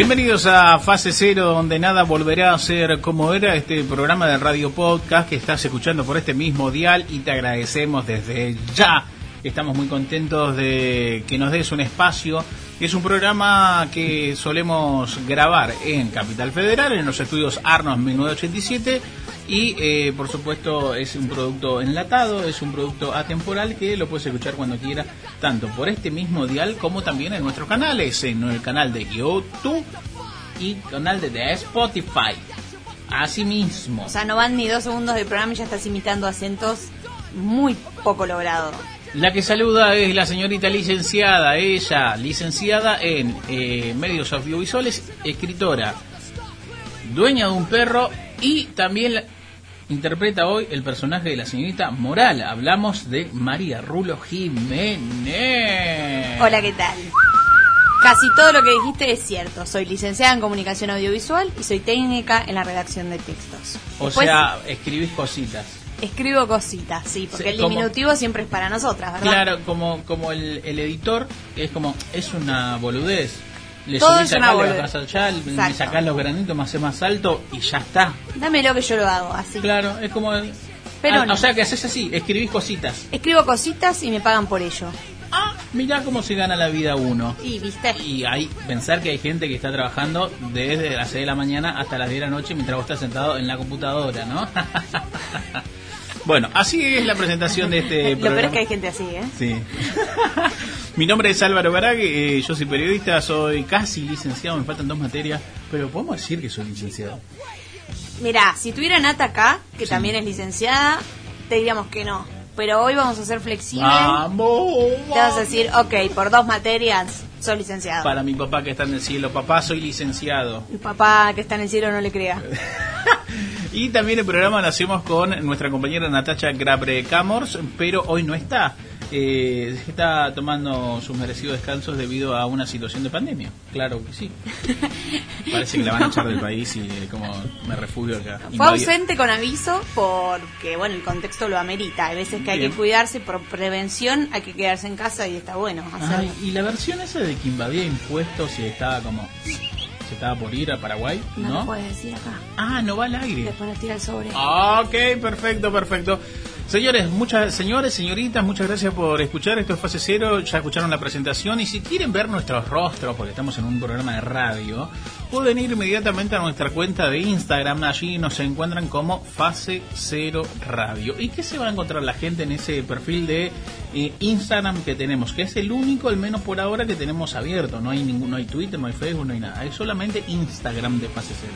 Bienvenidos a Fase Cero, donde nada volverá a ser como era este programa de radio podcast que estás escuchando por este mismo dial y te agradecemos desde ya. Estamos muy contentos de que nos des un espacio. Es un programa que solemos grabar en Capital Federal, en los estudios Arnos 1987. Y eh, por supuesto es un producto enlatado, es un producto atemporal que lo puedes escuchar cuando quieras, tanto por este mismo dial como también en nuestros canales, en el canal de YouTube y canal de, de Spotify. Asimismo. O sea, no van ni dos segundos del programa y ya estás imitando acentos muy poco logrado. La que saluda es la señorita licenciada, ella, licenciada en eh, medios audiovisuales, escritora, dueña de un perro y también la- interpreta hoy el personaje de la señorita Moral. Hablamos de María Rulo Jiménez. Hola, ¿qué tal? Casi todo lo que dijiste es cierto. Soy licenciada en comunicación audiovisual y soy técnica en la redacción de textos. O sea, escribís cositas. Escribo cositas, sí, porque Sí, el como- diminutivo siempre es para nosotras, ¿verdad? Claro, como, como el, el editor, es como, es una boludez. Le Todo subís acá, le bajás allá, le sacás los granitos, más haces más alto y ya está. Dámelo que yo lo hago así. Claro, es como... Pero Ah, no. O sea que haces así, escribís cositas. Escribo cositas y me pagan por ello. Ah, mirá cómo se gana la vida uno. Y, ¿viste? Y hay, pensar que hay gente que está trabajando desde las 6 de la mañana hasta las 10 de la noche mientras vos estás sentado en la computadora, ¿no? bueno, así es la presentación de este Lo peor programa. es que hay gente así, ¿eh? Sí. Mi nombre es Álvaro Barague, eh, yo soy periodista, soy casi licenciado, me faltan dos materias, pero podemos decir que soy licenciado. Mirá, si tuviera Nata acá, que Sí. también es licenciada, te diríamos que no. Pero hoy vamos a ser flexibles. ¡Vamos! Te vas a decir, ok, por dos materias, soy licenciado. Para mi papá que está en el cielo, papá, soy licenciado. El papá que está en el cielo no le crea. Y también el programa lo hacemos con nuestra compañera Natacha Grabre Camors, pero hoy no está. Eh, está tomando sus merecidos descansos debido a una situación de pandemia. Claro que sí. Parece que la van a echar del país y eh, como me refugio acá. Fue ausente con aviso porque, bueno, el contexto lo amerita. Hay veces que hay que cuidarse por prevención, hay que quedarse en casa y está bueno. Ay, y la versión esa de que invadía impuestos y estaba como... Se estaba por ir a Paraguay, no, ¿no? lo puedes decir acá. Ah, no va al aire. Después nos tira el sobre. Ok, perfecto, perfecto. Señores, muchas señores, señoritas, muchas gracias por escuchar. Esto es Fase Cero, ya escucharon la presentación y si quieren ver nuestros rostros, porque estamos en un programa de radio, pueden ir inmediatamente a nuestra cuenta de Instagram. Allí nos encuentran como Fase Cero Radio. ¿Y qué se va a encontrar la gente en ese perfil de eh, Instagram que tenemos? Que es el único, al menos por ahora, que tenemos abierto. No hay ningún, no hay Twitter, no hay Facebook, no hay nada. Hay solamente Instagram de Fase Cero.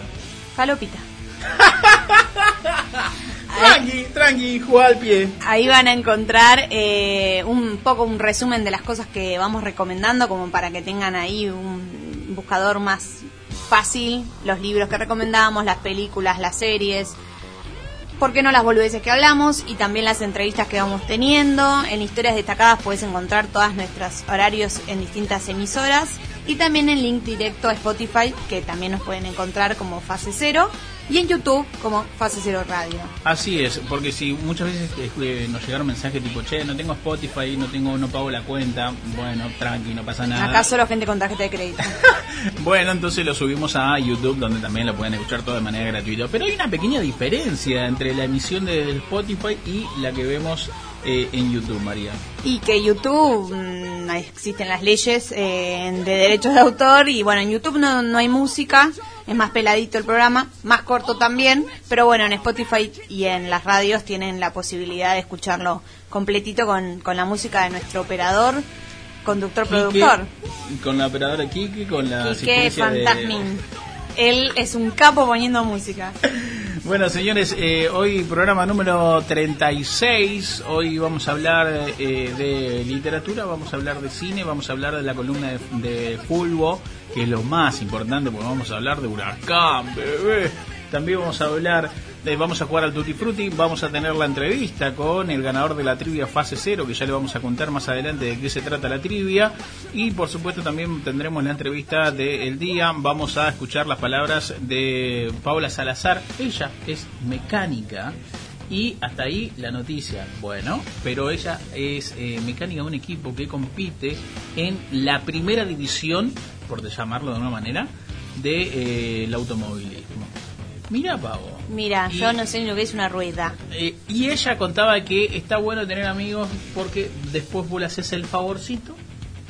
Falopita. Tranqui, tranqui, juega al pie. Ahí van a encontrar eh, un poco un resumen de las cosas que vamos recomendando, como para que tengan ahí un buscador más fácil, los libros que recomendamos, las películas, las series, ¿por qué no las boludeces que hablamos? Y también las entrevistas que vamos teniendo. En historias destacadas puedes encontrar todos nuestros horarios en distintas emisoras y también en link directo a Spotify, que también nos pueden encontrar como Fase Cero, y en YouTube como Fase Cero Radio. Así es, porque si muchas veces eh, nos llegaron mensajes tipo, che, no tengo Spotify, no tengo, no pago la cuenta, bueno, tranqui, no pasa nada. Acá solo gente con tarjeta de crédito. Bueno, entonces lo subimos a YouTube, donde también lo pueden escuchar todo de manera gratuita. Pero hay una pequeña diferencia entre la emisión de Spotify y la que vemos eh, en YouTube, María. Y que YouTube mm, existen las leyes eh, de derechos de autor y bueno, en YouTube no, no hay música, es más peladito el programa, más corto también, pero bueno, en Spotify y en las radios tienen la posibilidad de escucharlo completito con, con la música de nuestro operador, conductor, productor, Quique, con la operadora Kiki, con la de- Fantasmin. Él es un capo poniendo música. Bueno, señores, eh, hoy programa número 36. Hoy vamos a hablar eh, de literatura, vamos a hablar de cine, vamos a hablar de la columna de, de Fulbo, que es lo más importante, porque vamos a hablar de Huracán, bebé. También vamos a hablar, de, vamos a jugar al Tutti Frutti, vamos a tener la entrevista con el ganador de la trivia fase 0, que ya le vamos a contar más adelante de qué se trata la trivia. Y por supuesto también tendremos la entrevista del día. Vamos a escuchar las palabras de Paula Salazar. Ella es mecánica. Y hasta ahí la noticia. Bueno, pero ella es eh, mecánica de un equipo que compite en la primera división, por llamarlo de una manera, del automovilismo. Mira, Pavo. Mira, yo no sé ni lo que es una rueda. eh, y ella contaba que está bueno tener amigos porque después vos le haces el favorcito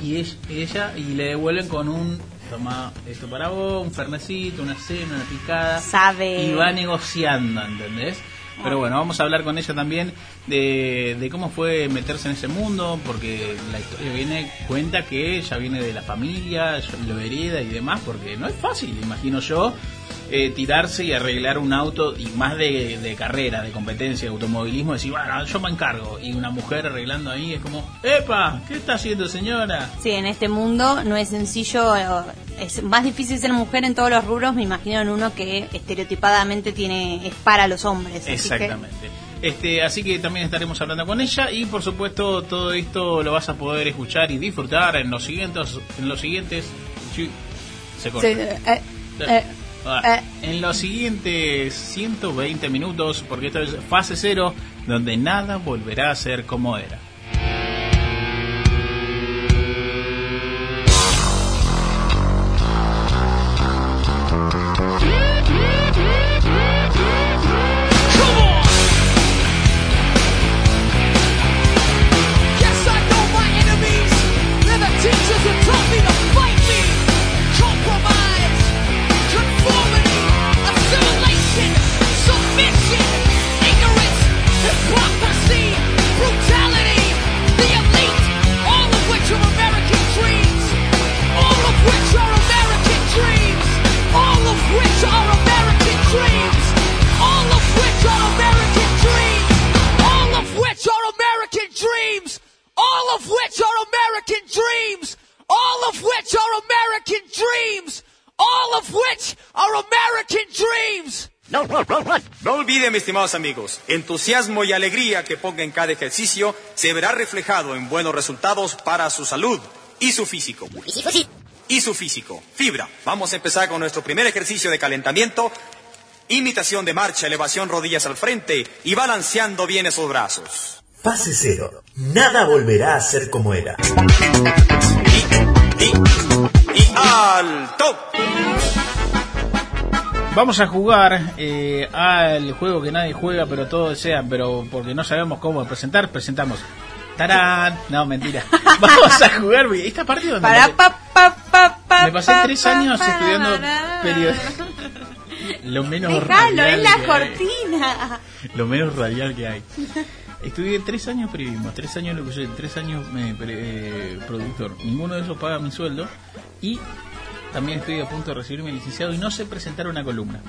y ella, ella y le devuelven con un toma esto para vos, un fernecito, una cena, una picada Sabe. y va negociando, ¿entendés? Pero bueno, vamos a hablar con ella también de, de cómo fue meterse en ese mundo, porque la historia viene, cuenta que ella viene de la familia, lo hereda y demás, porque no es fácil, imagino yo, eh, tirarse y arreglar un auto, y más de, de carrera, de competencia, de automovilismo, decir, bueno, yo me encargo, y una mujer arreglando ahí es como, ¡epa! ¿Qué está haciendo señora? Sí, en este mundo no es sencillo, es más difícil ser mujer en todos los rubros, me imagino en uno que estereotipadamente tiene es para los hombres. así que- Exactamente. Este, así que también estaremos hablando con ella y por supuesto todo esto lo vas a poder escuchar y disfrutar en los siguientes en los siguientes sí, se corta. Sí, eh, eh, Ah, en los siguientes 120 minutos porque esto es fase cero donde nada volverá a ser como era. Mis estimados amigos, entusiasmo y alegría que ponga en cada ejercicio se verá reflejado en buenos resultados para su salud y su físico. Y su físico. Fibra. Vamos a empezar con nuestro primer ejercicio de calentamiento. Imitación de marcha, elevación rodillas al frente y balanceando bien esos brazos. Fase cero. Nada volverá a ser como era. Y, y, y alto. Vamos a jugar eh, al juego que nadie juega, pero todos desean, pero porque no sabemos cómo presentar, presentamos. ¡Tarán! No, mentira. Vamos a jugar. Esta parte donde Para me- pa, pa, pa, pa, me pasé pa, tres años estudiando periodismo. Lo menos Déjalo, radial es la que hay. cortina. Lo menos radial que hay. Estudié tres años periodismo, tres años locución, tres años eh, pre- eh, productor. Ninguno de esos paga mi sueldo. Y también estoy a punto de recibirme licenciado y no sé presentar una columna.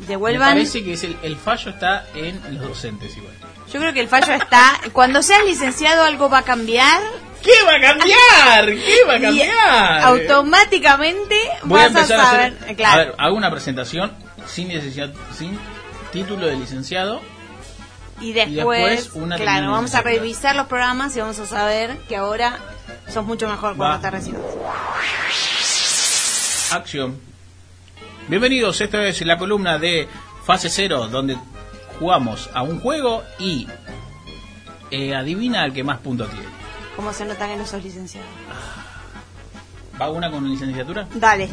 Me Devuelvan. parece que es el, el fallo está en los docentes igual. Yo creo que el fallo está. Cuando seas licenciado, algo va a cambiar. ¿Qué va a cambiar? ¿Qué va a cambiar? automáticamente Voy a vas a, empezar a, saber. hacer. claro. A ver, hago una presentación sin, sin título de licenciado. Y después, después una claro, vamos a revisar los programas y vamos a saber que ahora sos mucho mejor cuando Va. te recibas. Acción. Bienvenidos, esta es la columna de Fase Cero, donde jugamos a un juego y eh, adivina el que más puntos tiene. ¿Cómo se nota que no sos licenciado? ¿Va una con licenciatura? Dale.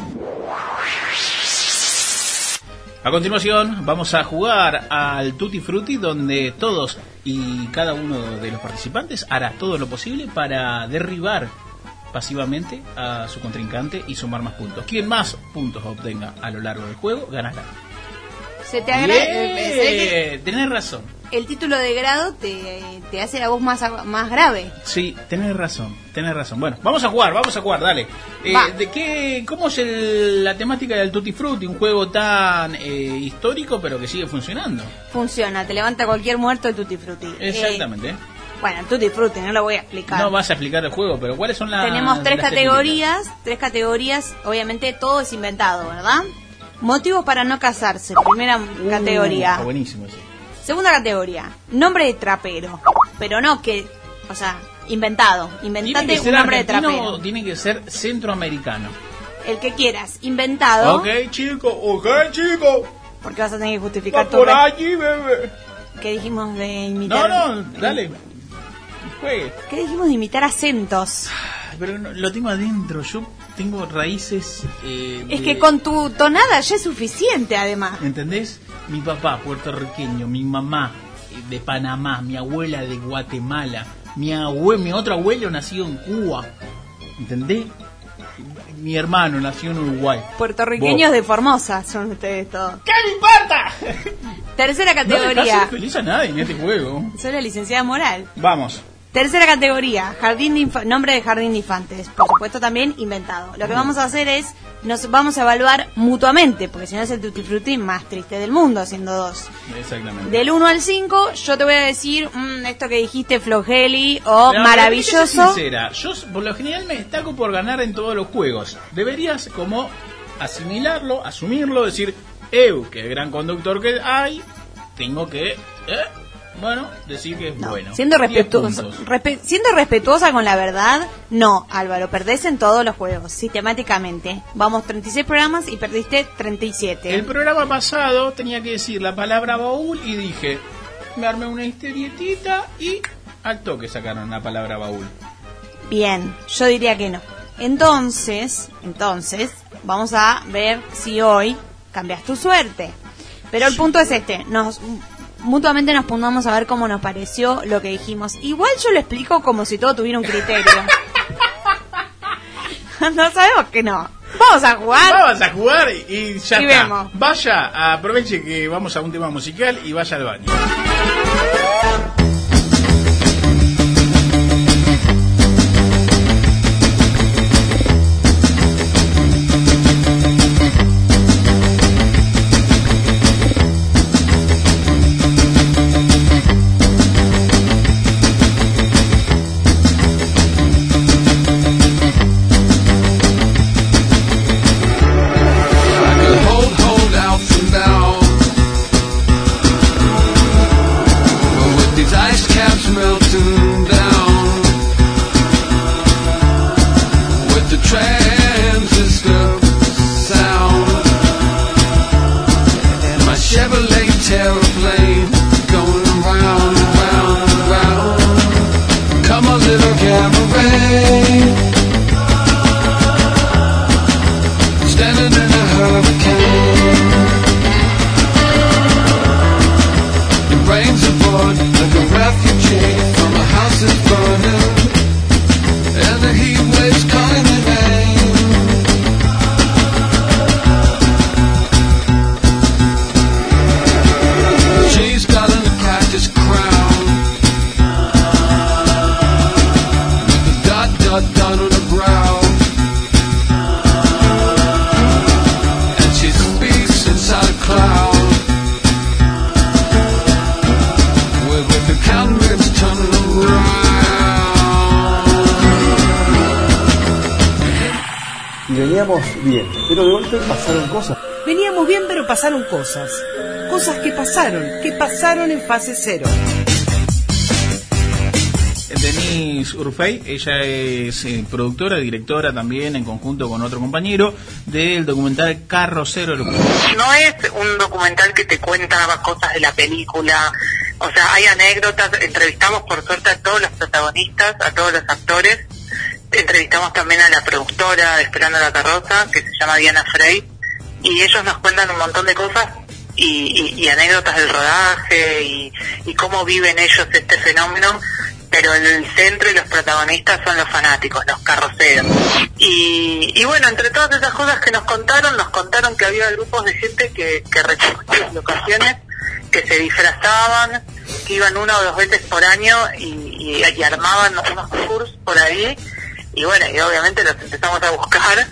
A continuación vamos a jugar al Tutti Frutti donde todos y cada uno de los participantes hará todo lo posible para derribar pasivamente a su contrincante y sumar más puntos. Quien más puntos obtenga a lo largo del juego ganará. Se te agradece. Bien, Tenés razón. El título de grado te, te hace la voz más, más grave. Sí, tenés razón, tenés razón. Bueno, vamos a jugar, vamos a jugar, dale. Eh. ¿de qué, ¿Cómo es el- la temática del Tutti Frutti? Un juego tan eh, histórico pero que sigue funcionando. Funciona, te levanta cualquier muerto el Tutti Frutti. Exactamente. Eh, bueno, el Tutti Frutti, no lo voy a explicar. no vas a explicar el juego, pero ¿cuáles son las Tenemos tres las categorías, tres categorías, obviamente todo es inventado, ¿verdad? Motivos para no casarse, primera? Uh, categoría. está buenísimo ese. Segunda categoría, nombre de trapero. Pero no que, o sea, inventado. ¿Tiene Inventate un nombre de trapero. o tiene que ser centroamericano? El que quieras, inventado. Ok, chico, ok, chico. Porque vas a tener que justificar Va tu por allí, bebé. ¿Qué dijimos de No, imitar? no, dale. Juegue. ¿Qué dijimos de imitar acentos? Pero no, lo tengo adentro, yo tengo raíces... eh, Es de- que con tu tonada ya es suficiente, además. ¿Entendés? Mi papá puertorriqueño, mi mamá eh, de Panamá, mi abuela de Guatemala, mi abue mi otro abuelo nacido en Cuba. ¿Entendés? Mi hermano nació en Uruguay. Puertorriqueños Vos. de Formosa son ustedes todos. ¿Qué me importa? Tercera No categoría. ser feliz a nadie en este juego. Soy la licenciada moral. Vamos. Tercera categoría, jardín de infa- nombre de jardín de infantes. Por supuesto también inventado. Lo que vamos a hacer es, nos vamos a evaluar mutuamente, porque si no es el tutti frutti más triste del mundo, siendo dos. Exactamente. Del 1 al 5, yo te voy a decir, mm, esto que dijiste, flojeli o Pero, maravilloso. sincera, yo por lo general me destaco por ganar en todos los juegos. Deberías como asimilarlo, asumirlo, decir, eu, qué gran conductor que hay, tengo que, eh, bueno, decir que es No, bueno. siendo, 10 respetuoso, puntos. respe- siendo respetuosa con la verdad, no, Álvaro, perdés en todos los juegos, sistemáticamente. Vamos 36 programas y perdiste 37. El programa pasado tenía que decir la palabra baúl y dije, me armé una historietita y al toque sacaron la palabra baúl. Bien, yo diría que no. Entonces, entonces, vamos a ver si hoy cambias tu suerte. Pero el punto es este, nos mutuamente nos pongamos a ver cómo nos pareció lo que dijimos. Igual yo lo explico como si todo tuviera un criterio. no sabemos que no. Vamos a jugar. Vamos a jugar y, ya Y está. vemos. Vaya, aproveche que vamos a un tema musical y vaya al baño. Pasaron cosas. Cosas que pasaron, que pasaron en fase cero. Denise Urfey, ella es eh, productora, directora también en conjunto con otro compañero del documental Carrocero no es un documental que te cuenta cosas de la película, o sea, hay anécdotas, entrevistamos por suerte a todos los protagonistas, a todos los actores, entrevistamos también a la productora de Esperando la Carroza, que se llama Diana Frey, y ellos nos cuentan un montón de cosas y, y- anécdotas del rodaje y, y cómo viven ellos este fenómeno, pero el centro y los protagonistas son los fanáticos, los carroceros. Y, y bueno, entre todas esas cosas que nos contaron, nos contaron que había grupos de gente que, que las locaciones, que se disfrazaban, que iban una o dos veces por año y, y- y armaban unos tours por ahí. Y bueno, y obviamente los empezamos a buscar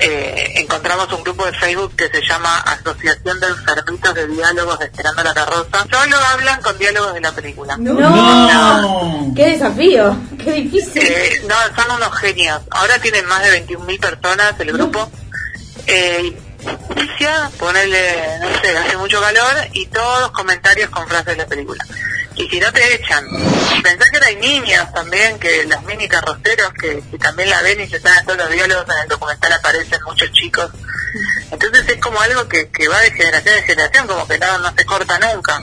eh, encontramos un grupo de Facebook que se llama Asociación de Enfermitos de Diálogos de Esperando la Carroza. Solo hablan con diálogos de la película. No. ¡Qué desafío! ¡Qué difícil! Eh, no, son unos genios. Ahora tienen más de 21.000 personas el grupo. Eh, no sé, hace mucho calor y todos comentarios con frases de la película. Y si no te echan. Pensá que hay niños también, que los mini carroceros que, que también la ven y se están todos los diálogos en el documental aparecen muchos chicos. Entonces es como algo que, que va de generación en generación, como que no, no se corta nunca.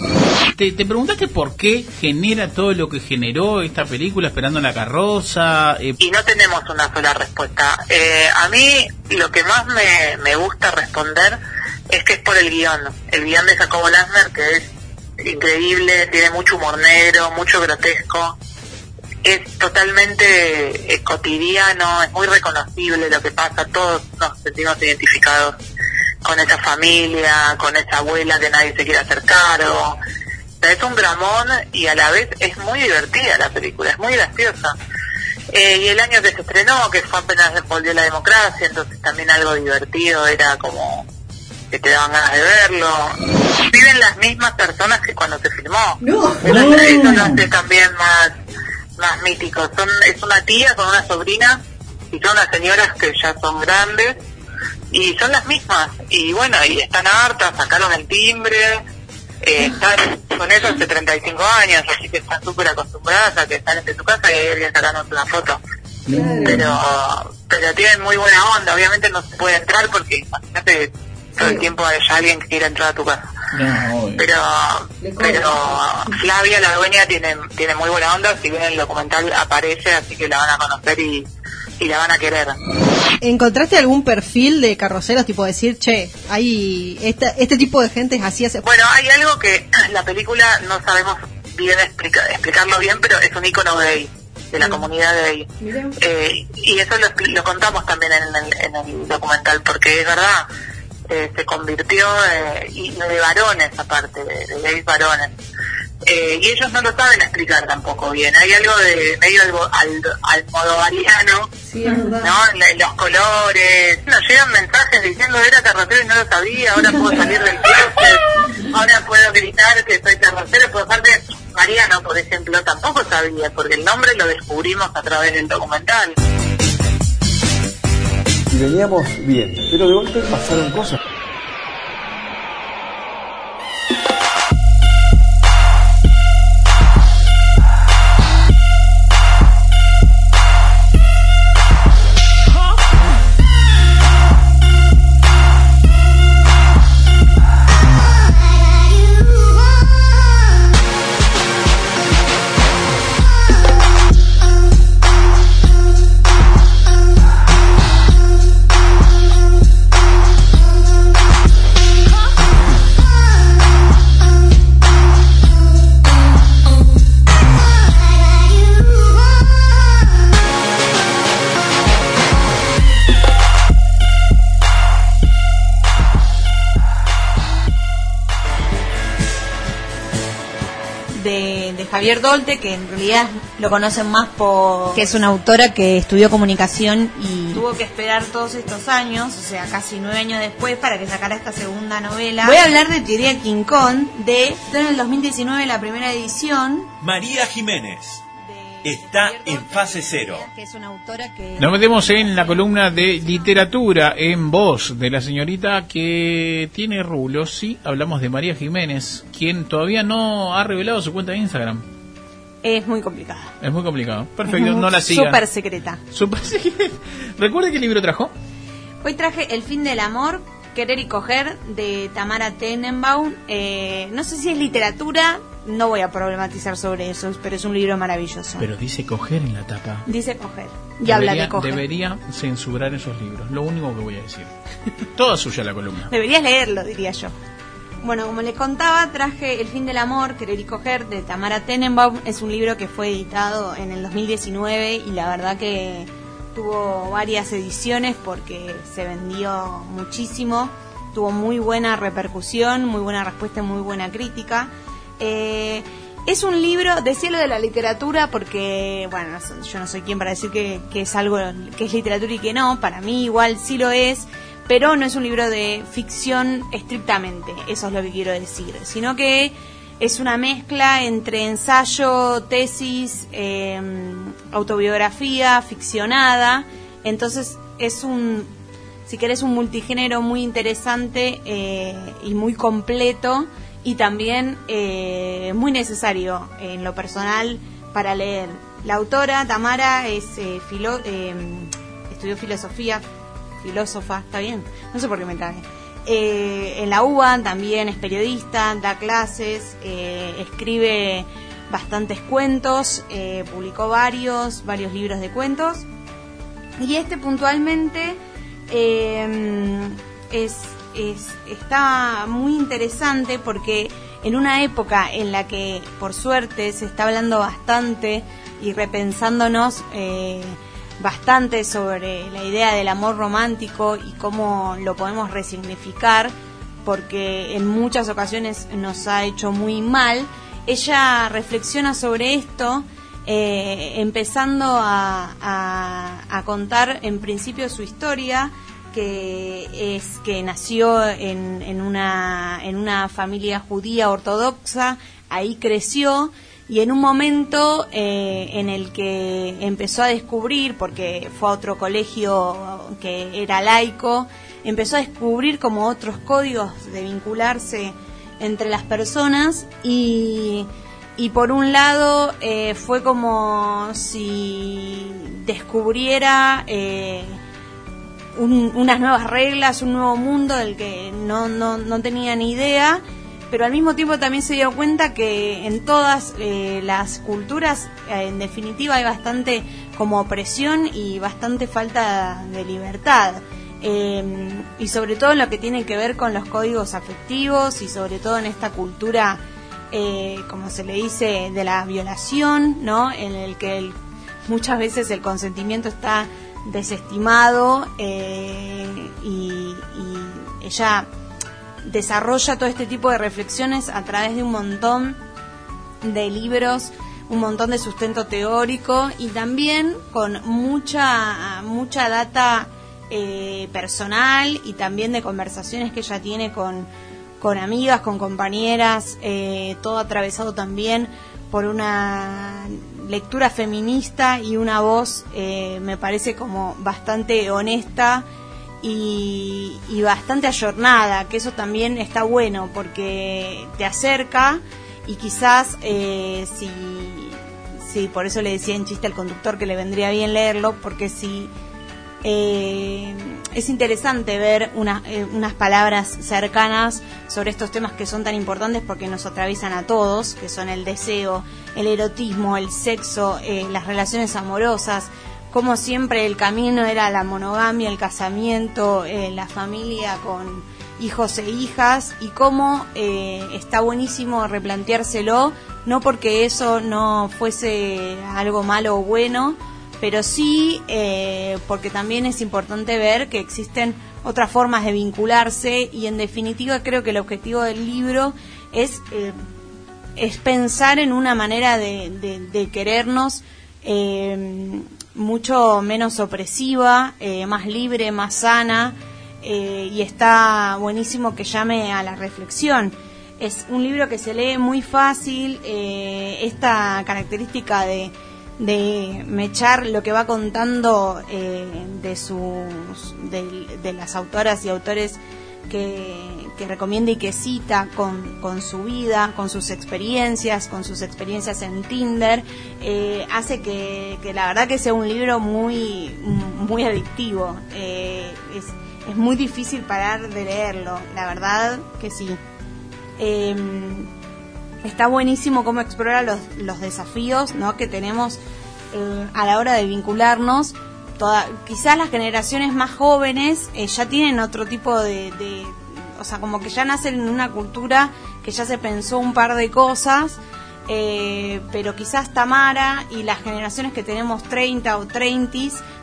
¿Te, te preguntaste por qué genera todo lo que generó esta película Esperando la carroza? Eh, y no tenemos una sola respuesta. Eh, a mí lo que más me, me gusta responder es que es por el guion. El guion de Jacobo Lassner, que es increíble, tiene mucho humor negro, mucho grotesco. Es totalmente cotidiano, es muy reconocible lo que pasa, todos nos sentimos identificados con esa familia, con esa abuela que nadie se quiere hacer cargo. O es un dramón y a la vez es muy divertida la película, es muy graciosa. Eh, y el año que se estrenó, que fue apenas volvió la democracia, entonces también algo divertido, era como que te daban ganas de verlo. Viven las mismas personas que cuando se filmó. No. Eso, eso lo hace también más, más mítico. Son, es una tía con una sobrina y son unas señoras que ya son grandes y son las mismas. Y bueno, y están hartas, sacaron el timbre, eh, están con eso hace 35 años, así que están súper acostumbradas a que están en su casa y alguien sacándote una foto. Pero, pero tienen muy buena onda, obviamente no se puede entrar porque imagínate todo el tiempo hay alguien que quiera entrar a tu casa. no. Pero, pero Flavia, la dueña, tiene, tiene muy buena onda, si bien el documental aparece, así que la van a conocer y, y la van a querer. ¿Encontraste algún perfil de carroceros, tipo decir, che, hay esta- este tipo de gente es así hace... Bueno, hay algo que la película no sabemos bien explica- explicarlo bien, pero es un icono gay, de la comunidad gay. Eh, y eso lo, lo contamos también en el, en el documental, porque es verdad, eh, se convirtió eh, y de varones aparte, de, de gays varones. Eh, y ellos no lo saben explicar tampoco bien. Hay algo de medio al, al modo variano, Sí. ¿no? Los colores. Nos llegan mensajes diciendo era carrocero y no lo sabía, ahora puedo salir del closet, ahora puedo gritar que soy carrocero, por parte Mariano, por ejemplo, tampoco sabía, porque el nombre lo descubrimos a través del documental. Veníamos bien, pero de golpe pasaron cosas. Javier Dolte, que en realidad lo conocen más por... que es una autora que estudió comunicación y tuvo que esperar todos estos años, o sea, casi nueve años después, para que sacara esta segunda novela. Voy a hablar de Teoría King Kong, de... en el 2019 la primera edición. María Jiménez está en fase cero. Nos metemos en la columna de literatura en voz de la señorita que tiene rulos. Sí, hablamos de María Jiménez, quien todavía no ha revelado su cuenta de Instagram. Es muy complicada. Es muy complicado. Perfecto, no la sigan. Súper secreta. Súper ¿Recuerda qué libro trajo? Hoy traje El fin del amor, Querer y coger, de Tamara Tenenbaum. Eh, no sé si es literatura, no voy a problematizar sobre eso, pero es un libro maravilloso. Pero dice coger en la tapa. Dice coger. Y habla de coger. Debería censurar esos libros. Lo único que voy a decir. Toda suya la columna. Deberías leerlo, diría yo. Bueno, como les contaba, traje El fin del amor, querer y coger, de Tamara Tenenbaum. Es un libro que fue editado en el 2019 y la verdad que tuvo varias ediciones porque se vendió muchísimo. Tuvo muy buena repercusión, muy buena respuesta y muy buena crítica. Eh, es un libro de cielo de la literatura porque, bueno, yo no soy quien para decir que, es algo que es literatura y que no. Para mí igual sí lo es pero no es un libro de ficción estrictamente, eso es lo que quiero decir, sino que es una mezcla entre ensayo, tesis, eh, autobiografía, ficcionada, entonces es un, si querés, un multigénero muy interesante eh, y muy completo y también eh, muy necesario en lo personal para leer. La autora, Tamara, es eh, filo, eh, estudió filosofía, filósofa, está bien, no sé por qué me traje. Eh, en la UBA también es periodista, da clases, escribe bastantes cuentos, publicó varios, varios libros de cuentos. Y este puntualmente es, es, está muy interesante porque en una época en la que por suerte se está hablando bastante y repensándonos eh, bastante sobre la idea del amor romántico y cómo lo podemos resignificar, porque en muchas ocasiones nos ha hecho muy mal. Ella reflexiona sobre esto, eh, empezando a, a- a contar en principio su historia, que es que nació en, en una, en una familia judía ortodoxa, ahí creció y en un momento eh, en el que empezó a descubrir, porque fue a otro colegio que era laico, empezó a descubrir como otros códigos de vincularse entre las personas y, y por un lado eh, fue como si descubriera eh, un- unas nuevas reglas, un nuevo mundo del que no, no, no tenía ni idea, pero al mismo tiempo también se dio cuenta que en todas eh, las culturas, eh, en definitiva, hay bastante como opresión y bastante falta de libertad. Eh, y sobre todo en lo que tiene que ver con los códigos afectivos y sobre todo en esta cultura, eh, como se le dice, de la violación, ¿no? En el que muchas veces el consentimiento está desestimado eh, y, y ella desarrolla todo este tipo de reflexiones a través de un montón de libros, un montón de sustento teórico y también con mucha mucha data eh, personal y también de conversaciones que ella tiene con, con amigas, con compañeras, eh, todo atravesado también por una lectura feminista y una voz, eh, me parece como bastante honesta y, bastante ayornada, que eso también está bueno porque te acerca y quizás eh, si, si, por eso le decía en chiste al conductor que le vendría bien leerlo, porque si eh, es interesante ver una- unas palabras cercanas sobre estos temas que son tan importantes porque nos atraviesan a todos, que son el deseo, el erotismo, el sexo, eh, las relaciones amorosas, como siempre el camino era la monogamia, el casamiento, eh, la familia con hijos e hijas y cómo eh, está buenísimo replanteárselo, no porque eso no fuese algo malo o bueno, pero sí eh, porque también es importante ver que existen otras formas de vincularse y en definitiva creo que el objetivo del libro es, es pensar en una manera de, querernos eh, mucho menos opresiva, eh, más libre, más sana eh, y está buenísimo que llame a la reflexión. Es un libro que se lee muy fácil, esta característica de, de mechar lo que va contando de sus de las autoras y autores que, recomienda y que cita con, con su vida, con sus experiencias, con sus experiencias en Tinder, eh, hace que, la verdad que sea un libro muy, muy adictivo. Eh, es, es muy difícil parar de leerlo, la verdad que sí. Eh, está buenísimo cómo explora los, los desafíos ¿no? que tenemos eh, a la hora de vincularnos. Toda, quizás las generaciones más jóvenes eh, ya tienen otro tipo de, o sea, como que ya nacen en una cultura que ya se pensó un par de cosas, eh, pero quizás Tamara y las generaciones que tenemos 30 o 30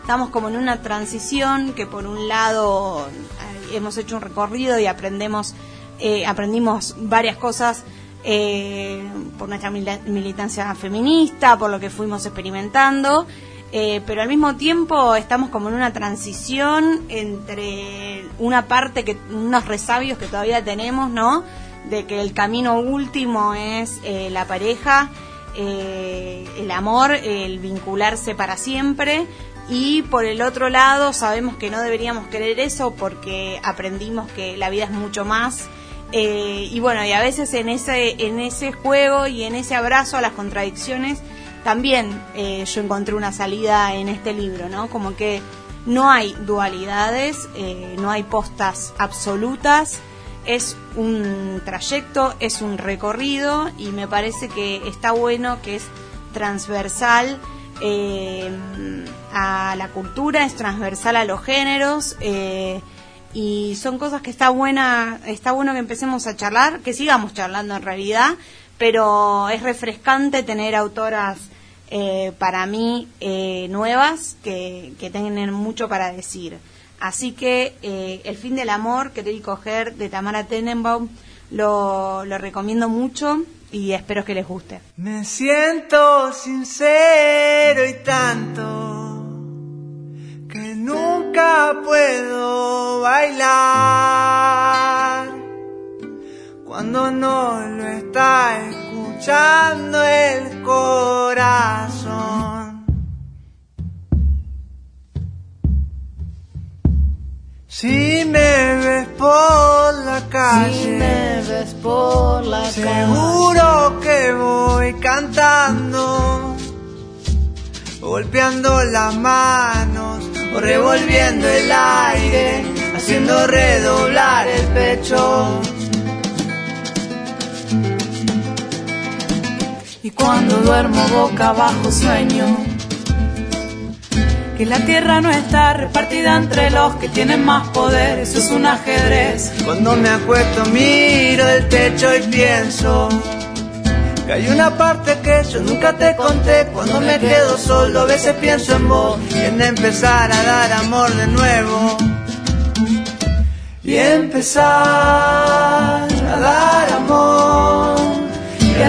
estamos como en una transición que por un lado eh, hemos hecho un recorrido y aprendemos, eh, aprendimos varias cosas eh, por nuestra militancia feminista, por lo que fuimos experimentando, eh, pero al mismo tiempo estamos como en una transición entre una parte que unos resabios que todavía tenemos, ¿no? De que el camino último es eh, la pareja, eh, el amor, el vincularse para siempre. Y por el otro lado sabemos que no deberíamos querer eso porque aprendimos que la vida es mucho más eh, y bueno, y a veces en ese, en ese juego y en ese abrazo a las contradicciones, también eh, yo encontré una salida en este libro, ¿no? Como que no hay dualidades, eh, no hay postas absolutas, es un trayecto, es un recorrido y me parece que está bueno que es transversal eh, a la cultura, es transversal a los géneros. y son cosas que está buena está bueno que empecemos a charlar que sigamos charlando en realidad pero es refrescante tener autoras eh, para mí eh, nuevas que, que tienen mucho para decir. Así que eh, el fin del amor querer y coger de Tamara Tenenbaum lo, lo recomiendo mucho y espero que les guste. Me siento sincero y tanto que nunca puedo bailar. Cuando no lo está escuchando el corazón. Si me ves por la calle, ves por la Seguro que voy cantando, golpeando las manos o revolviendo el aire, haciendo redoblar el pecho. Y cuando duermo boca abajo sueño que la tierra no está repartida entre los que tienen más poder, eso es un ajedrez. Cuando me acuesto miro el techo y pienso que hay una parte que yo nunca te conté. Cuando me quedo solo a veces pienso en vos en empezar a dar amor de nuevo. Y empezar a dar amor y a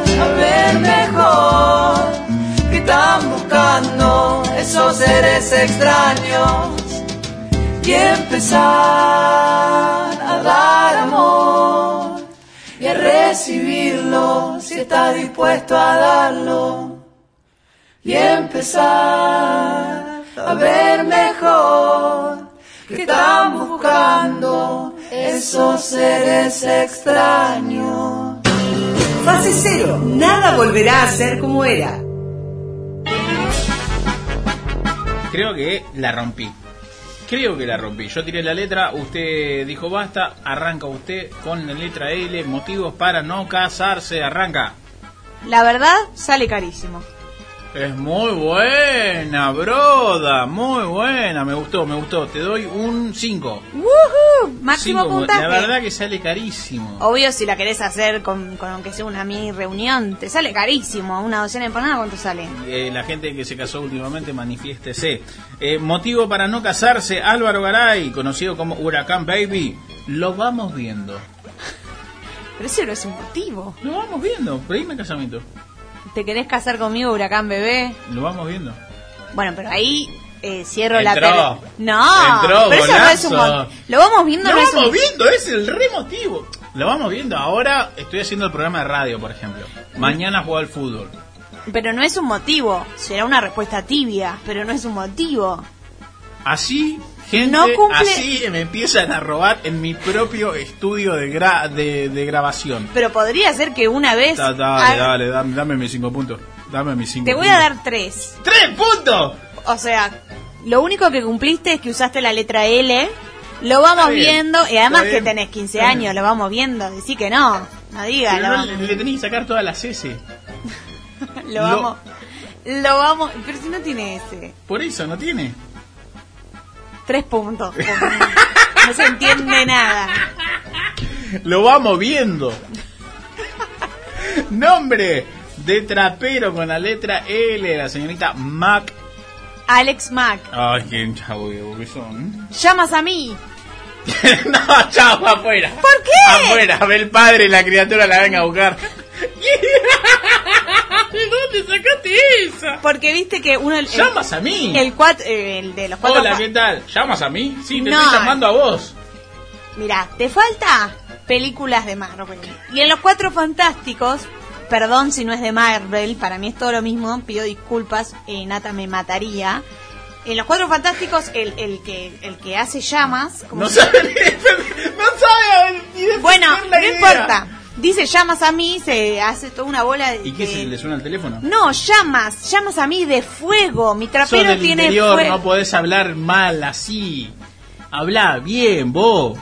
seres extraños y empezar a dar amor y a recibirlo si está dispuesto a darlo y empezar a ver mejor que están buscando esos seres extraños. Fase cero, nada volverá a ser como era. Creo que la rompí. Creo que la rompí. Yo tiré la letra, usted dijo basta, arranca usted con la letra L, motivos para no casarse, arranca. la verdad sale carísimo Es muy buena, broda, muy buena, me gustó, me gustó. Te doy un 5. ¡Woohoo! máximo puntaje La verdad que sale carísimo. Obvio, si la querés hacer con, con aunque sea una mini reunión, te sale carísimo. Una docena de empanadas, ¿cuánto sale? Eh, la gente que se casó últimamente, manifiéstese. Eh, motivo para no casarse, Álvaro Garay, conocido como Huracán Baby. Lo vamos viendo. Pero ese no es un motivo. Lo vamos viendo, pedime casamiento. ¿Te querés casar conmigo, huracán bebé? Lo vamos viendo. Bueno, pero ahí eh, cierro la Entró. tele. No, Entró, pero eso no es un golazo. mo- Lo vamos viendo, Lo no es vamos un- viendo, es el re motivo. Lo vamos viendo. Ahora estoy haciendo el programa de radio, por ejemplo. Mañana juego al fútbol. Pero no es un motivo. Será una respuesta tibia, pero no es un motivo. Así Gente No cumple- así me empiezan a robar en mi propio estudio de, gra- de, de grabación. Pero podría ser que una vez... Da- dale, dale, dame, dame mis cinco puntos. Dame mis cinco Te voy a dar tres. ¡Tres puntos! O sea, lo único que cumpliste es que usaste la letra L. Lo vamos bien, viendo. Y además que tenés 15 está bien. años, lo vamos viendo. Decí que no. No digas, lo, no, le, le tenés que sacar todas las S. lo lo- vamos. Lo vamos. Pero si no tiene ese. Por eso, ¿no tiene? Tres puntos. No se entiende nada. Lo vamos viendo. Nombre de trapero con la letra L, la señorita Mac. Alex Mack. Ay, qué chavo que son. Llamas a mí. no, chavo, afuera. ¿Por qué? Afuera, ve el padre y la criatura la venga a buscar. ¿De dónde sacaste esa? Porque viste que uno. el- ¿Llamas a mí? El, cuat- el de los cuatro. Hola, ¿qué tal? ¿Llamas a mí? Sí, te No. estoy llamando a vos. Mira, te falta películas de Marvel. Y en los Cuatro Fantásticos, perdón si no es de Marvel, para mí es todo lo mismo, pido disculpas, eh, Nata me mataría. En los Cuatro Fantásticos, el, el que el que hace llamas... ¿cómo No se- sabe ni, no sabe ni Bueno, la no idea. importa. Dice llamas a mí, se hace toda una bola de... ¿Y qué se le suena el teléfono? No, llamas, llamas a mí de fuego. Mi Sos trapero del tiene interior, fuego. no podés hablar mal así. Habla bien, vos.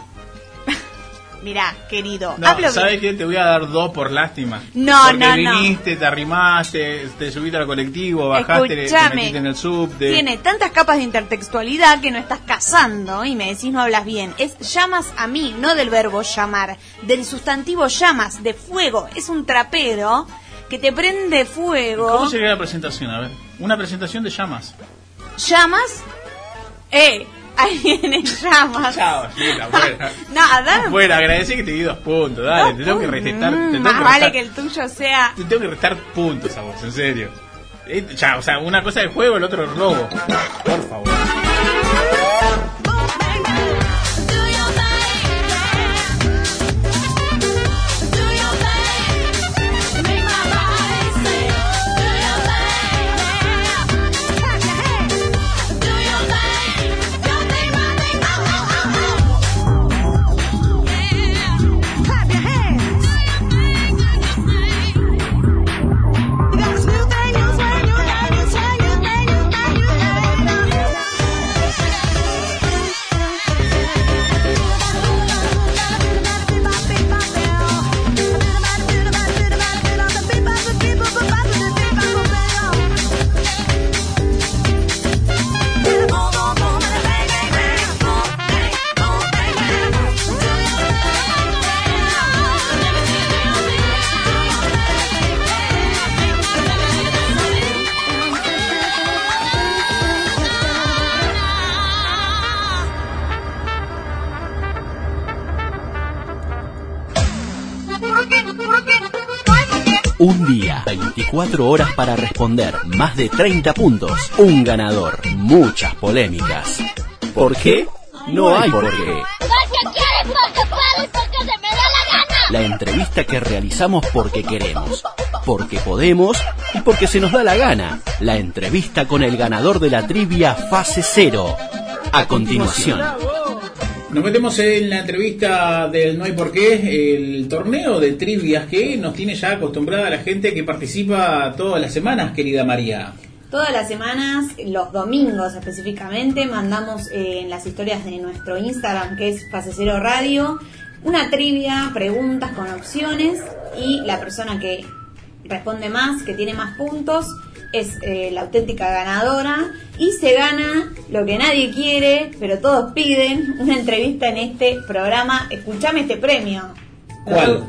Mirá, querido, No, hablo ¿sabes bien. qué? Te voy a dar dos por lástima. No, Porque no, no. viniste, te arrimaste, te subiste al colectivo, bajaste, te Escuchame, metiste en el subte. Tiene tantas capas de intertextualidad que no estás cazando y me decís no hablas bien. Es llamas a mí, no del verbo llamar, del sustantivo llamas, de fuego. Es un trapero que te prende fuego. ¿Cómo sería la presentación? A ver, una presentación de llamas. Llamas, eh, ahí viene llamas. Chao, Gila, afuera. Nada, Afuera, agradecí que te di dos puntos. Dale, te tengo que restar. Te tengo más que vale que el tuyo sea Te tengo que restar puntos a vos, en serio. Eh, Ya, o sea, una cosa es juego, el otro es robo. Por favor. Un día, 24 horas para responder, más de 30 puntos, un ganador, muchas polémicas. ¿Por qué? No hay por qué. Porque quieres, porque puedo y porque se me da la gana. La entrevista que realizamos porque queremos, porque podemos y porque se nos da la gana. La entrevista con el ganador de la trivia fase cero. A continuación. Nos metemos en la entrevista del No hay por qué, el torneo de trivias que nos tiene ya acostumbrada la gente que participa todas las semanas, querida María. Todas las semanas, los domingos específicamente, mandamos eh, en las historias de nuestro Instagram, que es Fase Cero Radio, una trivia, preguntas con opciones y la persona que responde más, que tiene más puntos, es eh, la auténtica ganadora y se gana lo que nadie quiere, pero todos piden, una entrevista en este programa. Escuchame este premio. ¿Cuál?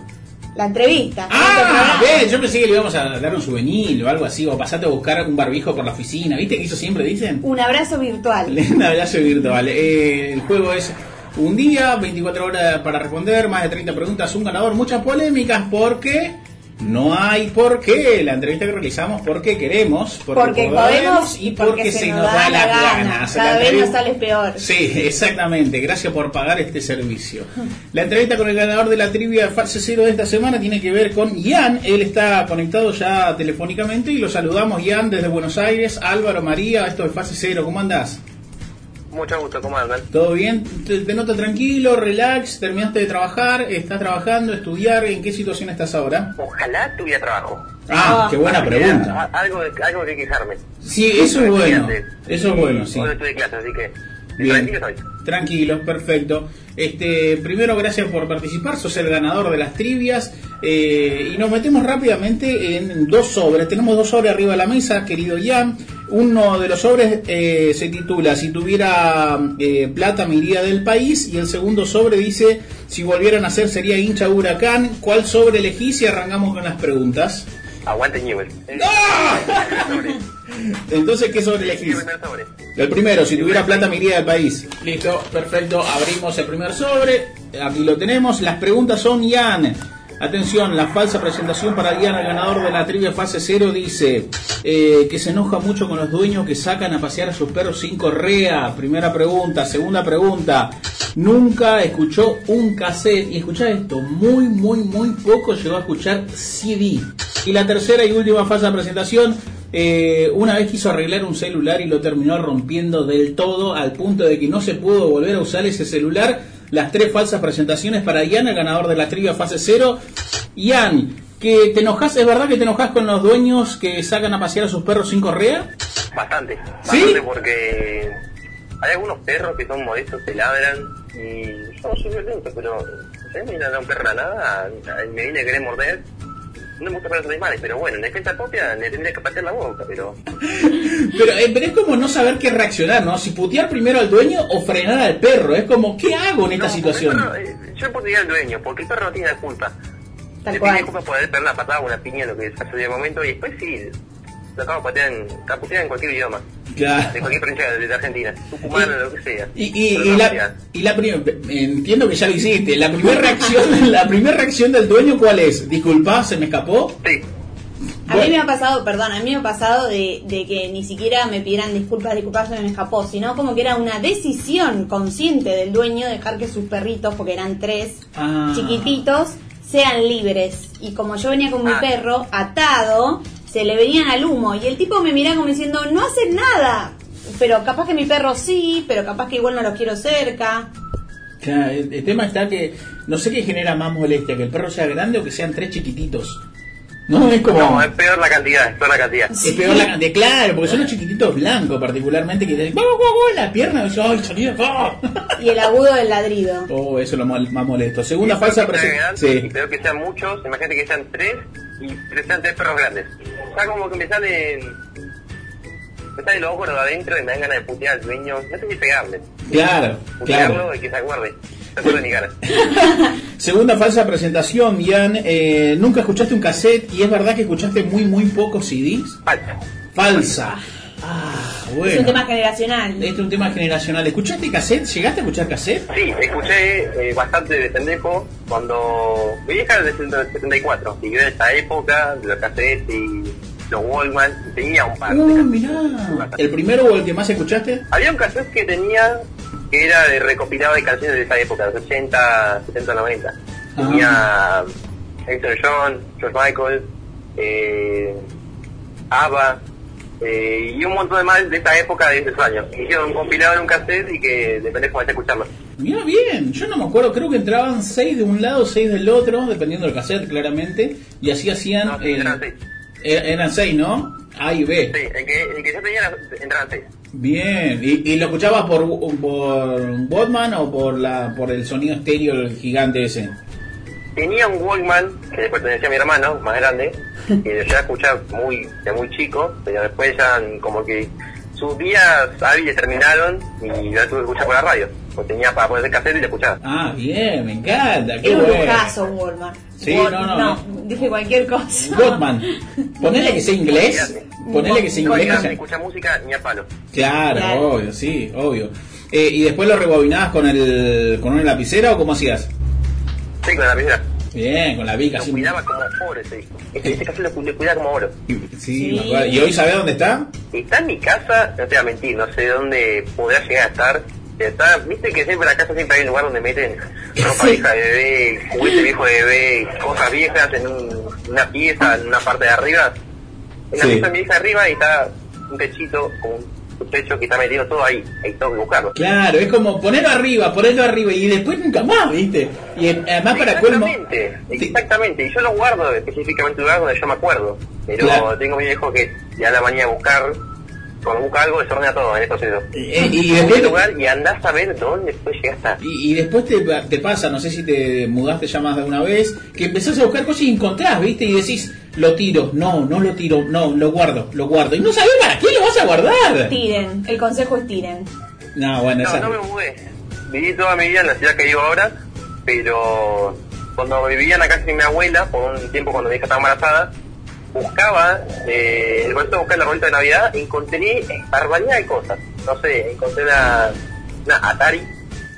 La entrevista. en este Ah, yo pensé que le íbamos a dar un souvenir o algo así, o pasate a buscar un barbijo por la oficina, ¿viste que eso siempre dicen? Un abrazo virtual. Un abrazo virtual. Eh, el juego es un día, 24 horas para responder, más de 30 preguntas, un ganador, muchas polémicas, porque no hay por qué. La entrevista que realizamos porque queremos, porque, Porque podemos y porque, se, nos da la gana. Cada vez nos sale peor. Sí, exactamente. Gracias por pagar este servicio. La entrevista con el ganador de la trivia de Fase Cero de esta semana tiene que ver con Ian. Él está conectado ya telefónicamente y lo saludamos, Ian, desde Buenos Aires. Álvaro, María, esto es Fase Cero. ¿Cómo andás? Mucho gusto, ¿cómo andan? ¿Todo bien? Te, te noto tranquilo, relax, terminaste de trabajar, estás trabajando, estudiar, ¿en qué situación estás ahora? Ojalá tuviera trabajo. Ah, qué buena Así que, pregunta. Algo de, algo de que quejarme. Sí, eso es bueno, eso es bueno, sí. Hoy clase, así que... Bien. Tranquilo soy. Tranquilo, perfecto. Este, primero, gracias por participar. Sos el ganador de las trivias. eh, y nos metemos rápidamente en dos sobres. Tenemos dos sobres arriba de la mesa, querido Ian. Uno de los sobres eh, se titula Si tuviera eh, plata me iría del país. Y el segundo sobre dice Si volvieran a ser sería hincha huracán. ¿Cuál sobre elegís? Y arrancamos con las preguntas. Aguante Newell. Entonces, ¿qué sobre elegís? El primero, si tuviera plata me iría del país. Listo, perfecto. Abrimos el primer sobre. Aquí lo tenemos. Las preguntas son Ian. Atención, la falsa presentación para Ian, el ganador de la trivia fase 0, dice eh, que se enoja mucho con los dueños que sacan a pasear a sus perros sin correa. Primera pregunta. Segunda pregunta. Nunca escuchó un cassette. Y escuchá esto, muy, muy, muy poco llegó a escuchar CD. Y la tercera y última falsa presentación. Eh, una vez quiso arreglar un celular y lo terminó rompiendo del todo al punto de que no se pudo volver a usar ese celular. Las tres falsas presentaciones para Ian, el ganador de la trivia fase 0. Ian, que te enojas, ¿es verdad que te enojas con los dueños que sacan a pasear a sus perros sin correa? Bastante. Bastante porque hay algunos perros que son modestos, te ladran y yo soy violento, pero si me un perro a la nada, me viene a querer morder, no me gusta para los animales, pero bueno, en defensa propia le tendría que patear la boca, pero Pero, eh, pero es como no saber qué reaccionar, ¿no? Si putear primero al dueño o frenar al perro. Es como, ¿qué hago en esta No, situación? perro, eh, yo podría al dueño, porque el perro no tiene la culpa. Tal le cual. tiene culpa por haber perdido una patada o una piña, lo que pasó de momento, y después sí, lo acabo de patear en, cualquier idioma. Claro. De cualquier provincia de, de Argentina, tucumano, lo que sea. Y, y, y la, y la entiendo que ya lo hiciste. La primera reacción, la primera reacción del dueño, ¿cuál es? Disculpa, se me escapó. Sí. A mí me ha pasado, perdón, a mí me ha pasado de, de que ni siquiera me pidieran disculpas, disculpas, se me escapó, sino como que era una decisión consciente del dueño dejar que sus perritos, porque eran tres Ah. chiquititos, sean libres. Y como yo venía con mi Ah. perro atado, se le venían al humo. Y el tipo me miraba como diciendo, no hacen nada. Pero capaz que mi perro sí, pero capaz que igual no los quiero cerca. Claro, el, el tema está que no sé qué genera más molestia, que el perro sea grande o que sean tres chiquititos. No, es como... No, es peor la cantidad, es peor la cantidad. Es peor la cantidad, claro, porque son los chiquititos blancos particularmente que te dicen, ¡Guau, guau, guau! la pierna, y yo, ¡ay, sonido! ¡ah! Y el agudo del ladrido. Oh, eso es lo mal- más molesto. Segunda falsa Y Sí. peor que sean muchos, imagínate que sean tres y sean tres perros grandes. Ya como que me salen. Me salen los ojos de adentro y me dan ganas de putear al dueño. No sé si pegarle. Claro, Putearlo claro. y que se ganas. Segunda falsa presentación, Ian. Eh, Nunca escuchaste un cassette y es verdad que escuchaste muy, muy pocos CDs. Falsa. Falsa. Ah, bueno. Es un tema generacional. Este es un tema generacional. ¿Escuchaste cassette? ¿Llegaste a escuchar cassette? Sí, escuché eh, bastante de pendejo cuando. Mi vieja es del 74 y yo en esa época, de los cassettes y los Wallman, tenía un par. de cassettes. mirá. ¿El primero o el que más escuchaste? Había un cassette que tenía que era de recopilado de canciones de esa época, de los 80, 70, 90. Tenía Elton John, George Michael, eh, ABBA eh, y un montón de más de esa época de esos años. Hicieron un compilado en un cassette y que depende cómo esté escucharlo. Mira bien, yo no me acuerdo, creo que entraban seis de un lado, seis del otro, dependiendo del cassette claramente, y así hacían... eh, eh, eran seis, ¿no? A y B. Sí, el que, el que yo tenía entraban seis. Bien, ¿Y, y lo escuchabas por, por Walkman o por la por el sonido estéreo el gigante ese? Tenía un Walkman que le pertenecía a mi hermano, más grande, que yo ya escuchaba muy, de muy chico, pero después ya como que sus días hábiles terminaron y yo tuve que escuchar por la radio. Pues tenía para poner el cassette y lo escuchaba. Ah, bien, me encanta, qué Es un lujazo, Walmart. Sí, Wal- no, no, dije cualquier cosa. Walkman. Ponele que sea inglés, ponele que sea inglés. que sea- escucha música ni a palo. Claro, Claro. obvio, sí, obvio. Eh, ¿Y después lo rebobinabas con el con una lapicera o cómo hacías? Sí, con la primera. Bien, con la vica, Lo cuidaba como oro ese disco. Este, este lo, cu- lo cuidaba como oro. Sí. ¿Y hoy sabés dónde está? Está en mi casa, no te voy a mentir, no sé dónde podrá llegar a estar. Está, Viste que siempre en la casa siempre hay un lugar donde meten ropa vieja de bebé, juguete viejo de bebé, cosas viejas en un- una pieza, en una parte de arriba. En la Sí. pieza de mi hija arriba y está un techito con que está metido todo ahí, ahí tengo que buscarlo. Claro, es como ponerlo arriba, ponerlo arriba y después nunca más, ¿viste? Y además para colmo... Exactamente, exactamente, y yo lo guardo específicamente un lugar donde yo me acuerdo, pero Claro. tengo mi viejo que ya la mañana a buscar, cuando busca algo desordena todo en el proceso. Eh, y En después- un lugar y andás a ver dónde después llegaste. Y, y después te, te pasa, no sé si te mudaste ya más de una vez, que empezás a buscar cosas y encontrás, ¿viste? Y decís, lo tiro, no, no lo tiro, no, lo guardo, lo guardo. Y no sabés para qué lo vas a guardar. Tiren, el consejo es tiren. No, bueno, No, esa... no me mudé. Viví toda mi vida en la ciudad que vivo ahora, pero cuando vivía en la casa de mi abuela, por un tiempo cuando mi hija estaba embarazada, buscaba, eh, el momento de buscar la bolita de Navidad, encontré barbaridad de cosas. No sé, encontré una, una Atari,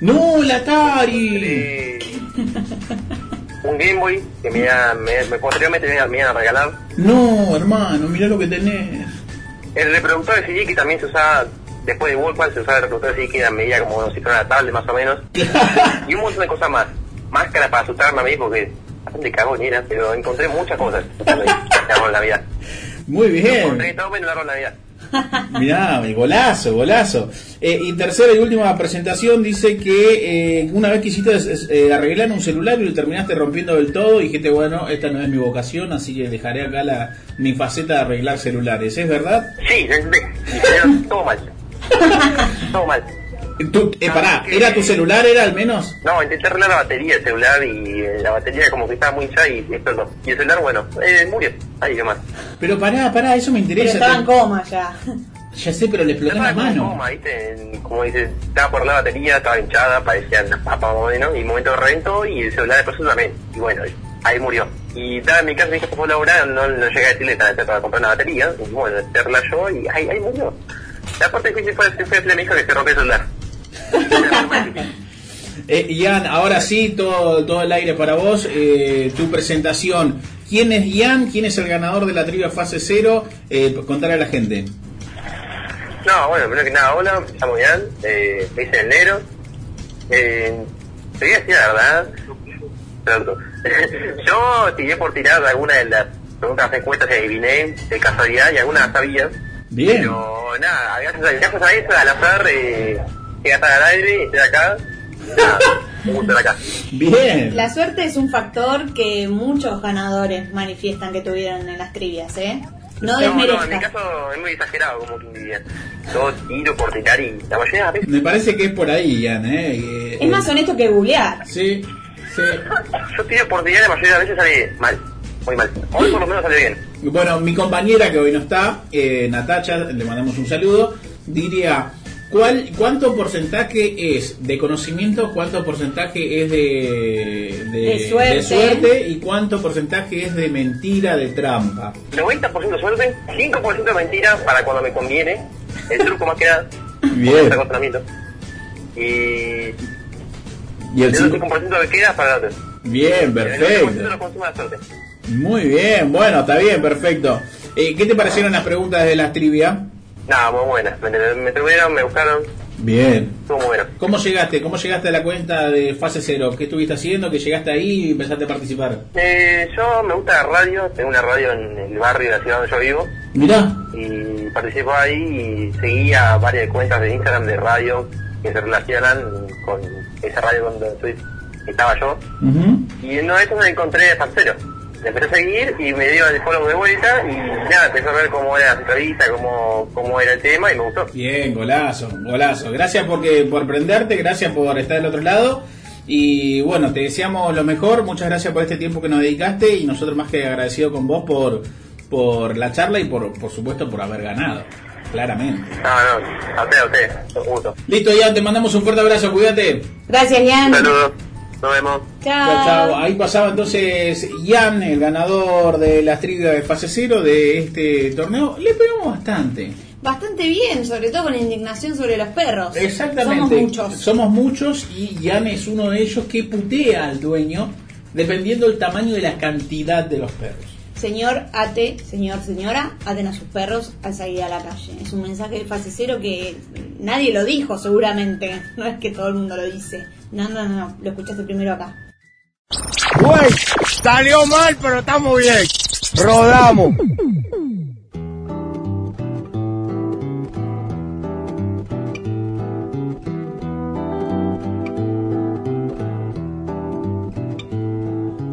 ¡No, la Atari! un Game Boy que me, me, me posteriormente me iban a regalar, No, hermano, mirá lo que tenés. el reproductor de CD que también se usaba, después de Walkman se usaba el reproductor de CD que era medida como si fuera una tablet más o menos. y un montón de cosas más. Máscara para asustarme a mí porque bastante cagón era, pero encontré muchas cosas en de Navidad. Muy bien. Encontré todo árbol de Navidad. Mirá, golazo, golazo. Eh, y tercera y última presentación dice que eh, una vez quisiste eh, arreglar un celular y lo terminaste rompiendo del todo y dijiste, bueno, esta no es mi vocación, así que dejaré acá la, mi faceta de arreglar celulares. ¿Es verdad? Sí. Y salieron todo mal. todo mal. Tú, eh, pará, ¿era tu celular, era al menos? No, intenté arreglar la batería del celular y eh, la batería como que estaba muy hinchada y explotó. Y el celular, bueno, eh, murió. Ahí nomás. Pero pará, pará, eso me Pero interesa. estaba en coma ya. Ya sé, pero le explotó en la Estaba en mano. coma, ¿viste? Como dice, estaba por la batería, estaba hinchada, parecía una papa más o menos, y un momento de reventó y el celular después también. Y bueno, ahí murió. Y estaba en mi casa, mi hija fue a laburar, no, no llegué a decirle, estaba para comprar una batería, y bueno, hacerla yo y ahí, ahí murió. La parte difícil fue, fue a mi hija que se rompió el celular. Eh, Ian, ahora sí, todo, todo el aire para vos. Eh, tu presentación. ¿Quién es Ian? ¿Quién es el ganador de la trivia fase 0? Eh, contarle a la gente. No, bueno, primero que nada, hola, me llamo Ian, eh, me dicen el negro. Eh, te voy a decir la verdad. Pronto. Yo tiré por tirar alguna de las preguntas de encuestas que adiviné de casualidad y algunas sabía. Bien. Pero nada, gracias a, gracias a eso, al azar, eh, hasta al aire, estoy acá. Nada, un gusto estar acá. Bien. La suerte es un factor que muchos ganadores manifiestan que tuvieron en las trivias, ¿eh? No no, en mi caso es muy exagerado, como que diría. Yo tiro por tirar y la mayoría de las veces Me parece que es por ahí, Ian. Eh. Eh, Es más honesto que googlear. Sí, sí. Yo tiro por tirar y la mayoría de las veces sale mal, muy mal. Hoy por lo menos sale bien. Bueno, mi compañera que hoy no está, eh, Natacha, le mandamos un saludo, diría, ¿cuál, ¿cuánto porcentaje es de conocimiento, cuánto porcentaje es de, De suerte. suerte y cuánto porcentaje es de mentira, de trampa? 90% suerte, 5% de mentira para cuando me conviene. El truco más que nada. Bien. Y Y el el cinco- 5% que queda para el otro. Bien, El 90% perfecto. lo consume la suerte. Muy bien, bueno, está bien, perfecto. Eh, ¿Qué te parecieron las preguntas de las trivia? Nada, muy buenas. Me, me tuvieron, me buscaron. Bien. Estuvo muy bueno. ¿Cómo llegaste? ¿Cómo llegaste a la cuenta de fase cero? ¿Qué estuviste haciendo? ¿Que llegaste ahí y empezaste a participar? Eh, yo me gusta la radio. Tengo una radio en el barrio de la ciudad donde yo vivo. Mirá. y participo ahí y seguía varias cuentas de Instagram de radio que se relacionan con esa radio donde estaba yo y en uno de esos me encontré a Farcero le empecé a seguir y me dio el follow de vuelta y nada, empecé a ver cómo era la entrevista, cómo, cómo era el tema y me gustó. Bien, golazo, golazo. Gracias porque, por prenderte, gracias por estar del otro lado. Y bueno, te deseamos lo mejor. Muchas gracias por este tiempo que nos dedicaste y nosotros más que agradecido con vos por, por la charla y por, por supuesto por haber ganado. Claramente. No, no, a usted, a usted, un gusto. Listo, Ian, te mandamos un fuerte abrazo, cuídate. Gracias, Ian. Saludos, nos vemos. Chao. Ahí pasaba entonces Ian, el ganador de las trivias de fase cero de este torneo. Le pegamos bastante. Bastante bien, sobre todo con indignación sobre los perros. Exactamente. Somos muchos. Somos muchos y Ian es uno de ellos que putea al dueño dependiendo del tamaño de la cantidad de los perros. Señor, ate, señor, señora, aten a sus perros al salir a la calle. Es un mensaje de fase cero que nadie lo dijo seguramente. No es que todo el mundo lo dice. No, no, no, no, lo escuchaste primero acá. Güey, salió mal, pero estamos bien. Rodamos.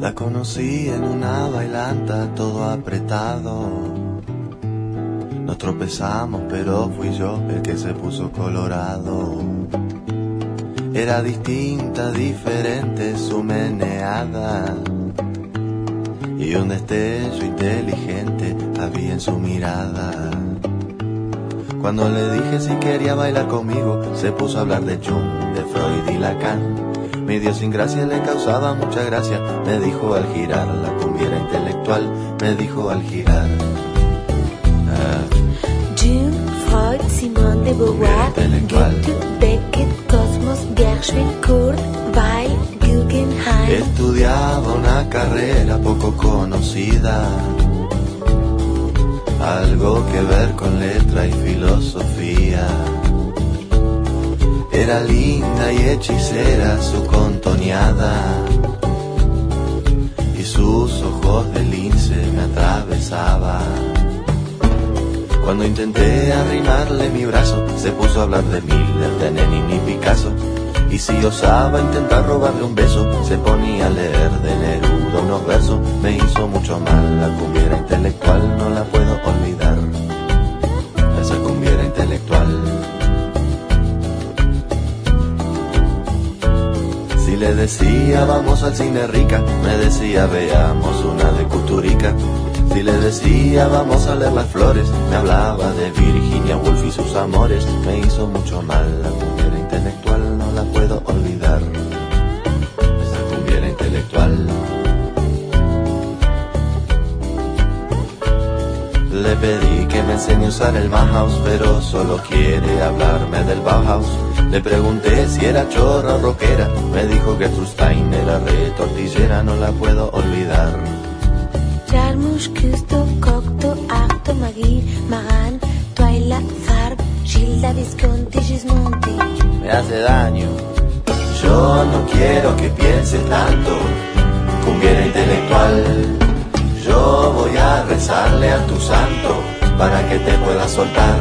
La conocí en una bailanta, todo apretado. Nos tropezamos, pero fui yo el que se puso colorado. Era distinta, diferente su meneada. Y un destello inteligente había en su mirada. Cuando le dije si quería bailar conmigo, se puso a hablar de Jung, de Freud y Lacan. Mi Dios sin gracia le causaba mucha gracia. Me dijo al girar, la cumbia era intelectual. Me dijo al girar. Ah, Jung, Freud, Simone de Beauvoir, Goethe, Gershwin, Kurt, Weil, Guggenheim. Estudiaba una carrera poco conocida. Algo que ver con letra y filosofía. Era linda y hechicera su contoneada. Y sus ojos de lince me atravesaban. Cuando intenté arrimarle mi brazo, se puso a hablar de Miller, de Lenin y Picasso. Y si osaba intentar robarle un beso, se ponía a leer de Neruda unos versos. Me hizo mucho mal, la cumbiera intelectual no la puedo olvidar. Esa cumbiera intelectual. Si le decía vamos al cine rica, me decía veamos una de Culturica. Si le decía vamos a leer las flores, me hablaba de Virginia Woolf y sus amores. Me hizo mucho mal, la cumbiera intelectual no la puedo olvidar. Esa cumbiera intelectual. Le pedí que me enseñe a usar el Bauhaus, pero solo quiere hablarme del Bauhaus. Le pregunté si era chorra o rockera, me dijo que Trustein era re tortillera, no la puedo olvidar. Jarmusch, Küsto, Cocteau, Arto, Magui, Maran, Twilight, Farb, Gilda, Visconti, Gismonti. me hace daño. Yo no quiero que pienses tanto, cumbiera intelectual. Yo voy a rezarle a tu santo para que te pueda soltar.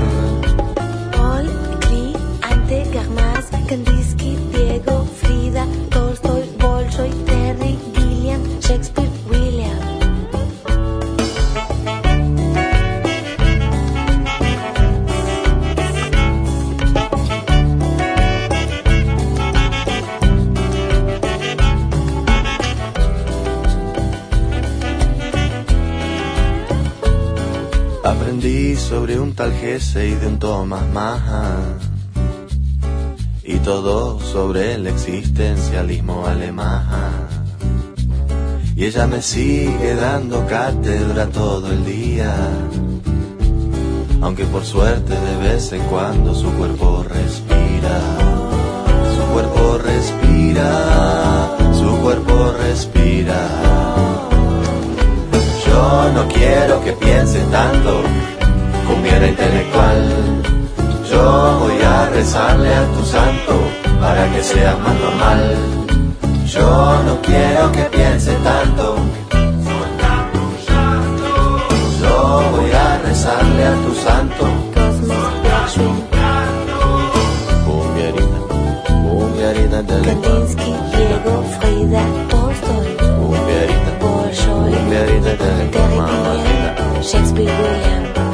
Sobre un tal Gese y de un Thomas Mann. Y todo sobre el existencialismo alemán. Y ella me sigue dando cátedra todo el día. Aunque por suerte de vez en cuando su cuerpo respira. Su cuerpo respira. Su cuerpo respira. Yo no quiero que pienses tanto, intelectual. Yo voy a rezarle a tu santo para que sea más normal. Yo no quiero que pienses tanto. Yo voy a rezarle a tu santo. Kandinsky, Diego, Frida, Tolstoy, Bolshoi, mamacita. Shakespeare, William.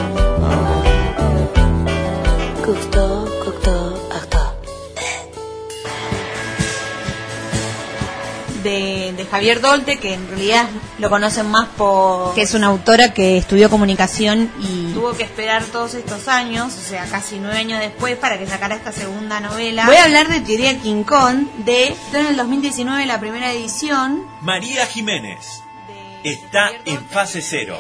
De, de Javier Dolte, que en realidad lo conocen más por... que es una autora que estudió comunicación y tuvo que esperar todos estos años, o sea, casi nueve años después, para que sacara esta segunda novela. Voy a hablar de Teoría King Kong, de en el 2019 la primera edición, María Jiménez está en fase cero.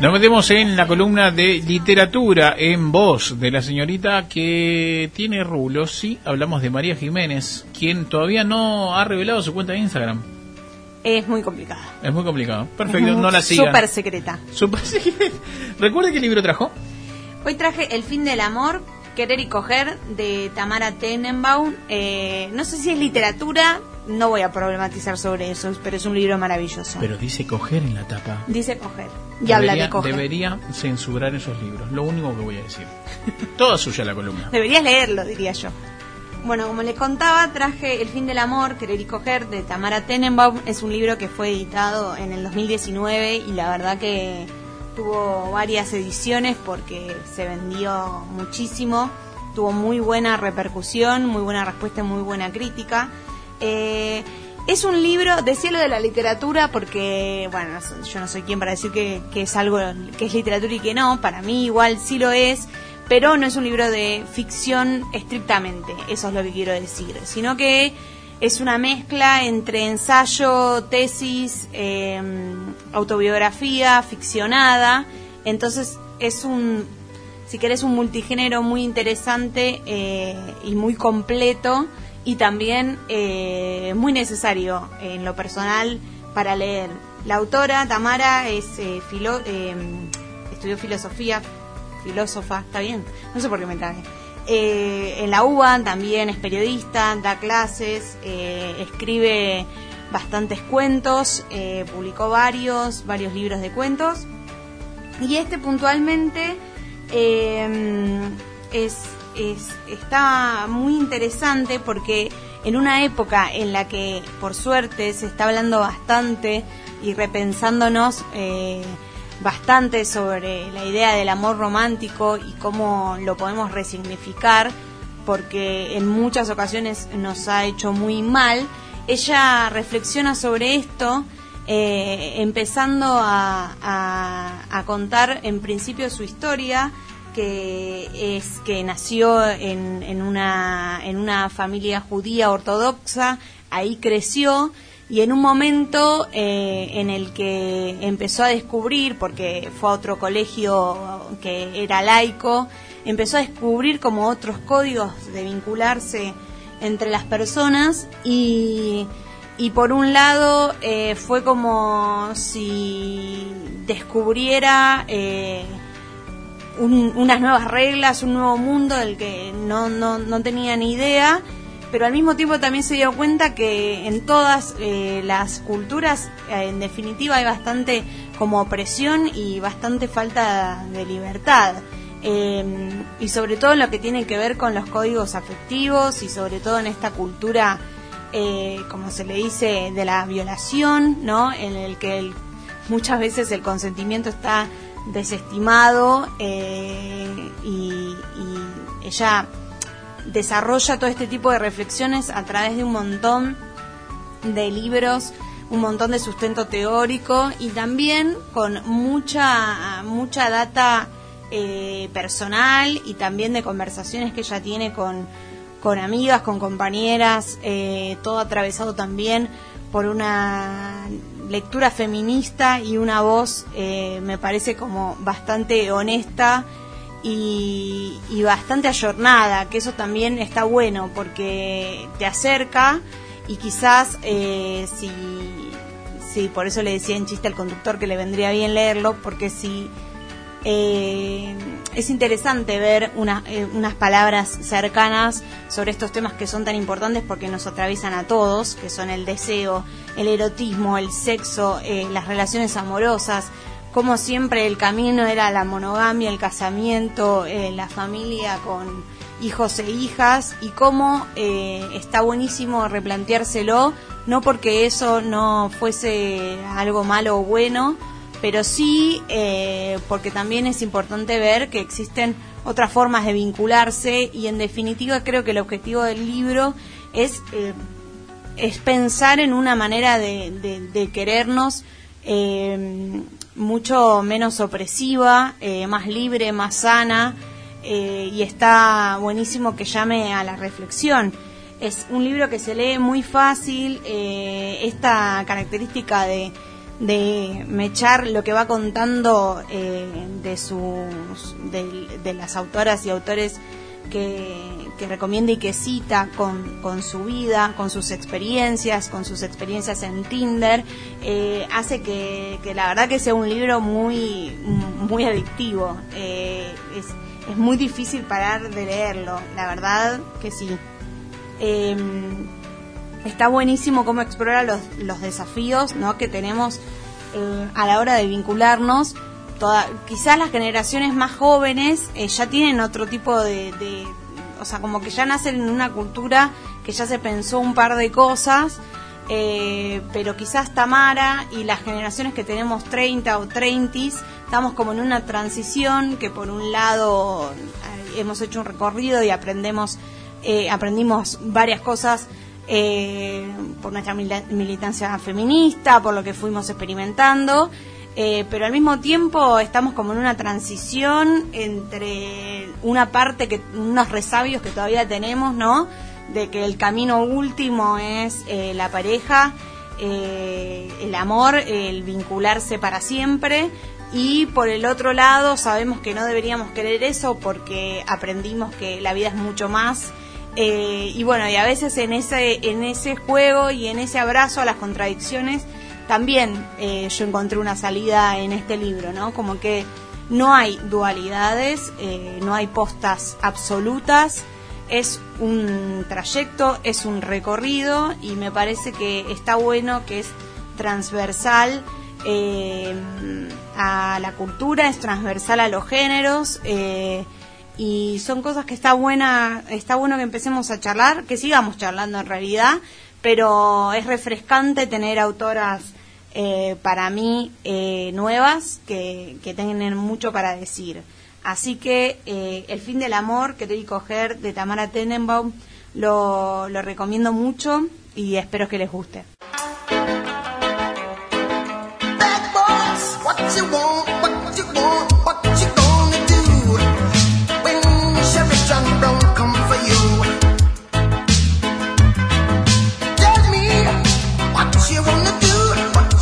Nos metemos en la columna de literatura en voz de la señorita que tiene rulos. Sí, hablamos de María Jiménez, quien todavía no ha revelado su cuenta de Instagram. Es muy complicada. Es muy complicado. Perfecto, no la sigan. Súper secreta. Súper secreta. ¿Recuerda qué libro trajo? Hoy traje El fin del amor, Querer y coger, de Tamara Tenenbaum. Eh, no sé si es literatura, no voy a problematizar sobre eso, pero es un libro maravilloso. Pero dice coger en la tapa. Dice coger. Y habla de Debería- coger. Debería censurar esos libros. Lo único que voy a decir. Toda suya la columna. Deberías leerlo, diría yo. Bueno, como les contaba, traje El fin del amor, querer y coger, de Tamara Tenenbaum. Es un libro que fue editado en el 2019 y la verdad que tuvo varias ediciones porque se vendió muchísimo. Tuvo muy buena repercusión, muy buena respuesta y muy buena crítica. Eh, es un libro de cielo de la literatura porque, bueno, yo no soy quien para decir que, es algo que es literatura y que no. Para mí igual sí lo es pero no es un libro de ficción estrictamente, eso es lo que quiero decir, sino que es una mezcla entre ensayo, tesis, eh, autobiografía, ficcionada, entonces es un, si querés, un multigénero muy interesante eh, y muy completo y también eh, muy necesario en lo personal para leer. La autora, Tamara, es eh, filo- eh, estudió filosofía, filósofa, está bien, no sé por qué me traje. Eh, en la UBA también es periodista, da clases, escribe bastantes cuentos, publicó varios, varios libros de cuentos. Y este puntualmente eh, es, es- está muy interesante porque en una época en la que por suerte se está hablando bastante y repensándonos eh, bastante sobre la idea del amor romántico y cómo lo podemos resignificar, porque en muchas ocasiones nos ha hecho muy mal, ella reflexiona sobre esto, eh, empezando a, a- a contar en principio su historia, que es que nació en, en una, en una familia judía ortodoxa, ahí creció y en un momento eh, en el que empezó a descubrir, porque fue a otro colegio que era laico, empezó a descubrir como otros códigos de vincularse entre las personas y, y por un lado eh, fue como si descubriera eh, un- unas nuevas reglas, un nuevo mundo del que no, no, no tenía ni idea, pero al mismo tiempo también se dio cuenta que en todas eh, las culturas, eh, en definitiva, hay bastante como opresión y bastante falta de libertad. Eh, y sobre todo en lo que tiene que ver con los códigos afectivos y sobre todo en esta cultura, eh, como se le dice, de la violación, ¿no? En el que muchas veces el consentimiento está desestimado eh, y, y ella desarrolla todo este tipo de reflexiones a través de un montón de libros, un montón de sustento teórico y también con mucha mucha data eh, personal y también de conversaciones que ella tiene con, con amigas, con compañeras, eh, todo atravesado también por una lectura feminista y una voz, eh, me parece como bastante honesta y, bastante ayornada, que eso también está bueno porque te acerca y quizás eh, si, si, por eso le decía en chiste al conductor que le vendría bien leerlo, porque si eh, es interesante ver eh, unas palabras cercanas sobre estos temas que son tan importantes porque nos atraviesan a todos, que son el deseo, el erotismo, el sexo, eh, las relaciones amorosas, como siempre el camino era la monogamia, el casamiento, eh, la familia con hijos e hijas y cómo eh, está buenísimo replanteárselo, no porque eso no fuese algo malo o bueno, pero sí eh, porque también es importante ver que existen otras formas de vincularse y en definitiva creo que el objetivo del libro es, eh, es pensar en una manera de, de- querernos eh, mucho menos opresiva, eh, más libre, más sana y está buenísimo que llame a la reflexión. Es un libro que se lee muy fácil, esta característica de, de mechar lo que va contando eh, de sus de, las autoras y autores que, que recomienda y que cita con, con su vida, con sus experiencias, con sus experiencias en Tinder, eh, hace que, que la verdad que sea un libro muy, muy adictivo. Eh, es, es muy difícil parar de leerlo, la verdad que sí. Eh, está buenísimo cómo explora los, los desafíos ¿no? que tenemos eh, a la hora de vincularnos. Toda, quizás las generaciones más jóvenes eh, ya tienen otro tipo de, o sea, como que ya nacen en una cultura que ya se pensó un par de cosas, eh, pero quizás Tamara y las generaciones que tenemos 30 o 30 estamos como en una transición que por un lado hemos hecho un recorrido y aprendemos aprendimos varias cosas eh, por nuestra militancia feminista, por lo que fuimos experimentando, eh, pero al mismo tiempo estamos como en una transición entre una parte que unos resabios que todavía tenemos, ¿no? De que el camino último es eh, la pareja, eh, el amor, el vincularse para siempre. Y por el otro lado sabemos que no deberíamos querer eso porque aprendimos que la vida es mucho más eh, y bueno, y a veces en ese, en ese juego y en ese abrazo a las contradicciones, también eh, yo encontré una salida en este libro, ¿no? Como que no hay dualidades, eh, no hay postas absolutas, es un trayecto, es un recorrido y me parece que está bueno que es transversal a la cultura, es transversal a los géneros. Y son cosas que está buena está bueno que empecemos a charlar que sigamos charlando en realidad pero es refrescante tener autoras eh, para mí eh, nuevas que, que tienen mucho para decir. Así que eh, el fin del amor que te di coger de Tamara Tenenbaum lo, lo recomiendo mucho y espero que les guste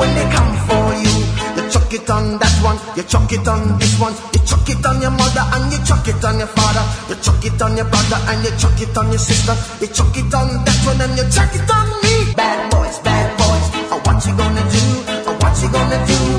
when they come for you? You chuck it on that one, you chuck it on this one, you chuck it on your mother and you chuck it on your father, you chuck it on your brother and you chuck it on your sister, you chuck it on that one and you chuck it on me. Bad boys, bad boys, or what you gonna do? Or what you gonna do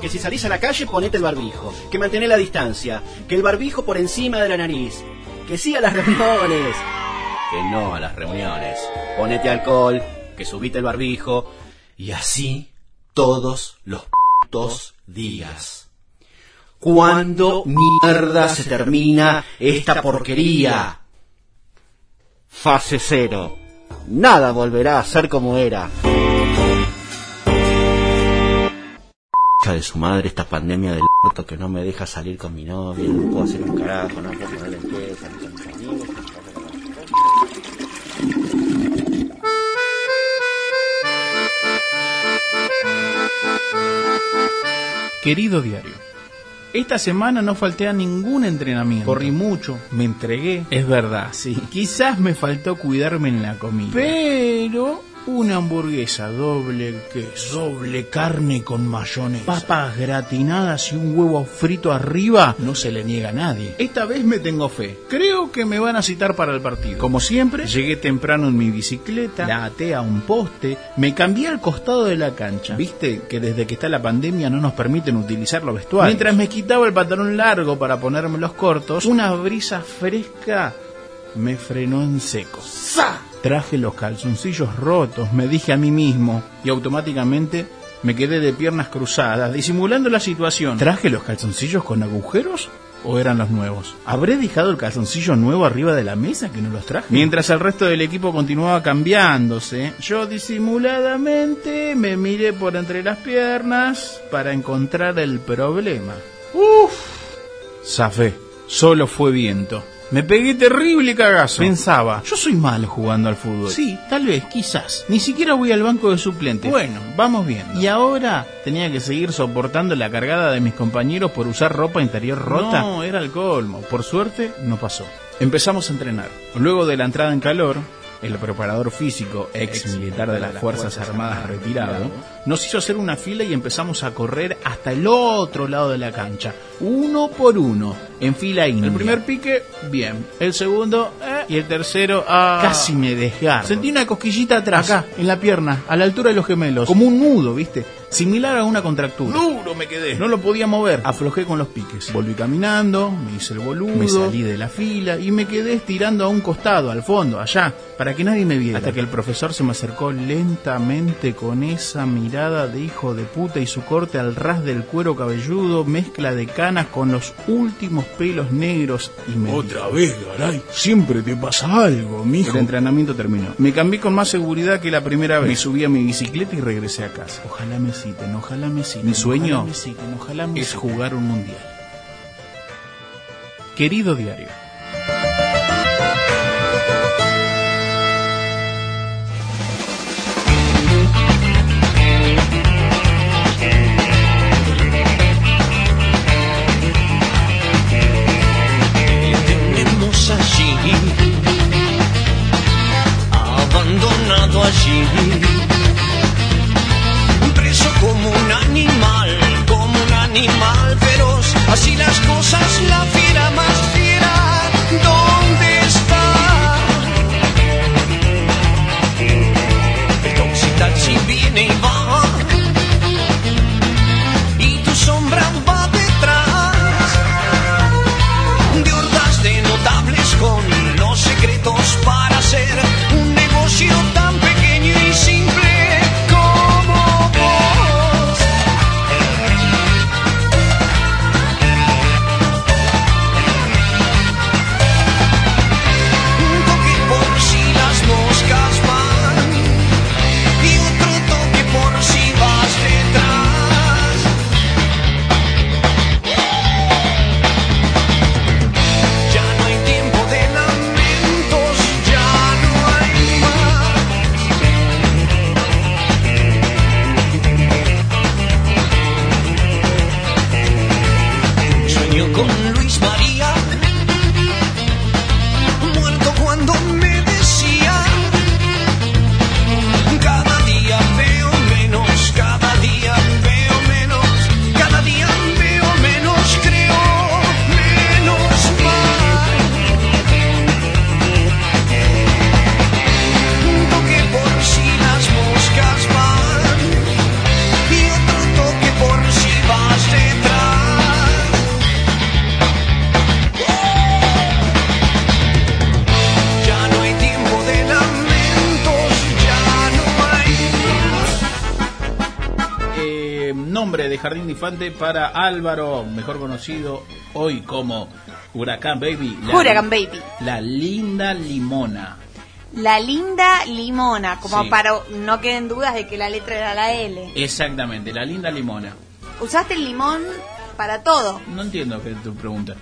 Que si salís a la calle, ponete el barbijo. Que mantené la distancia. Que el barbijo por encima de la nariz. Que sí a las reuniones. Que no a las reuniones. Ponete alcohol. Que subite el barbijo. Y así todos los putos días. ¿Cuándo mierda se termina esta porquería? Fase cero. Nada volverá a ser como era. De su madre, esta pandemia del orto que no me deja salir con mi novia, no puedo hacer un carajo, no puedo poner el salir con mis amigos. Querido diario, esta semana no falté a ningún entrenamiento. Corrí mucho, me entregué, es verdad, sí. Quizás me faltó cuidarme en la comida. Pero una hamburguesa doble queso, doble carne con mayonesa, papas gratinadas y un huevo frito arriba no se le niega a nadie. Esta vez me tengo fe. Creo que me van a citar para el partido. Como siempre, llegué temprano en mi bicicleta, la até a un poste, me cambié al costado de la cancha. Viste que desde que está la pandemia no nos permiten utilizar los vestuarios. Mientras me quitaba el pantalón largo para ponerme los cortos, una brisa fresca me frenó en seco. ¡Sa! Traje los calzoncillos rotos, me dije a mí mismo, y automáticamente Me quedé de piernas cruzadas, disimulando la situación. ¿Traje los calzoncillos con agujeros? ¿O eran los nuevos? ¿Habré dejado el calzoncillo nuevo arriba de la mesa que no los traje? Mientras el resto del equipo continuaba cambiándose, yo disimuladamente me miré por entre las piernas para encontrar el problema. Uf, Zafé, solo fue viento. Me pegué terrible cagazo. Pensaba, yo soy malo jugando al fútbol. Sí, tal vez, quizás. Ni siquiera voy al banco de suplentes. Bueno, vamos bien. Y ahora tenía que seguir soportando la cargada de mis compañeros por usar ropa interior rota. No, era el colmo. Por suerte, no pasó. Empezamos a entrenar. Luego de la entrada en calor, el preparador físico, ex militar de las Fuerzas Armadas retirado, nos hizo hacer una fila y empezamos a correr hasta el otro lado de la cancha, uno por uno, en fila india. El primer pique, bien. El segundo, eh, y el tercero, ah, casi me desgarro. Sentí una cosquillita atrás, acá, en la pierna, a la altura de los gemelos, como un nudo, ¿viste? Similar a una contractura. Duro me quedé. No lo podía mover. Aflojé con los piques. Volví caminando, me hice el boludo, me salí de la fila y me quedé estirando a un costado, al fondo, allá, para que nadie me viera. Hasta que el profesor se me acercó lentamente con esa mirada de hijo de puta y su corte al ras del cuero cabelludo, mezcla de canas con los últimos pelos negros y me Otra vez, Garay. Siempre te pasa algo, mijo. el entrenamiento terminó. Me cambié con más seguridad que la primera vez. Me subí a mi bicicleta y regresé a casa. Ojalá me Mi sueño ojalá me citen, ojalá me es jugar un mundial. Querido diario. tenemos allí, abandonado allí, así las cosas, la fiera más Jardín de Infante para Álvaro, mejor conocido hoy como Huracán Baby. La- Huracán Baby. La linda limona. La linda limona, como Sí. para no queden dudas de que la letra era la L. Exactamente, la linda limona. Usaste el limón para todo. No entiendo qué es tu pregunta.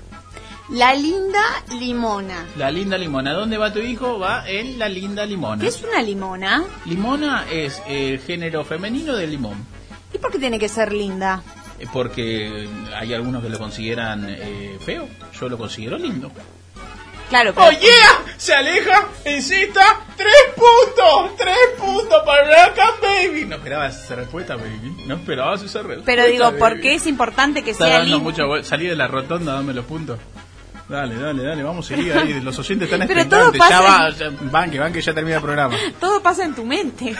La linda limona. La linda limona. ¿Dónde va tu hijo? Va en la linda limona. ¿Qué es una limona? Limona es el género femenino del limón. ¿Y por qué tiene que ser linda? Eh, Porque hay algunos que lo consideran eh, feo. Yo lo considero lindo. Claro, pero... ¡Oh, yeah! Se aleja, insista. ¡Tres puntos! ¡Tres puntos para Huracán Baby! No esperabas esa respuesta, baby. No esperabas esa respuesta. Pero digo, ¿por baby. qué es importante que Está sea dando linda? mucha vuelta. Salí de la rotonda, dame los puntos. Dale, dale, dale, vamos a seguir ahí. Los oyentes están Pero todo expectantes. Ya pasa- va, ya, van, que van, que ya termina el programa. Todo pasa en tu mente.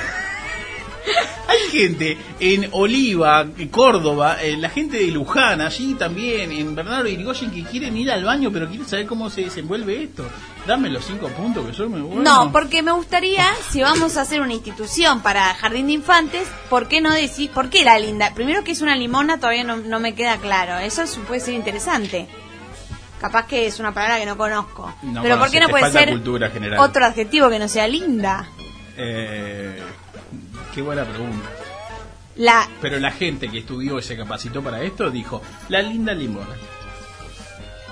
Hay gente en Oliva, en Córdoba, eh, la gente de Luján, allí también, en Bernardo Irigoyen, que quieren ir al baño, pero quieren saber cómo se desenvuelve esto. Dame los cinco puntos que son muy buenos. No, porque me gustaría, si vamos a hacer una institución para jardín de infantes, ¿por qué no decir, por qué la linda? Primero que es una limona, todavía no, no me queda claro. Eso es- puede ser interesante. Capaz que es una palabra que no conozco. No Pero ¿por qué no puede ser cultura otro adjetivo que no sea linda? Eh, qué buena pregunta. La Pero la gente que estudió y se capacitó para esto dijo, la linda limona.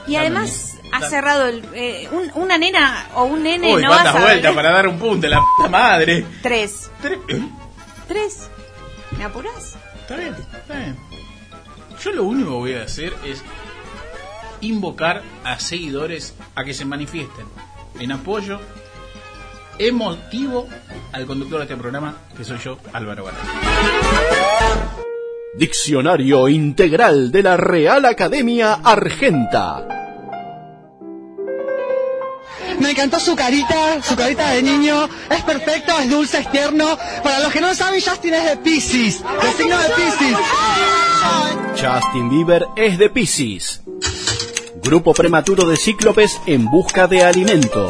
y además ha cerrado el, eh, un- una nena o un nene Uy, no cuántas a vueltas para dar un punto, la puta madre. Tres. Tres. ¿Eh? Tres. ¿Me apuras? Está bien, está bien. Yo lo único que voy a hacer es invocar a seguidores a que se manifiesten en apoyo emotivo al conductor de este programa, que soy yo, Álvaro Garay. Diccionario Integral de la Real Academia Argenta. Me encantó su carita, su carita de niño. Es perfecto, es dulce, es tierno. Para los que no saben, Justin es de Pisces. El signo de Pisces. Justin Bieber es de Pisces. Grupo prematuro de cíclopes en busca de alimento.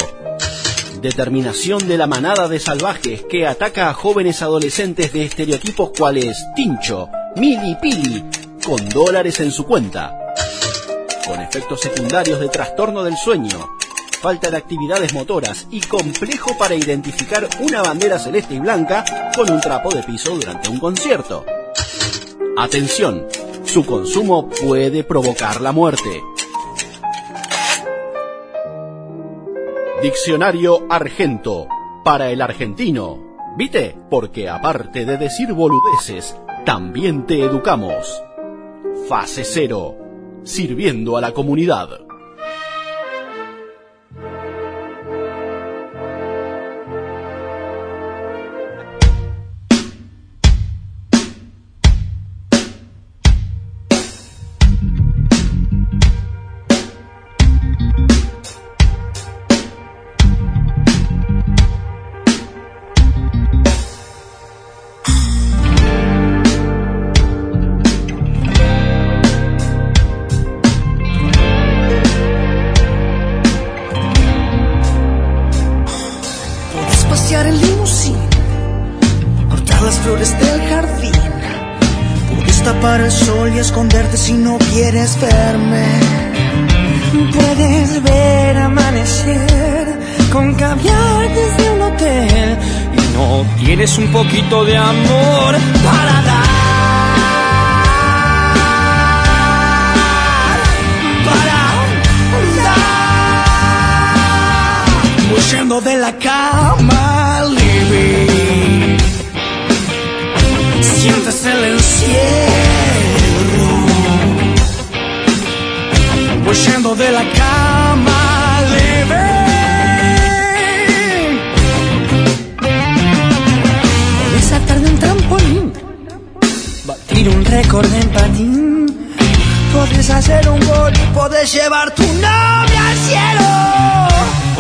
Determinación de la manada de salvajes que ataca a jóvenes adolescentes de estereotipos cuales Tincho, Mili Pili, con dólares en su cuenta. Con efectos secundarios de trastorno del sueño, falta de actividades motoras y complejo para identificar una bandera celeste y blanca con un trapo de piso durante un concierto. Atención, su consumo puede provocar la muerte. Diccionario Argento, para el argentino. ¿Viste? Porque aparte de decir boludeces, también te educamos. Fase cero, sirviendo a la comunidad. Verme. Puedes ver amanecer con caviar desde un hotel y no tienes un poquito de amor para dar. Para dar. Huyendo de la cama, living. Sientes el encierro. Huyendo de la cama, living. Puedes saltar de un trampolín. Batir un récord en patín. Puedes hacer un gol y puedes llevar tu novia al cielo.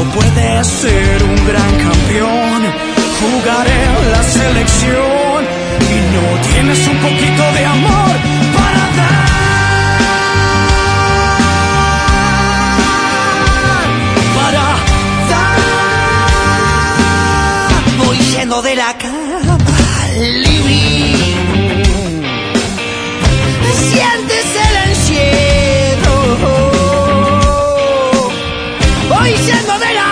O puedes ser un gran campeón, jugar en la selección y no tienes un poquito de amor Voy yendo de la cama, living. Sientes el encierro. Voy yendo de la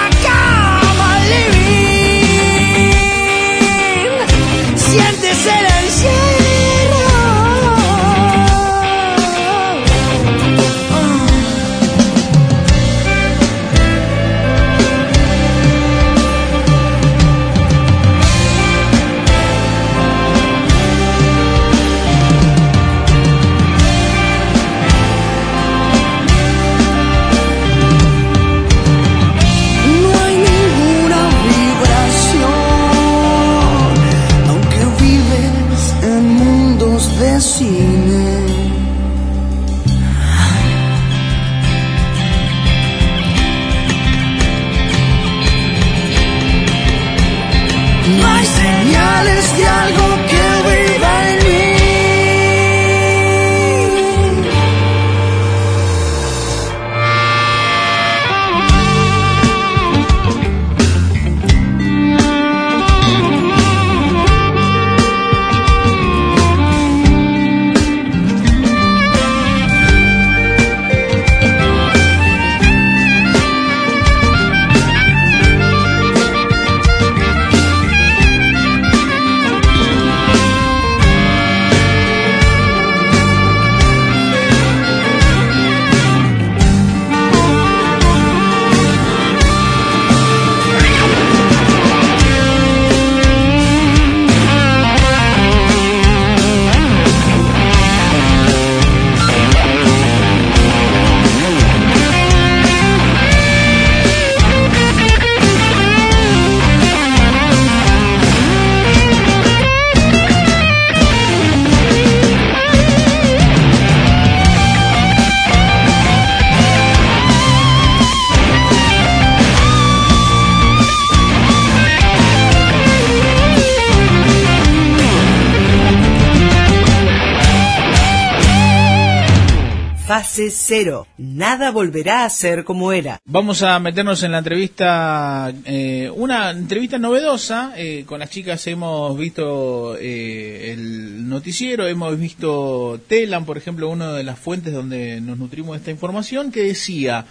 Cero. Nada volverá a ser como era. Vamos a meternos en la entrevista, eh, una entrevista novedosa. eh, con las chicas hemos visto eh, el noticiero, hemos visto Telam, por ejemplo, una de las fuentes donde nos nutrimos de esta información, que decía,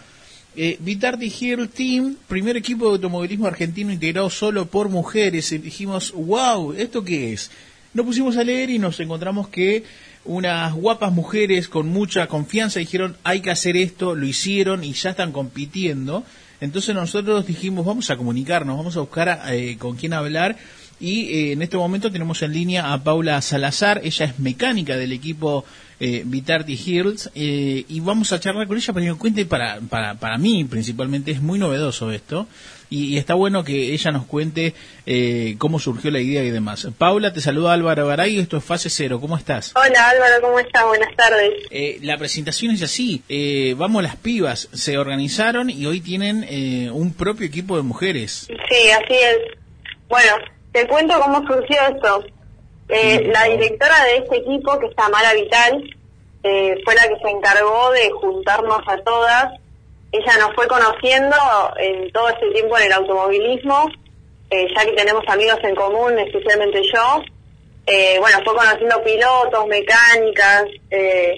eh, Vitardi Hill Team, primer equipo de automovilismo argentino integrado solo por mujeres. Y dijimos, wow, ¿esto qué es? Nos pusimos a leer y nos encontramos que unas guapas mujeres con mucha confianza dijeron hay que hacer esto, lo hicieron y ya están compitiendo. Entonces nosotros dijimos vamos a comunicarnos, vamos a buscar eh, con quién hablar y eh, en este momento tenemos en línea a Paula Salazar, ella es mecánica del equipo eh, Vitardi Hills eh, y vamos a charlar con ella para que cuente, para, para, para mí principalmente es muy novedoso esto y, y está bueno que ella nos cuente eh, cómo surgió la idea y demás. Paula, te saluda Álvaro Garay, esto es Fase Cero, ¿cómo estás? Hola Álvaro, ¿cómo estás? Buenas tardes. Eh, la presentación es así, eh, vamos las pibas, se organizaron y hoy tienen eh, un propio equipo de mujeres. Sí, así es. Bueno, te cuento cómo surgió esto. Eh, la directora de este equipo, que es Tamara Vital, eh, fue la que se encargó de juntarnos a todas. Ella nos fue conociendo en todo este tiempo en el automovilismo, eh, ya que tenemos amigos en común, especialmente yo. Eh, bueno, fue conociendo pilotos, mecánicas eh,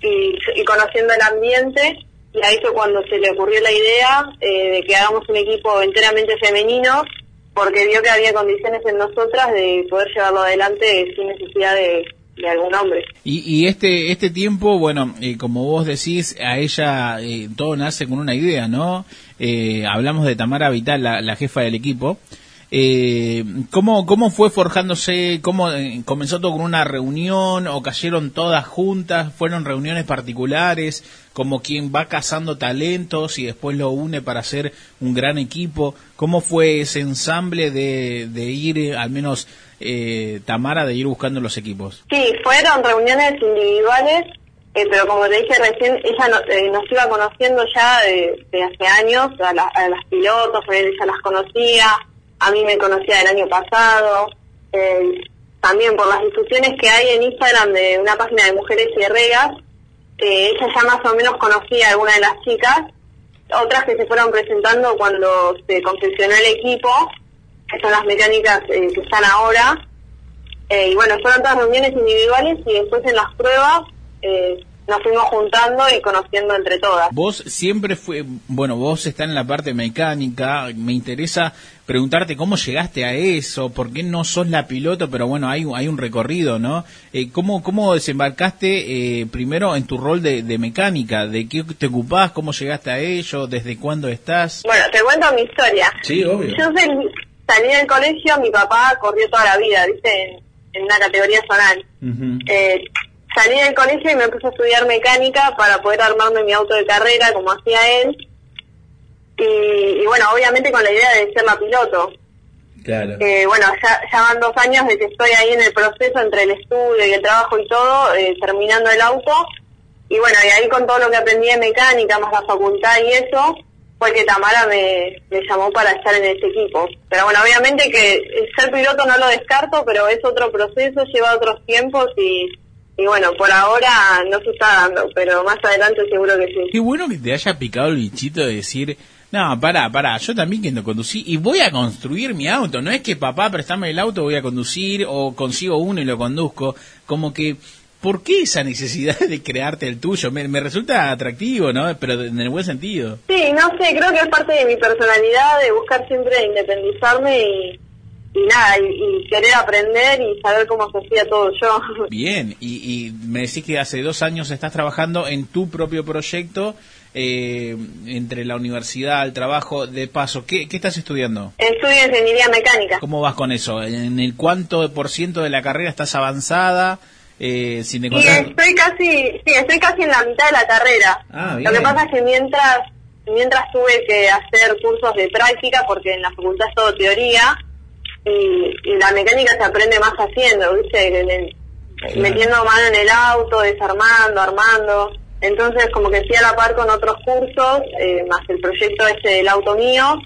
y, y conociendo el ambiente. Y ahí fue cuando se le ocurrió la idea eh, de que hagamos un equipo enteramente femenino, porque vio que había condiciones en nosotras de poder llevarlo adelante sin necesidad de, de algún hombre. Y, y este este tiempo, bueno, eh, como vos decís, a ella eh, todo nace con una idea, ¿no? Eh, hablamos de Tamara Vital, la, la jefa del equipo. Eh, ¿cómo, ¿Cómo fue forjándose? ¿Cómo eh, comenzó todo con una reunión o cayeron todas juntas? ¿Fueron reuniones particulares? Como quien va cazando talentos y después lo une para hacer un gran equipo. ¿Cómo fue ese ensamble de, de ir, al menos eh, Tamara, de ir buscando los equipos? Sí, fueron reuniones individuales, eh, pero como te dije recién, ella eh, nos iba conociendo ya de, de hace años, a, la- a las pilotos, por ella las conocía, a mí me conocía del año pasado, eh, también por las discusiones que hay en Instagram de una página de mujeres cierregas, eh, ella ya más o menos conocía a alguna de las chicas, otras que se fueron presentando cuando se confeccionó el equipo, que son las mecánicas eh, que están ahora, eh, y bueno, fueron todas reuniones individuales y después en las pruebas eh, nos fuimos juntando y conociendo entre todas. Vos siempre fue, bueno, vos estás en la parte mecánica, me interesa preguntarte cómo llegaste a eso, por qué no sos la piloto, pero bueno, hay, hay un recorrido, ¿no? Eh, ¿cómo, ¿Cómo desembarcaste eh, primero en tu rol de, de mecánica? ¿De qué te ocupás? ¿Cómo llegaste a ello? ¿Desde cuándo estás? Bueno, te cuento mi historia. Sí, obvio. Yo sal- salí del colegio, mi papá corrió toda la vida, ¿viste? En, en una categoría zonal. Eh, salí del colegio y me puse a estudiar mecánica para poder armarme mi auto de carrera como hacía él. Y, y bueno, obviamente con la idea de ser la piloto. Claro. Eh, bueno, ya, ya van dos años de que estoy ahí en el proceso entre el estudio y el trabajo y todo, eh, terminando el auto. Y bueno, y ahí con todo lo que aprendí de mecánica, más la facultad y eso, fue que Tamara me, llamó para estar en ese equipo. Pero bueno, obviamente que ser piloto no lo descarto, pero es otro proceso, lleva otros tiempos y, y bueno, por ahora no se está dando, pero más adelante seguro que sí. Qué bueno que te haya picado el bichito de decir, no, pará, pará, yo también quiero conducir y voy a construir mi auto. No es que papá, préstame el auto, voy a conducir o consigo uno y lo conduzco. Como que, ¿por qué esa necesidad de crearte el tuyo? Me, me resulta atractivo, ¿no? Pero en el buen sentido. Sí, no sé, creo que es parte de mi personalidad de buscar siempre independizarme y, y nada, y, y querer aprender y saber cómo se hacía todo yo. Bien, y, y me decís que hace dos años estás trabajando en tu propio proyecto, eh, entre la universidad, el trabajo, de paso. ¿Qué, qué estás estudiando? Estudio ingeniería mecánica. ¿Cómo vas con eso? ¿En el cuánto por ciento de la carrera estás avanzada? Eh, sin Y encontrar... estoy casi, sí, estoy casi en la mitad de la carrera. Ah, Lo que pasa es que mientras, mientras tuve que hacer cursos de práctica, porque en la facultad es todo teoría, y, y la mecánica se aprende más haciendo, ¿viste? En el- Metiendo mano en el auto, desarmando, armando. Entonces, como que fui a la par con otros cursos, eh, más el proyecto ese del auto mío,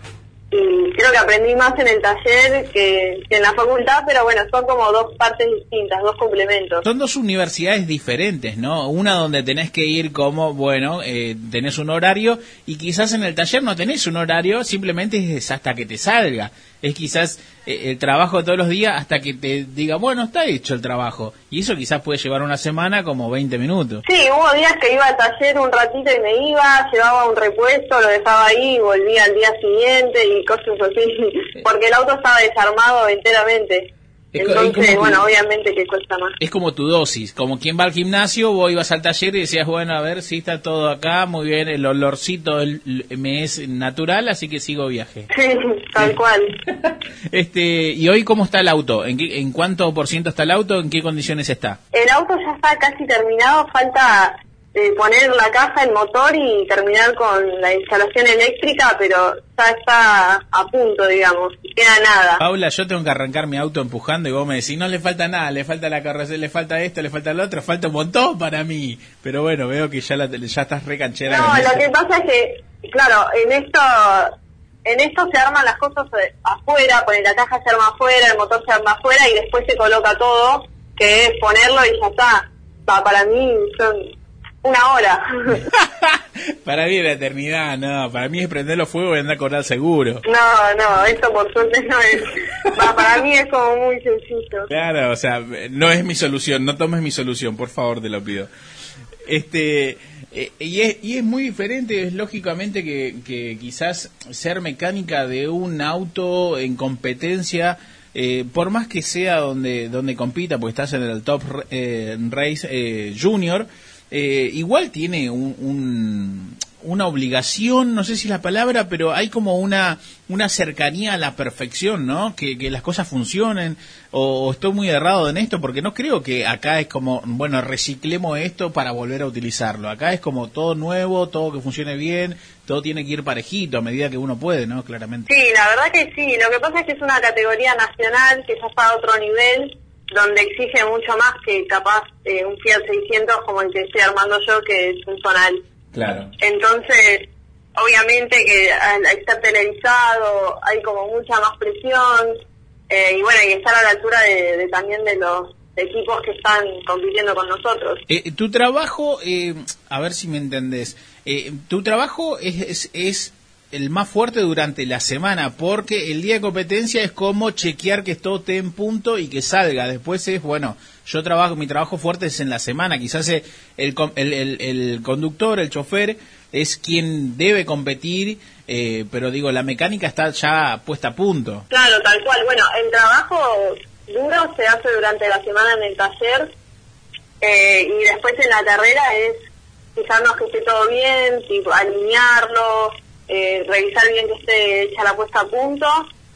y creo que aprendí más en el taller que, en la facultad, pero bueno, son como dos partes distintas, dos complementos. Son dos universidades diferentes, ¿no? Una donde tenés que ir como, bueno, eh, tenés un horario y quizás en el taller no tenés un horario, simplemente es hasta que te salga. Es quizás el trabajo todos los días hasta que te diga, bueno, está hecho el trabajo. Y eso quizás puede llevar una semana como 20 minutos. Sí, hubo días que iba al taller un ratito y me iba, llevaba un repuesto, lo dejaba ahí y volvía al día siguiente y cosas así, porque el auto estaba desarmado enteramente. Entonces, bueno, obviamente que cuesta más. Es como tu dosis, como quien va al gimnasio, vos ibas al taller y decías, bueno, a ver si está todo acá, muy bien, el olorcito el- me es natural, así que sigo viaje. Sí, tal cual. Este, y hoy cómo está el auto? ¿En, qué, ¿En cuánto por ciento está el auto? ¿En qué condiciones está? El auto ya está casi terminado, falta eh, poner la caja, el motor y terminar con la instalación eléctrica, pero ya está a punto, digamos, queda nada. Paula, yo tengo que arrancar mi auto empujando y vos me decís, no le falta nada, le falta la carrocería, le falta esto, le falta lo otro, falta un montón para mí. Pero bueno, veo que ya, la, ya estás re canchera. No, lo que pasa es que, claro, en esto en esto se arman las cosas eh, afuera, poner la caja se arma afuera, el motor se arma afuera y después se coloca todo, que es ponerlo y ya está. Pa- para mí son una hora. Para mí es la eternidad, no, para mí es prenderlo fuego y andar a cobrar seguro. no, no, esto por suerte no es. Pa- para mí es como muy sencillo. Claro, o sea, no es mi solución, no tomes mi solución, por favor, te lo pido. Este, eh, y, es, y es muy diferente, es lógicamente que, que quizás ser mecánica de un auto en competencia, eh, por más que sea donde, donde compita, porque estás en el Top eh, Race eh, Junior, eh, igual tiene un, un- una obligación, no sé si es la palabra, pero hay como una, una cercanía a la perfección, ¿no? Que, que las cosas funcionen, o, o estoy muy errado en esto, porque no creo que acá es como, bueno, reciclemos esto para volver a utilizarlo. Acá es como todo nuevo, todo que funcione bien, todo tiene que ir parejito a medida que uno puede, ¿no? Claramente. Sí, la verdad que sí. Lo que pasa es que es una categoría nacional que ya está a otro nivel, donde exige mucho más que capaz eh, un Fiat 600 como el que estoy armando yo, que es un zonal. Claro. Entonces, obviamente que al al estar televisado hay como mucha más presión eh, y bueno, y estar a la altura de, de también de los equipos que están compitiendo con nosotros. Eh, tu trabajo, eh, a ver si me entendés, eh, tu trabajo es, es, es el más fuerte durante la semana, porque el día de competencia es como chequear que todo esté en punto y que salga. Después es, bueno, yo trabajo, mi trabajo fuerte es en la semana. Quizás el, el, el conductor, el chofer, es quien debe competir, eh, pero digo, la mecánica está ya puesta a punto. Claro, tal cual. Bueno, el trabajo duro se hace durante la semana en el taller eh, y después en la carrera es fijarnos que esté todo bien, tipo, alinearlo, eh, revisar bien que esté hecha la puesta a punto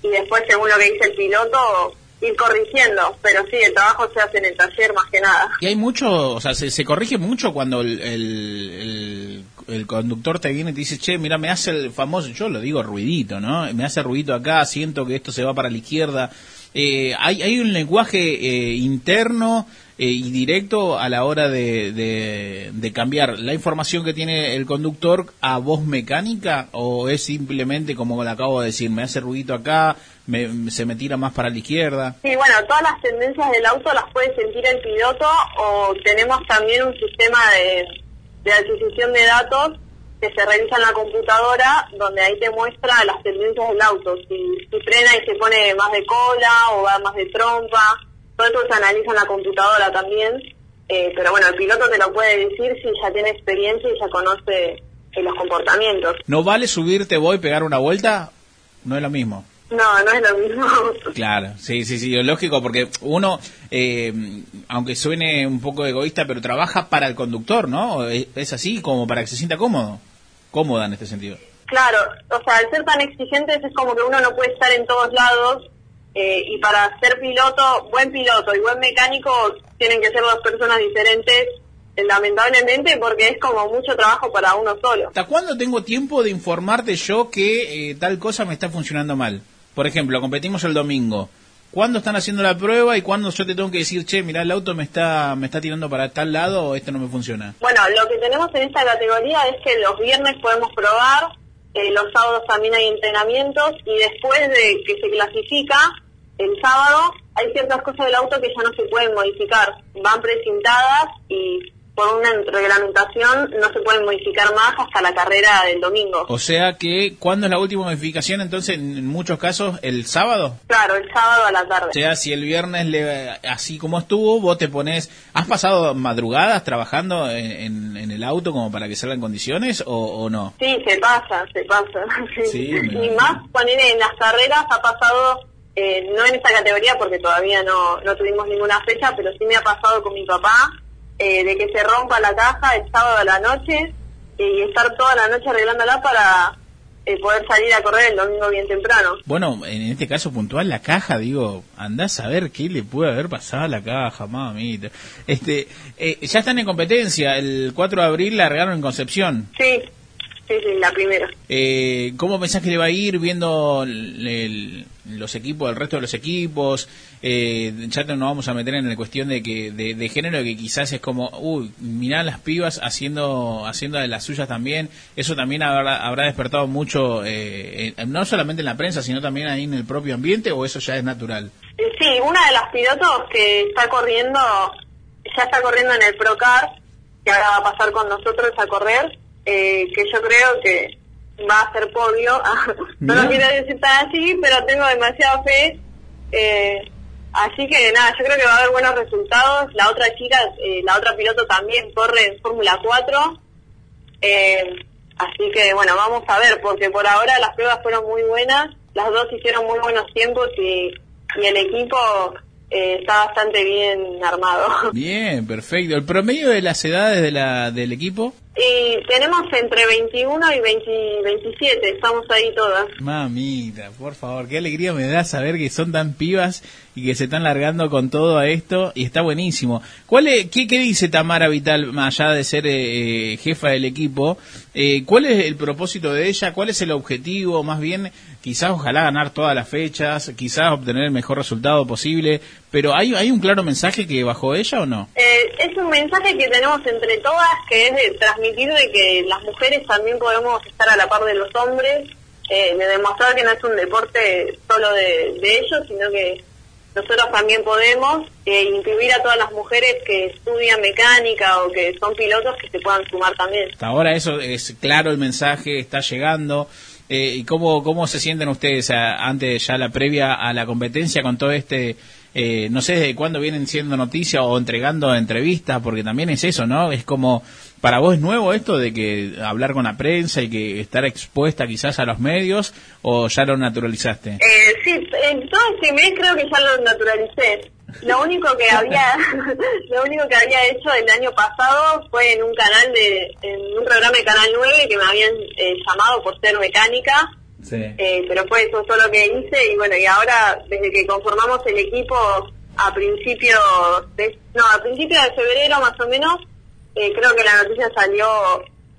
y después, según lo que dice el piloto, ir corrigiendo. Pero sí, el trabajo se hace en el taller más que nada. Y hay mucho, o sea, se, se corrige mucho cuando el, el, conductor te viene y te dice, che, mira, me hace el famoso, yo lo digo ruidito, ¿no? Me hace ruidito acá, siento que esto se va para la izquierda. Eh, hay, hay un lenguaje eh, interno eh, y directo a la hora de, de, cambiar la información que tiene el conductor a voz mecánica o es simplemente como le acabo de decir, me hace ruidito acá, me, se me tira más para la izquierda. Sí, bueno, todas las tendencias del auto las puede sentir el piloto o tenemos también un sistema de, adquisición de datos que se revisa en la computadora donde ahí te muestra las tendencias del auto, si, si frena y se pone más de cola o va más de trompa, todo eso se analiza en la computadora también, eh, pero bueno, el piloto te lo puede decir si ya tiene experiencia y ya conoce eh, los comportamientos. ¿No vale subirte vos y pegar una vuelta? No es lo mismo. No, no es lo mismo. Claro, sí, sí, sí, es lógico, porque uno, eh, aunque suene un poco egoísta, pero trabaja para el conductor, ¿no? Es, es así, como para que se sienta cómodo, cómoda en este sentido. Claro, o sea, al ser tan exigentes es como que uno no puede estar en todos lados eh, y para ser piloto, buen piloto y buen mecánico tienen que ser dos personas diferentes, eh, lamentablemente, porque es como mucho trabajo para uno solo. ¿Hasta cuándo tengo tiempo de informarte yo que eh, tal cosa me está funcionando mal? Por ejemplo, competimos el domingo. ¿Cuándo están haciendo la prueba y cuándo yo te tengo que decir, che, mira, el auto me está, me está tirando para tal lado o esto no me funciona? Bueno, lo que tenemos en esta categoría es que los viernes podemos probar eh, los sábados también hay entrenamientos y después de que se clasifica, el sábado hay ciertas cosas del auto que ya no se pueden modificar, van precintadas y por una reglamentación no se pueden modificar más hasta la carrera del domingo. O sea que, ¿cuándo es la última modificación? Entonces, en muchos casos, el sábado. Claro, el sábado a la tarde. O sea, si el viernes, le, así como estuvo, vos te pones... ¿Has pasado madrugadas trabajando en, en- en el auto como para que salga en condiciones o, o no? Sí, se pasa, se pasa. Sí, y más poner en las carreras ha pasado, eh, no en esta categoría porque todavía no, no tuvimos ninguna fecha, pero sí me ha pasado con mi papá, eh, de que se rompa la caja el sábado a la noche y estar toda la noche arreglándola para eh, poder salir a correr el domingo bien temprano. Bueno, en este caso puntual, la caja, digo, andás a ver qué le puede haber pasado a la caja, mamita. Este, eh, ya están en competencia, el 4 de abril largaron en Concepción. Sí, sí, sí, la primera. Eh, ¿Cómo pensás que le va a ir viendo el- el- los equipos, el resto de los equipos? Eh, ya nos vamos a meter en la cuestión de que de, de género que quizás es como, uy, mirá las pibas haciendo haciendo de las suyas también. Eso también habrá, habrá despertado mucho, eh, no solamente en la prensa, sino también ahí en el propio ambiente, o eso ya es natural. Eh, Sí, una de las pilotos que está corriendo, ya está corriendo en el Procar, que ahora va a pasar con nosotros a correr, eh, que yo creo que va a ser podio. no lo quiero decir tan así, pero tengo demasiada fe. Eh, así que nada, yo creo que va a haber buenos resultados. La otra chica, eh, la otra piloto también corre en Fórmula 4. Eh, así que bueno, vamos a ver, porque por ahora las pruebas fueron muy buenas, las dos hicieron muy buenos tiempos y, y el equipo eh, está bastante bien armado. Bien, perfecto. ¿El promedio de las edades de la, del equipo? Y tenemos entre 21 y 20 27, estamos ahí todas. Mamita, por favor, qué alegría me da saber que son tan pibas y que se están largando con todo a esto y está buenísimo. ¿Cuál es, qué, qué dice Tamara Vital, más allá de ser eh, jefa del equipo? Eh, ¿Cuál es el propósito de ella? ¿Cuál es el objetivo? Más bien, quizás ojalá ganar todas las fechas, quizás obtener el mejor resultado posible, pero ¿hay, hay un claro mensaje que bajó ella o no? Eh, es un mensaje que tenemos entre todas, que es de transmitir de que las mujeres también podemos estar a la par de los hombres, eh, de demostrar que no es un deporte solo de, ellos, sino que nosotros también podemos eh, incluir a todas las mujeres que estudian mecánica o que son pilotos que se puedan sumar también. Ahora eso es claro el mensaje, está llegando. Eh, ¿Y cómo, cómo se sienten ustedes a- antes ya la previa a la competencia con todo este, eh, no sé desde cuándo vienen siendo noticias o entregando entrevistas, porque también es eso, ¿no? Es como, para vos es nuevo esto de que hablar con la prensa y que estar expuesta quizás a los medios, o ya lo naturalizaste? Eh, sí, en todo este mes creo que ya lo naturalicé. Lo único que había, lo único que había hecho el año pasado fue en un canal de, en un programa de Canal 9 que me habían eh, llamado por ser mecánica, Sí. eh, pero fue eso solo que hice y bueno, y ahora desde que conformamos el equipo a principios de, no, a principios de febrero más o menos, eh, creo que la noticia salió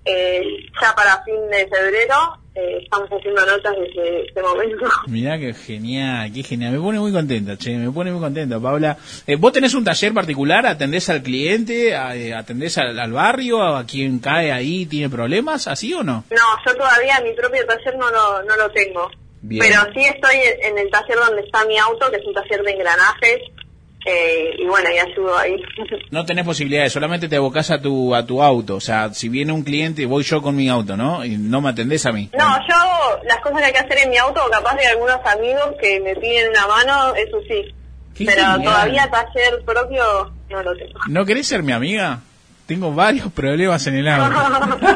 eh, ya para fin de febrero, eh, estamos haciendo notas desde ese momento. Mirá que genial, qué genial. Me pone muy contenta, che, me pone muy contenta, Paula. Eh, ¿Vos tenés un taller particular? ¿Atendés al cliente? a- eh, ¿Atendés al, al barrio? ¿A quien cae ahí tiene problemas? ¿Así o no? No, yo todavía mi propio taller no lo, no lo tengo. Bien. Pero sí estoy en el taller donde está mi auto, que es un taller de engranajes. Eh, y bueno, y ayudo ahí. No tenés posibilidades, solamente te abocás a tu, a tu auto. O sea, si viene un cliente, voy yo con mi auto, ¿no? Y no me atendés a mí. No, yo hago las cosas que hay que hacer en mi auto, capaz de algunos amigos que me piden una mano, eso sí. Qué Pero genial. todavía taller propio no lo tengo. ¿No querés ser mi amiga? Tengo varios problemas en el auto.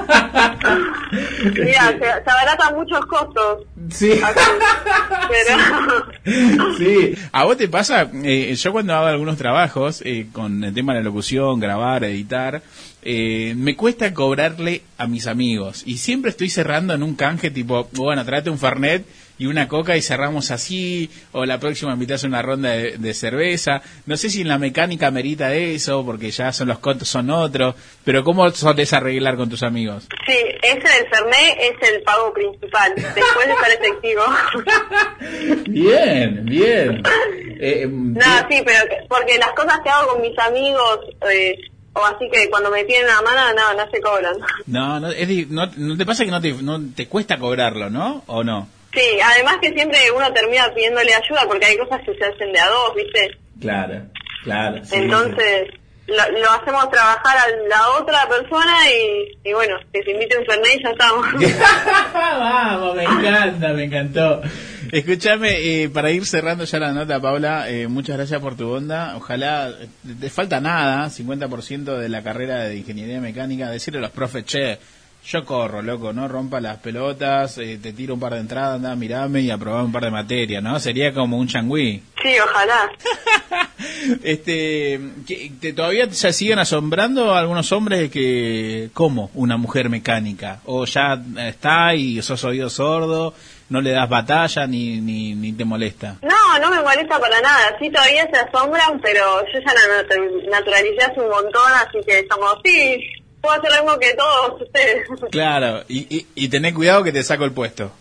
Mira, se, se abaratan muchos costos. Sí. Pero... Sí, a vos te pasa, eh, yo cuando hago algunos trabajos eh, con el tema de la locución, grabar, editar, eh, me cuesta cobrarle a mis amigos y siempre estoy cerrando en un canje tipo, bueno, tráete un Fernet y una coca y cerramos así, o la próxima invitas a una ronda de, de cerveza. No sé si en la mecánica merita eso, porque ya son los costos son otros, pero ¿cómo solés arreglar con tus amigos? Sí, ese del Fernet es el pago principal, después de estar efectivo. Bien, bien. Eh, No, sí, pero que- porque las cosas que hago con mis amigos, eh, o así que cuando me piden la mano, no, no se cobran. No, no, es no, ¿no te pasa que no te, no te cuesta cobrarlo, ¿no? ¿O no? Sí, además que siempre uno termina pidiéndole ayuda porque hay cosas que se hacen de a dos, ¿viste? Claro, claro. sí, Entonces, lo, lo hacemos trabajar a la otra persona y, y bueno, que se invite un Fernet y ya estamos. Vamos, me encanta, me encantó. Escúchame, eh, para ir cerrando ya la nota, Paula, eh, muchas gracias por tu onda. Ojalá, te falta nada, 50% de la carrera de ingeniería mecánica, decirle a los profes, che, yo corro, loco, no rompa las pelotas, eh, te tiro un par de entradas, anda, mirame y aprobá un par de materias, ¿no? Sería como un changüí. Sí, ojalá. Este, ¿qué- te, ¿Todavía se siguen asombrando algunos hombres que, ¿cómo? Una mujer mecánica. O ya está y sos oído sordo, no le das batalla ni, ni, ni te molesta. No, no me molesta para nada. Sí, todavía se asombran, pero yo ya la natu- naturalicé hace un montón, así que estamos, sí, puedo hacer mismo que todos ustedes. Claro, y, y, y tené cuidado que te saco el puesto.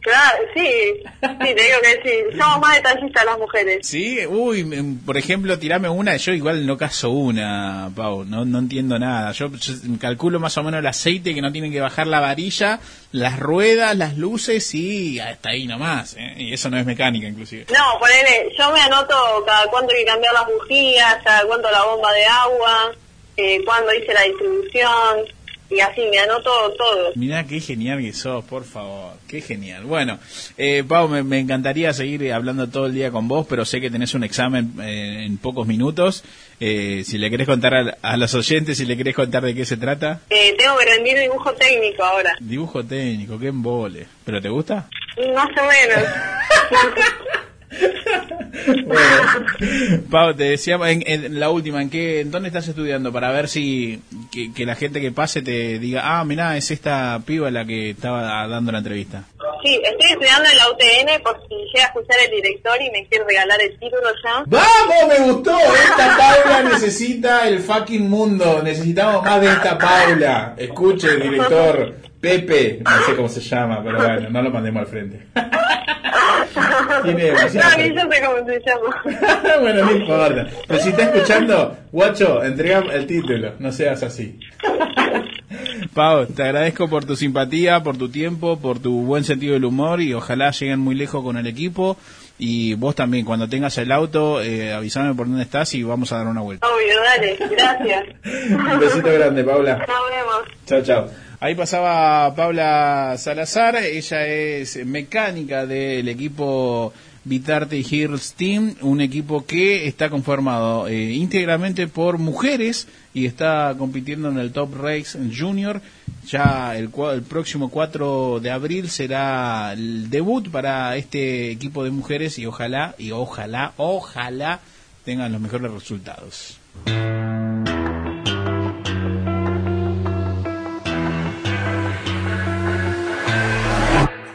claro, sí, sí, te digo que sí. Somos más detallistas las mujeres. Sí, uy, por ejemplo, tirame una, yo igual no caso una, Pau, no, no entiendo nada. Yo, yo calculo más o menos el aceite que no tienen que bajar la varilla, las ruedas, las luces y hasta ahí nomás. ¿eh? Y eso no es mecánica, inclusive. No, ponele, yo me anoto cada cuánto hay que cambiar las bujías, cada cuánto la bomba de agua, eh, cuándo hice la distribución, y así, me anoto todo. Mirá qué genial que sos, por favor, qué genial. Bueno, eh, Pau, me, me encantaría seguir hablando todo el día con vos, pero sé que tenés un examen eh, en pocos minutos. Eh, si le querés contar a, a los oyentes, si le querés contar de qué se trata. Eh, tengo que rendir dibujo técnico ahora, Dibujo técnico, qué embole. ¿Pero te gusta? más o menos. Pau, te decíamos en, en la última, ¿en qué, en dónde estás estudiando? Para ver si que, que la gente que pase te diga, ah, mirá, es esta piba la que estaba dando la entrevista. Sí, estoy estudiando en la UTN por si llega a escuchar el director y me quiere regalar el título ya. ¡Vamos! Me gustó. Esta Paula necesita el fucking mundo. Necesitamos más de esta Paula. Escuche, director Pepe. No sé cómo se llama, pero bueno, no lo mandemos al frente. Tiene demasiado No, ni yo sé cómo se llama. bueno, no importa. Pero si está escuchando, guacho, entrega el título. No seas así. Pau, te agradezco por tu simpatía, por tu tiempo, por tu buen sentido del humor y ojalá lleguen muy lejos con el equipo. Y vos también, cuando tengas el auto, eh, avísame por dónde estás y vamos a dar una vuelta. Obvio, dale, gracias. Un besito grande, Paula. Nos vemos. Chao, chao. Ahí pasaba Paula Salazar, ella es mecánica del equipo Vitarte Hills Team, un equipo que está conformado eh, íntegramente por mujeres y está compitiendo en el Top Race Junior. Ya el, el próximo 4 de abril será el debut para este equipo de mujeres y ojalá, y ojalá, ojalá tengan los mejores resultados.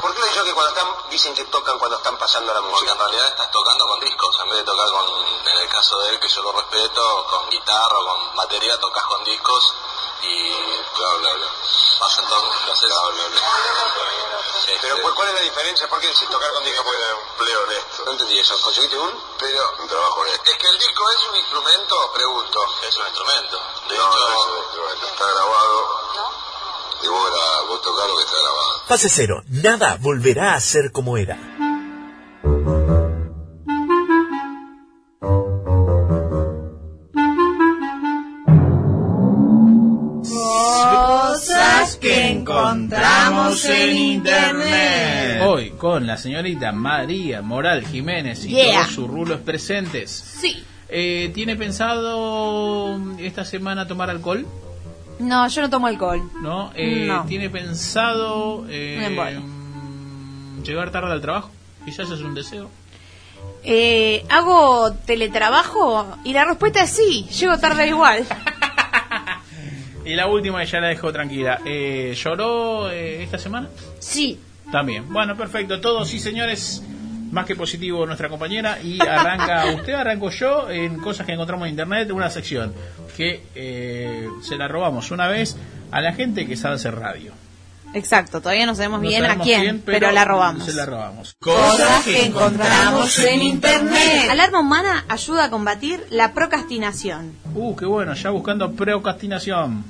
¿Por qué dicho que cuando están, dicen que tocan cuando están pasando la música? Porque en realidad estás tocando con discos, en vez de tocar con, en el caso de él, que yo lo respeto, con guitarra o con batería, tocas con discos y bla bla bla. Vas entonces, lo haces. Bla bla bla. Pero ¿cuál- ¿cuál es la diferencia? ¿Por qué si tocar con discos puede un empleo honesto? No entendí eso. ¿Conseguiste un? Pero un trabajo honesto. Es que el disco es un instrumento, pregunto. Es un instrumento. De no, hecho, no es un instrumento. Está grabado. Y vos, gra- vos tocás lo que está grabado. Fase cero. Nada volverá a ser como era. Cosas que encontramos en internet. Hoy con la señorita María Moral Jiménez y Yeah. todos sus rulos presentes. Sí. Eh, ¿Tiene pensado esta semana tomar alcohol? No, yo no tomo alcohol. ¿No? Eh, No. ¿Tiene pensado eh, llegar tarde al trabajo? Quizás es un deseo. Eh, ¿Hago teletrabajo? Y la respuesta es sí, llego tarde igual. Y la última, ya la dejo tranquila. Eh, ¿Lloró eh, esta semana? Sí. También. Bueno, perfecto. Todos sí, señores. Más que positivo nuestra compañera. Y arranca usted, arranco yo en cosas que encontramos en internet. Una sección que eh, se la robamos una vez a la gente que sabe hacer radio. Exacto, todavía no sabemos No bien sabemos a quién, quién, pero, la robamos. Se la robamos. Cosas que encontramos en internet. Alarma humana ayuda a combatir la procrastinación. Uh, qué bueno. Ya buscando procrastinación.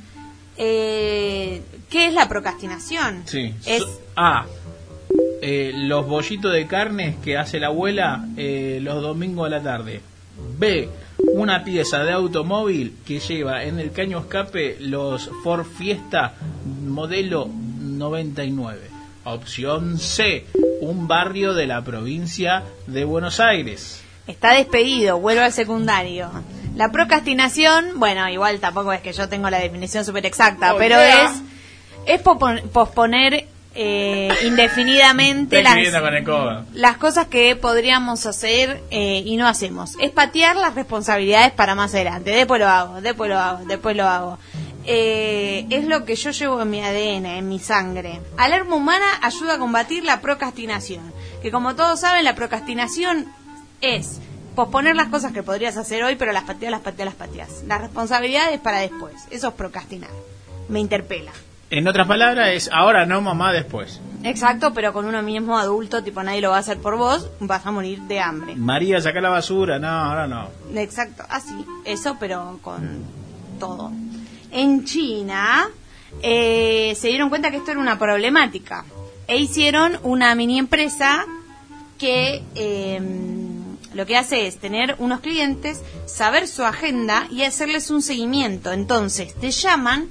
Eh, ¿Qué es la procrastinación? Sí. Es So- A. eh, los bollitos de carne que hace la abuela eh, los domingos a la tarde. B. Una pieza de automóvil que lleva en el caño escape los Ford Fiesta modelo 99. Opción C. Un barrio de la provincia de Buenos Aires. Está despedido, vuelve al secundario. La procrastinación, bueno, igual tampoco es que yo tengo la definición súper exacta, Oh, pero yeah. es, es posponer eh, indefinidamente las cosas que podríamos hacer eh, y no hacemos. Es patear las responsabilidades para más adelante. Después lo hago, después lo hago, después lo hago. Eh, es lo que yo llevo en mi ADN, en mi sangre. Alarma humana ayuda a combatir la procrastinación. Que como todos saben, la procrastinación es posponer las cosas que podrías hacer hoy, pero las pateas, las pateas, las pateas. Las responsabilidades para después. Eso es procrastinar. Me interpela. En otras palabras es ahora no mamá después. Exacto, pero con uno mismo adulto, tipo nadie lo va a hacer por vos, vas a morir de hambre. María, saca la basura. No, ahora no. Exacto, así, eso, pero con todo. En China eh, se dieron cuenta que esto era una problemática e hicieron una mini empresa que eh, lo que hace es tener unos clientes, saber su agenda y hacerles un seguimiento. Entonces te llaman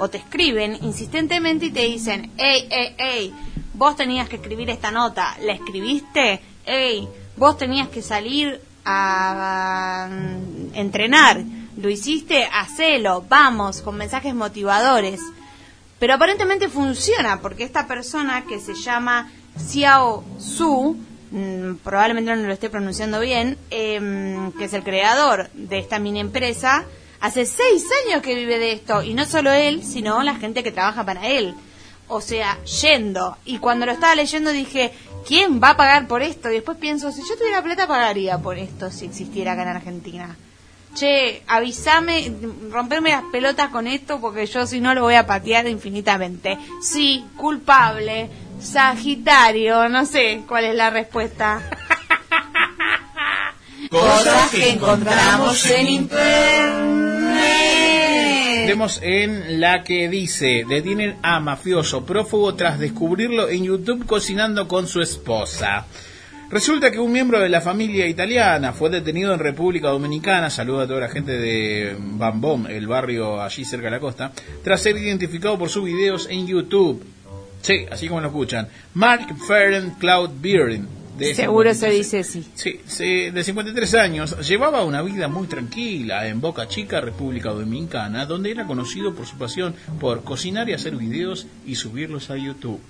o te escriben insistentemente y te dicen, hey, hey, hey, vos tenías que escribir esta nota, ¿la escribiste? Hey, vos tenías que salir a mm, entrenar, ¿lo hiciste? Hacelo, vamos, con mensajes motivadores. Pero aparentemente funciona, porque esta persona que se llama Xiao Su, mm, probablemente no lo esté pronunciando bien, em, que es el creador de esta mini empresa, hace seis años que vive de esto, y no solo él, sino la gente que trabaja para él. O sea, yendo. Y cuando lo estaba leyendo dije, ¿quién va a pagar por esto? Y después pienso, si yo tuviera plata, pagaría por esto si existiera acá en Argentina. Che, avísame, romperme las pelotas con esto porque yo si no lo voy a patear infinitamente. Sí, culpable, Sagitario, no sé cuál es la respuesta. Cosas que encontramos en internet. Vemos en la que dice, detienen a mafioso prófugo tras descubrirlo en YouTube cocinando con su esposa. Resulta que un miembro de la familia italiana fue detenido en República Dominicana, saluda a toda la gente de Bambom, el barrio allí cerca de la costa, tras ser identificado por sus videos en YouTube. Sí, así como lo escuchan. Mark Ferenc Cloud Beering. De Seguro se 53 dice sí. Sí, sí, de 53 años, llevaba una vida muy tranquila en Boca Chica, República Dominicana, donde era conocido por su pasión por cocinar y hacer videos y subirlos a YouTube.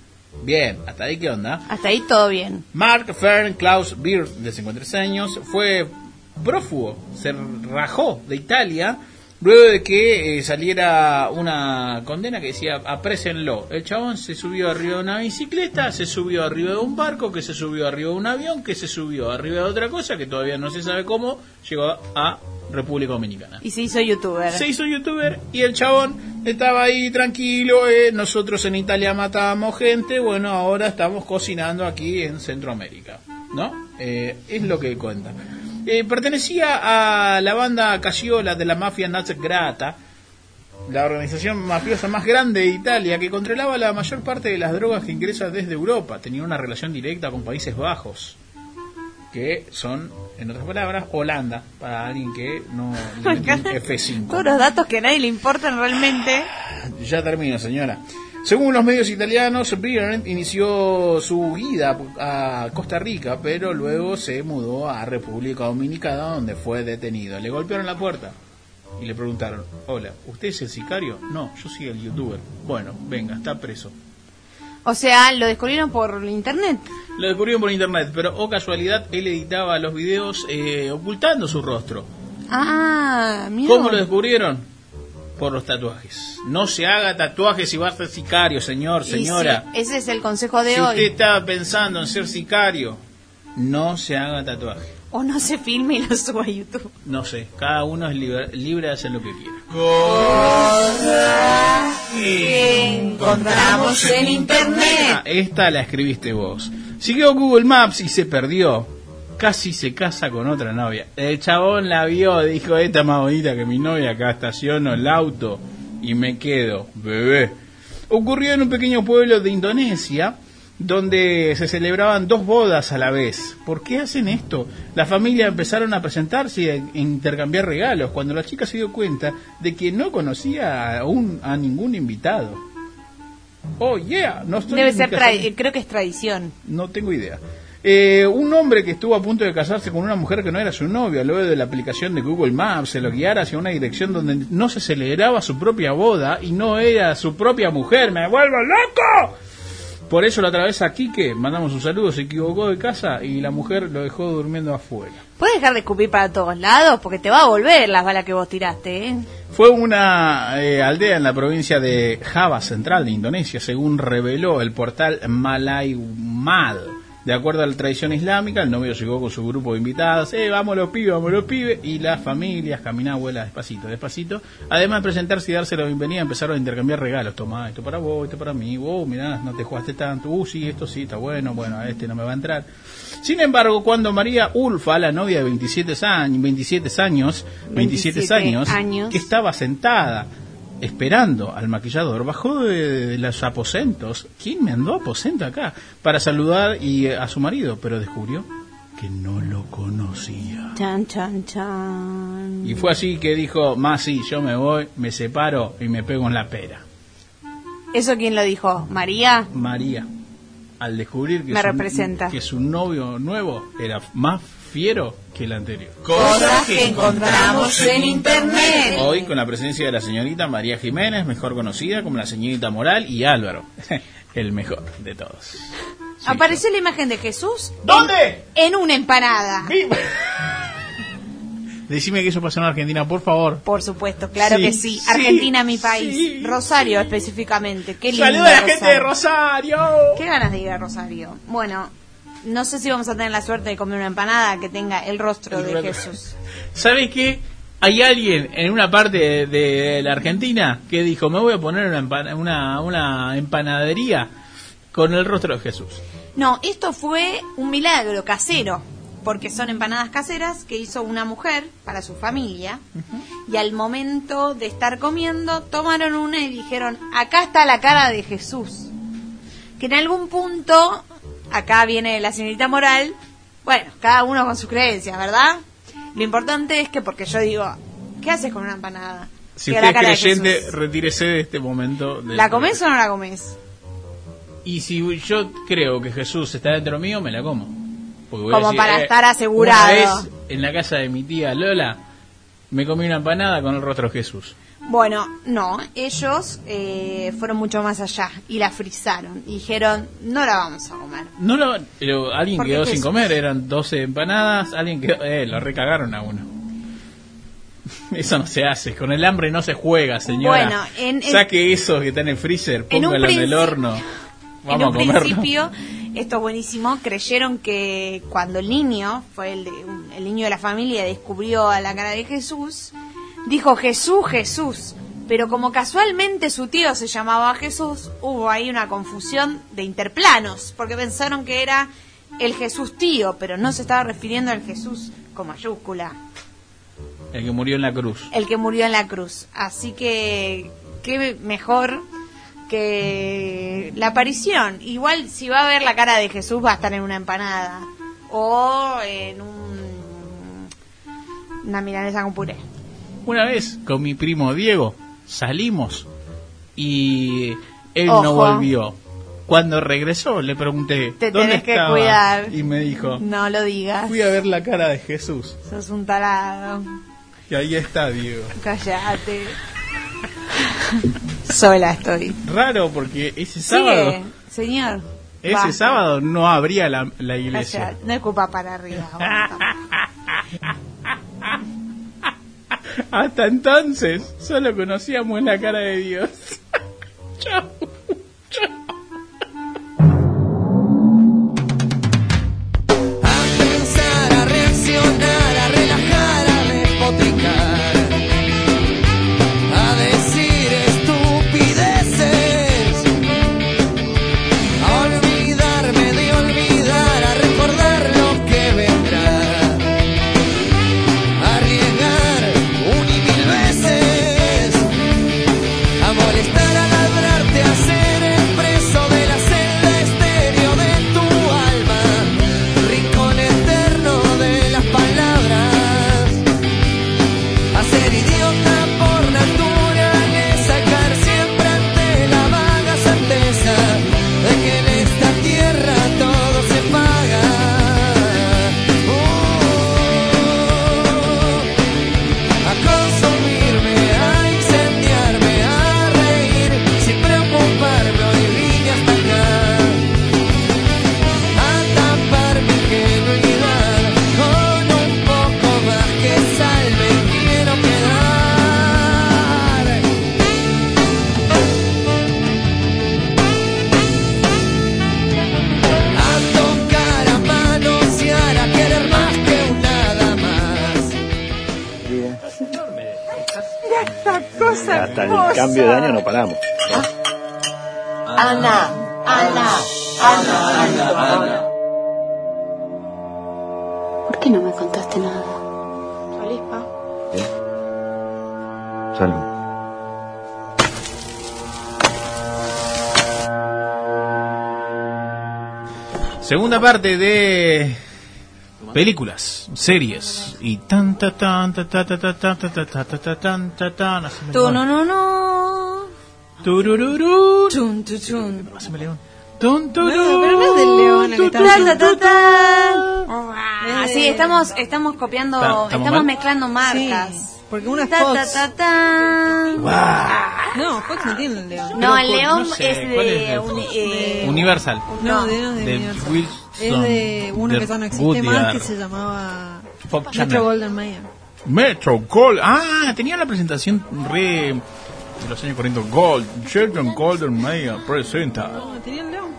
Bien, hasta ahí qué onda. Hasta ahí todo bien. Mark Fern Klaus Beard, de 53 años, fue prófugo, se rajó de Italia luego de que eh, saliera una condena que decía aprésenlo. El chabón se subió arriba de una bicicleta, se subió arriba de un barco, que se subió arriba de un avión, que se subió arriba de otra cosa, que todavía no se sabe cómo, llegó a República Dominicana. Y se hizo youtuber. Se hizo youtuber y el chabón estaba ahí tranquilo. eh, nosotros en Italia matábamos gente. Bueno, ahora estamos cocinando aquí en Centroamérica. ¿No? Eh, es lo que cuenta. Eh, pertenecía a la banda Casiola de la mafia Grata, la organización mafiosa más grande de Italia que controlaba la mayor parte de las drogas que ingresan desde Europa. Tenía una relación directa con Países Bajos que son, en otras palabras, Holanda, para alguien que no le metió un F5. Todos los datos que a nadie le importan realmente. Ya termino, señora. Según los medios italianos, Bryant inició su ida a Costa Rica, pero luego se mudó a República Dominicana, donde fue detenido. Le golpearon la puerta y le preguntaron, hola, ¿usted es el sicario? No, yo soy el youtuber. Bueno, venga, está preso. O sea, lo descubrieron por internet. Lo descubrieron por internet, pero o casualidad, él editaba los videos eh, ocultando su rostro. Ah, mira. ¿Cómo lo descubrieron? Por los tatuajes. No se haga tatuajes si va a ser sicario, señor, Y señora. sí, ese es el consejo de si hoy. usted estaba pensando en ser sicario, no se haga tatuaje. O no se filme y lo suba a YouTube. No sé, cada uno es libre, de hacer lo que quiera. encontramos en internet. Ah, esta la escribiste vos. Siguió Google Maps y se perdió. Casi se casa con otra novia. El chabón la vio, dijo, esta es más bonita que mi novia, acá estaciono el auto y me quedo, bebé. Ocurrió en un pequeño pueblo de Indonesia donde se celebraban dos bodas a la vez. ¿Por qué hacen esto? La familia empezaron a presentarse y a intercambiar regalos cuando la chica se dio cuenta de que no conocía a, un- a ningún invitado. Oh, yeah, no estoy Debe ser, creo que es tradición. no tengo idea. Eh, un hombre que estuvo a punto de casarse con una mujer que no era su novia, luego de la aplicación de Google Maps, se lo guiara hacia una dirección donde no se celebraba su propia boda y no era su propia mujer. ¡Me vuelvo loco! Por eso la otra vez a Quique, mandamos un saludo, se equivocó de casa y la mujer lo dejó durmiendo afuera. ¿Puedes dejar de escupir para todos lados? Porque te va a volver las balas que vos tiraste, ¿eh? Fue una eh, aldea en la provincia de Java Central de Indonesia, según reveló el portal Malaymal. De acuerdo a la tradición islámica, el novio llegó con su grupo de invitados, eh, vamos los pibes, vamos los pibes, y las familias, caminá, abuela, despacito, despacito. Además de presentarse y darse la bienvenida, empezaron a intercambiar regalos. Toma, esto para vos, esto para mí, vos, mirá, no te jugaste tanto, uh, sí, esto sí, está bueno, bueno, a este no me va a entrar. Sin embargo, cuando María Ulfa, la novia de 27 años, 27 años, 27 27 años, años. que estaba sentada esperando al maquillador, bajó de, de los aposentos. ¿Quién mandó aposento acá? Para saludar y, eh, a su marido, pero descubrió que no lo conocía. Chan, chan, chan. Y fue así que dijo, más sí, yo me voy, me separo y me pego en la pera. ¿Eso quién lo dijo? ¿María? María, al descubrir que, Me su, representa. que su novio nuevo era más fiero que el anterior. Cosas que encontramos en internet. Hoy con la presencia de la señorita María Jiménez, mejor conocida como la señorita Moral, y Álvaro, el mejor de todos. Apareció la imagen de Jesús. ¿Dónde? En, en una empanada. Decime que eso pasó en Argentina, por favor. Por supuesto, claro Sí, que sí. sí, Argentina, mi país. sí. Rosario específicamente. Qué lindo. ¡Saluda a la gente de Rosario! Qué ganas de ir a Rosario. Bueno, no sé si vamos a tener la suerte de comer una empanada que tenga el rostro El de. Jesús. ¿Sabes qué? Hay alguien en una parte de, de la Argentina que dijo, me voy a poner una, empana- una, una empanadería con el rostro de Jesús. No, esto fue un milagro casero, porque son empanadas caseras que hizo una mujer para su familia y al momento de estar comiendo tomaron una y dijeron, acá está la cara de Jesús. Que en algún punto, acá viene la señorita moral, bueno, cada uno con sus creencias, ¿verdad? Lo importante es que, porque yo digo, ¿qué haces con una empanada? Si usted es creyente, retírese de este momento. ¿La comes o no la comes? Y si yo creo que Jesús está dentro mío, me la como. Porque voy a Como decir, para eh, estar asegurado. Una vez en la casa de mi tía Lola, me comí una empanada con el rostro de Jesús. Bueno, no, ellos eh, fueron mucho más allá y la frizaron. Y dijeron, no la vamos a comer. No lo, pero alguien quedó sin comer, eran 12 empanadas, alguien quedó, eh, lo recagaron a uno. Eso no se hace, con el hambre no se juega, señora. Bueno, en- en- Saque eso que está en el freezer, En póngalo en, el horno. en Vamos un a comerlo. principio, esto es buenísimo, creyeron que cuando el niño, fue el, de- el niño de la familia, descubrió a la cara de Jesús, dijo Jesús, Jesús. Pero como casualmente su tío se llamaba Jesús, hubo ahí una confusión de interplanos, porque pensaron que era el Jesús tío, pero no se estaba refiriendo al Jesús con mayúscula. El que murió en la cruz. el que murió en la cruz. Así que, qué mejor que la aparición. Igual, si va a ver la cara de Jesús, va a estar en una empanada o en un, una milanesa con puré. Una vez con mi primo Diego salimos y Él no volvió. Cuando regresó, le pregunté, Te ¿dónde tenés que estaba? cuidar. Y me dijo, No lo digas. fui a ver la cara de Jesús. Sos un tarado. Y ahí está, Diego. Callate. Sola estoy. Raro porque ese sábado, Sigue, señor. ese Basta. sábado no abría la, la iglesia. No es culpa para arriba. Hasta entonces, solo conocíamos la cara de Dios. Chao. Parte de películas, series y tan ta tan ta ta ta ta ta ta ta ta ta ta tan ta tan no no no. Turururú. Chun tu chun. León. Tun, No, del león, estamos estamos copiando, Ta- ¿estamos mezclando marcas. Porque una es Ta, ta, Fox. ta, ta. No, Fox no tiene el león. No, el león no sé, es ¿cuál es de eh, Universal. No, de, no es de De Universal. Es de uno que ya no existe más, que se llamaba Fox Metro Channel. Golden Mayer. Metro Gold. Ah, tenía la presentación re de los años 40. Gold. Sheldon Golden Mayer presenta. No, tenía el león.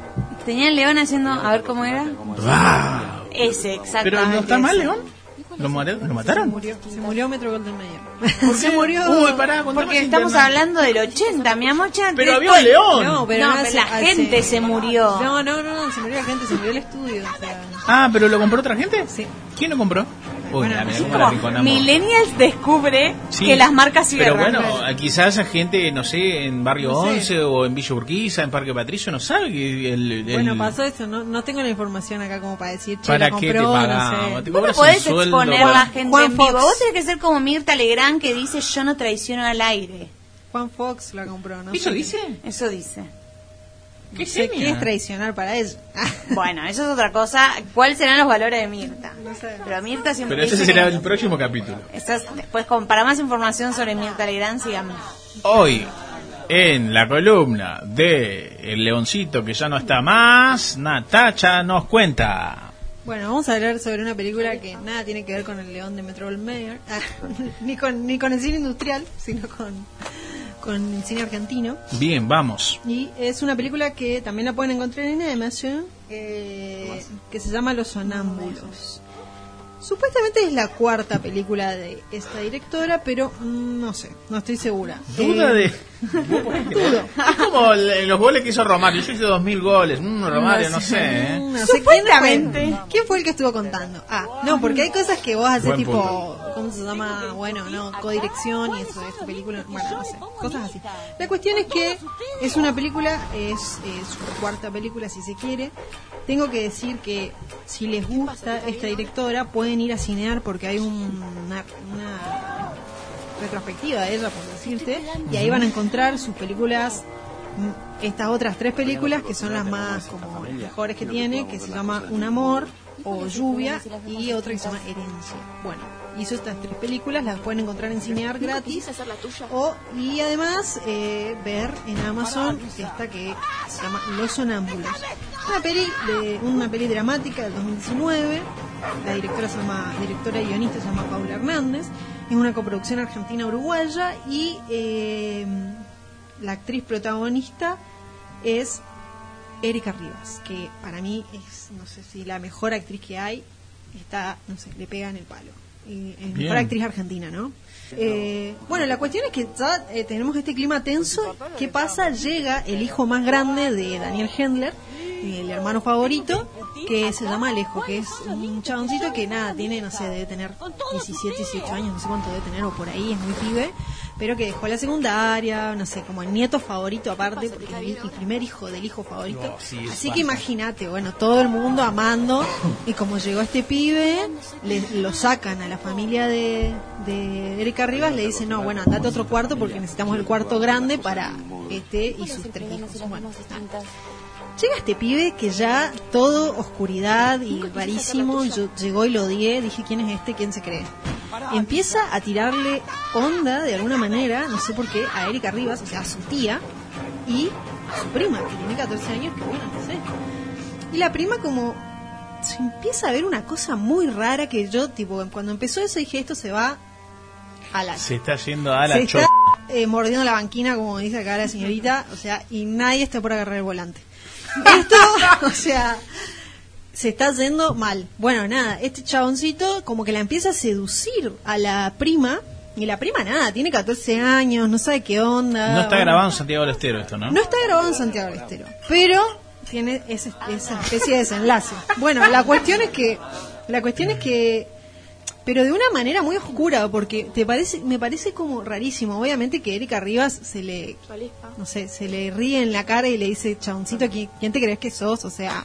tenía el león haciendo, a ver cómo era. Wow. Ese, exactamente. Pero no está mal, ese. León. ¿Lo, mare- lo Se mataron? murió, se murió Metro Golden Mayer. Se murió. Uy, pará, Porque estamos hablando del 80, mi amor. ya Pero había un león. No, pero, No, no pero la hace- gente hace- se murió. No, no, no, no, se murió la gente, se murió el estudio. O sea, Ah, pero lo compró otra gente. sí. ¿Quién lo compró? Uy, Bueno, la Como. Millennials descubre Sí, que las marcas Pero cierran. bueno, quizás esa gente, no sé, en Barrio No sé. 11 o en Villa Urquiza, en Parque Patricio, no sabe que el... el- Bueno, pasó eso, no, no tengo la información acá como para decir, che, ¿Para la qué te compró, pagamos? no sé. No podés sueldo exponer para- la gente Juan en vivo. Fox. Vos tenés que ser como Mirta Legrand que dice yo no traiciono al aire. Juan Fox la compró, ¿no? ¿Eso sé. dice? Eso dice. ¿Qué No sé qué es traicionar para ella. Bueno, eso es otra cosa. ¿Cuáles serán los valores de Mirta? No sé. Pero Mirta siempre Pero ese dice será que- el próximo capítulo. Estás- después, con, para más información sobre Mirta Legrand, síganme. Hoy, en la columna de El Leoncito que ya no está más, Natacha nos cuenta. Bueno, vamos a hablar sobre una película que nada tiene que ver con el león de Metro Mayer, Ah, ni, con, ni con el cine industrial, sino con, con el cine argentino. Bien, vamos. Y es una película que también la pueden encontrar en Amazon, eh, que se llama Los Sonámbulos. Supuestamente es la cuarta película de esta directora, pero mm, no sé, no estoy segura. Duda Eh, de... Dudo. Es como el- los goles que hizo Romario. Yo hice 2000 goles. Mm, Romario, no sé. ¿eh? No sé, ¿quién fue, ¿Quién fue el que estuvo contando? Ah, no, porque hay cosas que vos haces Buen tipo, punto. ¿cómo se llama? Bueno, no, codirección y eso de esta película, bueno, no sé, cosas así. La cuestión es que es una película, es, es su cuarta película si se quiere. Tengo que decir que si les gusta esta directora pueden ir a cinear porque hay un- una, una retrospectiva de ella, por decirte, y ahí van a encontrar sus películas mm, estas otras tres películas que son las más como mejores que tiene, que se llama Un amor o Lluvia y otra que se llama Herencia. Bueno, hizo estas tres películas, las pueden encontrar en Cinear gratis o y además eh, ver en Amazon esta que se llama Los Sonámbulos. Una peli de una peli dramática del 2019. La directora se llama directora y guionista se llama Paula Hernández. Es una coproducción argentina-uruguaya y eh, la actriz protagonista es Erika Rivas, que para mí es, no sé si la mejor actriz que hay, está, no sé, le pega en el palo. Y es mejor actriz argentina, ¿no? Eh, bueno, la cuestión es que ya eh, tenemos este clima tenso. ¿Qué pasa? Llega el hijo más grande de Daniel Hendler, el hermano favorito, que se llama Alejo, que es un chaboncito que nada, tiene, no sé, debe tener 17, 18 años, no sé cuánto debe tener, o por ahí, es muy pibe, pero que dejó la secundaria, no sé, como el nieto favorito aparte, porque es el, el primer hijo del hijo favorito. No, sí, es Así que imagínate, bueno, todo el mundo amando, y como llegó este pibe, le, lo sacan a la familia de, de Erika Rivas, le dicen, no, bueno, andate a otro cuarto porque necesitamos el cuarto grande para este y sus tres hijos. Bueno, Llega este pibe que ya todo oscuridad y rarísimo, yo llegó y lo odié, dije quién es este, quién se cree. Empieza a tirarle onda de alguna manera, no sé por qué, a Erika Rivas, o sea, a su tía y a su prima, que tiene 14 años, que bueno, no sé. Y la prima como se empieza a ver una cosa muy rara que yo, tipo, cuando empezó eso dije, esto se va a la Se está yendo a la se cho- está eh, mordiendo la banquina, como dice acá la señorita, o sea, y nadie está por agarrar el volante. Esto, o sea, se está yendo mal. Bueno, nada, este chaboncito como que la empieza a seducir a la prima, y la prima nada, tiene 14 años, no sabe qué onda. No está Bueno, grabado en Santiago del Estero esto, ¿no? no está grabado en Santiago del Estero, pero tiene ese- esa especie de desenlace. Bueno, la cuestión es que, la cuestión es que, pero de una manera muy oscura, porque te parece, me parece como rarísimo. Obviamente que Erika Rivas se le, no sé, se le ríe en la cara y le dice, chaboncito, ¿qui- ¿quién te crees que sos? O sea,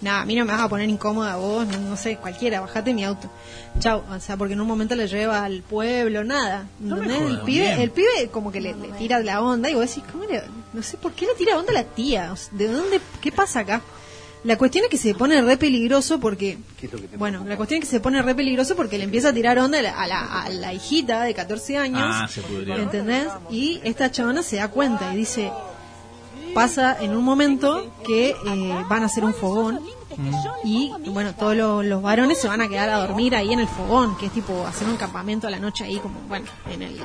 nada, a mí no me vas a poner incómoda vos, no, no sé, cualquiera, bajate mi auto. Chao, o sea, porque en un momento le lleva al pueblo, nada. No me ¿entendés? el, pibe, bien. el pibe como que le, le tira la onda y vos decís, ¿cómo le- no sé por qué le tira onda a la tía? O sea, ¿De dónde? ¿Qué pasa acá? La cuestión es que se pone re peligroso porque, bueno, la cuestión es que se pone re peligroso porque le empieza a tirar onda a la, a la, a la hijita de 14 años, Ah, se pudrió. ¿entendés? Y esta chabona se da cuenta y dice, pasa en un momento que eh, van a hacer un fogón y bueno, todos los, los varones se van a quedar a dormir ahí en el fogón, que es tipo hacer un campamento a la noche ahí como, bueno, en el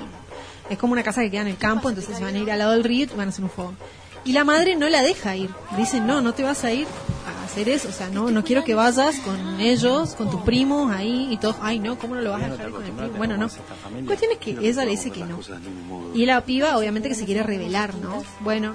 es como una casa que queda en el campo, entonces se van a ir al lado del río y van a hacer un fogón. Y la madre no la deja ir. Dice, no, no te vas a ir a hacer eso. O sea, no, no quiero que vayas con ellos, con tus primos ahí y todos. Ay, no, ¿cómo no lo vas a dejar ir con el primo? Bueno, no. La cuestión es que ella le dice que no. Y la piba, obviamente, que se quiere revelar, ¿no? Bueno,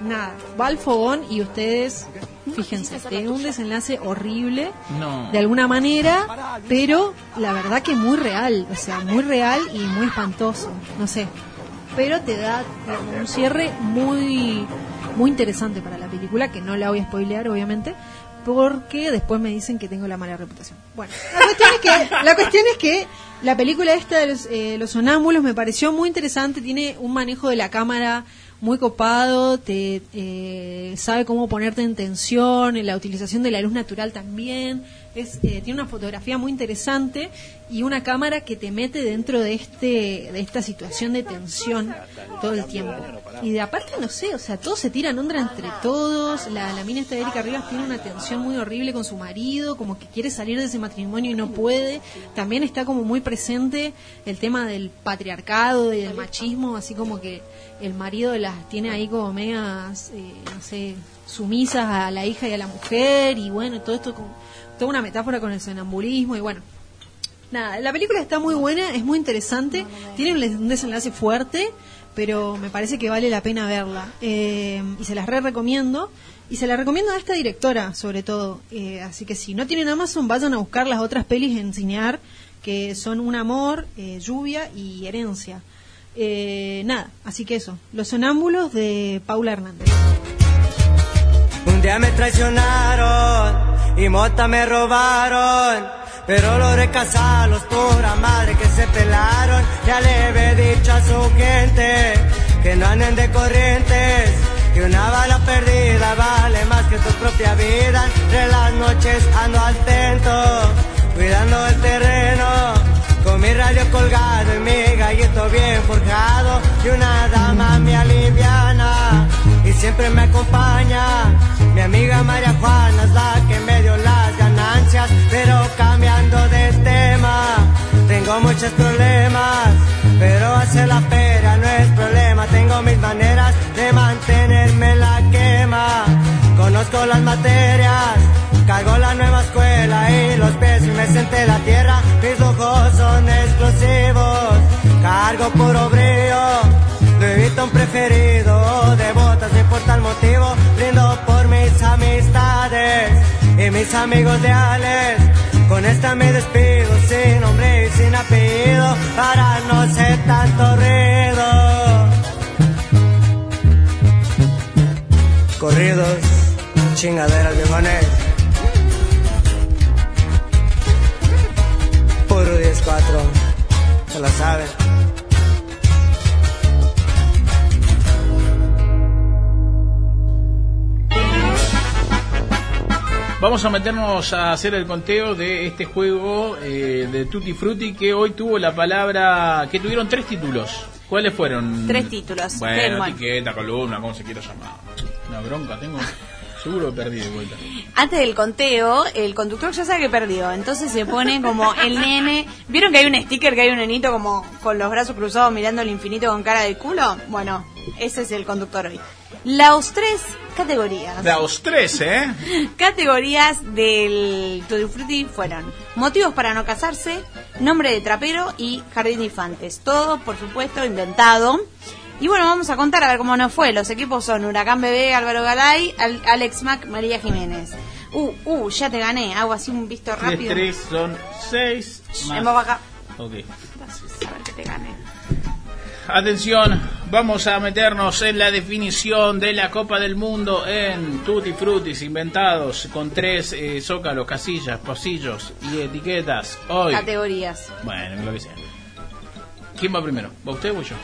nada. Va al fogón y ustedes, fíjense, tiene un desenlace horrible No. de alguna manera, pero la verdad que muy real, o sea, muy real y muy espantoso, no sé. Pero te da un cierre muy muy interesante para la película, que no la voy a spoilear, obviamente, porque después me dicen que tengo la mala reputación. Bueno, la cuestión es que la, cuestión es que la película esta de los, eh, los sonámbulos me pareció muy interesante, tiene un manejo de la cámara muy copado, te eh, sabe cómo ponerte en tensión, la utilización de la luz natural también, es, eh, tiene una fotografía muy interesante y una cámara que te mete dentro de este de esta situación de tensión todo el tiempo. Y de aparte, no sé, o sea, todos se tiran onda entre todos, la, la mina esta de Erika Rivas tiene una tensión muy horrible con su marido, como que quiere salir de ese matrimonio y no puede, también está como muy presente el tema del patriarcado y del machismo, así como que el marido las tiene ahí como medias, eh, no sé, sumisas a la hija y a la mujer, y bueno, todo esto como toda una metáfora con el sonambulismo, y bueno. Nada, la película está muy buena, es muy interesante, tiene un, desenlace fuerte, pero me parece que vale la pena verla. Eh, y se las re recomiendo. Y se la recomiendo a esta directora, sobre todo. Eh, así que si no tienen Amazon, vayan a buscar las otras pelis en Cinear, que son Un Amor, eh, Lluvia y Herencia. Nada, así que eso. Los sonámbulos de Paula Hernández. Un día me traicionaron y mota me robaron. Pero logré casarlos, pura madre que se pelaron. Ya le he dicho a su gente que no anden de corrientes, Que una bala perdida vale más que tu propia vida. Entre las noches ando atento, cuidando el terreno. Con mi radio colgado y mi gallito bien forjado. Y una dama me aliviana y siempre me acompaña. Mi amiga María Juana es la que me dio las ganancias. Pero cambiando de tema, tengo muchos problemas. Pero hacer la pera no es problema. Tengo mis maneras de mantenerme en la quema. Conozco las materias, cargo la nueva escuela y los pies me senté la tierra. Mis ojos son explosivos, cargo puro brillo. Louis Vuitton preferido, mis amigos leales. Con esta me despido sin nombre y sin apellido para no hacer tanto ruido. Corridos, chingaderas viejones. Puro 10-4, se la saben. Vamos a meternos a hacer el conteo de este juego eh, de Tutti Frutti que hoy tuvo la palabra, que tuvieron tres títulos. ¿Cuáles fueron? Tres títulos. Bueno, etiqueta, columna, como se quiera llamar. Una bronca, tengo. Seguro que perdí de vuelta. Antes del conteo, el conductor ya sabe que perdió, entonces se pone como el nene. ¿Vieron que hay un sticker que hay un nenito como con los brazos cruzados mirando el infinito con cara de culo? Bueno, ese es el conductor hoy. Las tres categorías. Los tres, ¿eh? Categorías del Tutti Frutti fueron motivos para no casarse, nombre de trapero y jardín de infantes. Todo, por supuesto, inventado. Y bueno, vamos a contar a ver cómo nos fue. Los equipos son Huracán Bebé, Álvaro Galay, Al- Alex Mac, María Jiménez. Uh, uh, ya te gané. Hago así un visto rápido. tres son seis. Más. Ok. A ver que te gané. Atención, vamos a meternos en la definición de la Copa del Mundo en Tutti Frutis inventados con tres eh, zócalos, casillas, pasillos y etiquetas. Hoy. Categorías. Bueno, lo que sea. ¿Quién va primero? ¿Va usted o yo?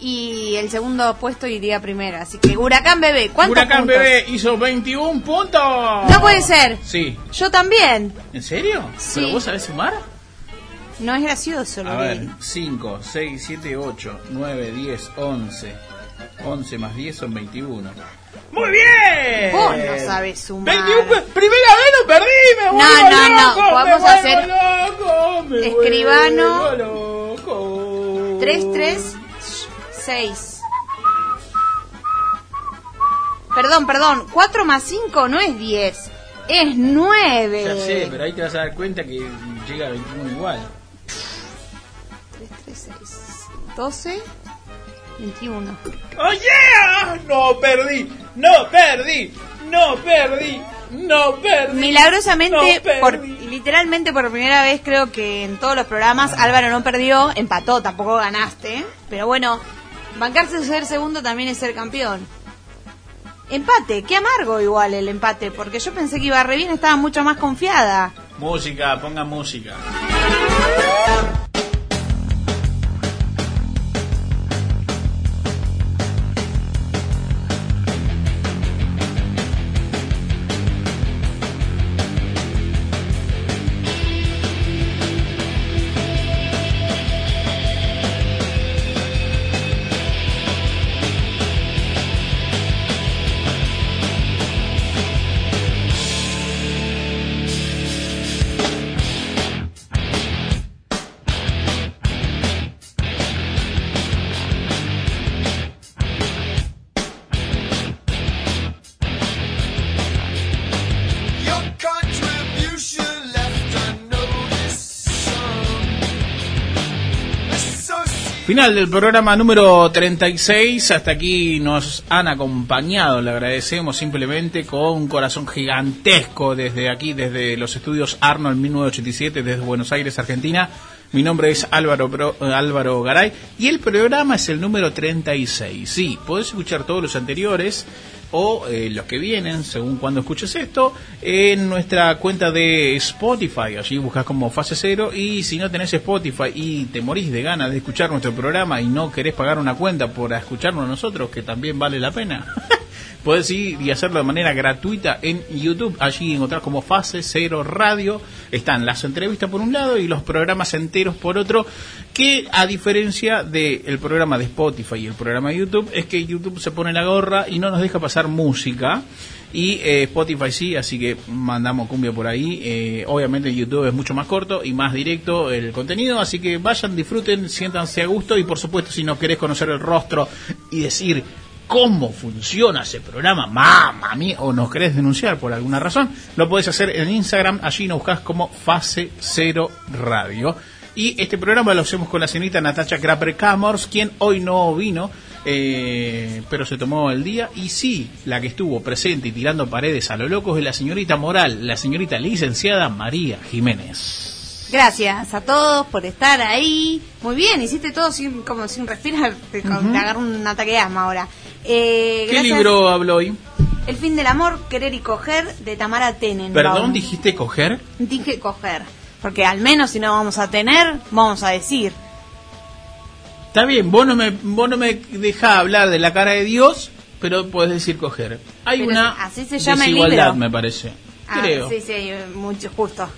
Y el segundo puesto iría primero. Así que Huracán Bebé, ¿cuántos Huracán puntos? Bebé hizo 21 puntos. No puede ser. Sí. Yo también. ¿En serio? Sí. ¿Pero vos sabés sumar? No es gracioso lo A que ver, 5, 6, 7, 8, 9, 10, 11. 11 más 10 son 21. ¡Muy bien! Vos no sabes sumar. 21, pe- primera vez lo perdí, me No, vuelvo no, no, loco, podemos me vuelvo hacer loco, me escribano. vuelvo loco. 3, 3, 6. Perdón, perdón. 4 más 5 no es 10. Es 9. Ya sé, pero ahí te vas a dar cuenta que llega a 21 igual. 12. 21. ¡Oh, yeah! No perdí, no perdí, no perdí, no perdí. Milagrosamente, no perdí. por, literalmente por primera vez creo que en todos los programas Álvaro no perdió, empató, tampoco ganaste. Pero bueno, bancarse de ser segundo también es ser campeón. Empate, qué amargo igual el empate, porque yo pensé que iba re bien, estaba mucho más confiada. Música, ponga música. Final del programa número 36. Hasta aquí nos han acompañado. Le agradecemos simplemente con un corazón gigantesco desde aquí, desde los estudios Arnold 1987, desde Buenos Aires, Argentina. Mi nombre es Álvaro, Pro- eh, Álvaro Garay y el programa es el número 36. Sí, podés escuchar todos los anteriores o eh, los que vienen, según cuando escuches esto, en nuestra cuenta de Spotify. Allí buscas como fase cero. Y si no tenés Spotify y te morís de ganas de escuchar nuestro programa y no querés pagar una cuenta por escucharnos nosotros, que también vale la pena. Puedes ir y hacerlo de manera gratuita en YouTube. Allí encontrás como Fase Cero Radio. Están las entrevistas por un lado y los programas enteros por otro. Que a diferencia del programa de Spotify y el programa de YouTube, es que YouTube se pone la gorra y no nos deja pasar música. Y eh, Spotify sí, así que mandamos cumbia por ahí. Eh, obviamente YouTube es mucho más corto y más directo el contenido, así que vayan, disfruten, siéntanse a gusto y por supuesto si no querés conocer el rostro y decir cómo funciona ese programa, mamá mía, o nos querés denunciar por alguna razón, lo podés hacer en Instagram, allí nos buscás como Fase Cero Radio. Y este programa lo hacemos con la señorita Natacha Crapper Camors, quien hoy no vino, eh, pero se tomó el día. Y sí, la que estuvo presente y tirando paredes a lo locos es la señorita Moral, la señorita licenciada María Jiménez. Gracias a todos por estar ahí. Muy bien, hiciste todo sin, como sin respirar. Te, te Ujú. agarro un ataque de asma ahora. Eh, ¿Qué libro habló hoy? El fin del amor, querer y coger, de Tamara Tenenbaum. Perdón, dijiste coger. Dije coger. Porque al menos si no vamos a tener, vamos a decir. Está bien, vos no me, vos no me dejás hablar de la cara de Dios, pero podés decir coger. Hay Pero una así se llama el desigualdad, libro. me parece. Ah, Creo. sí, sí, mucho justo.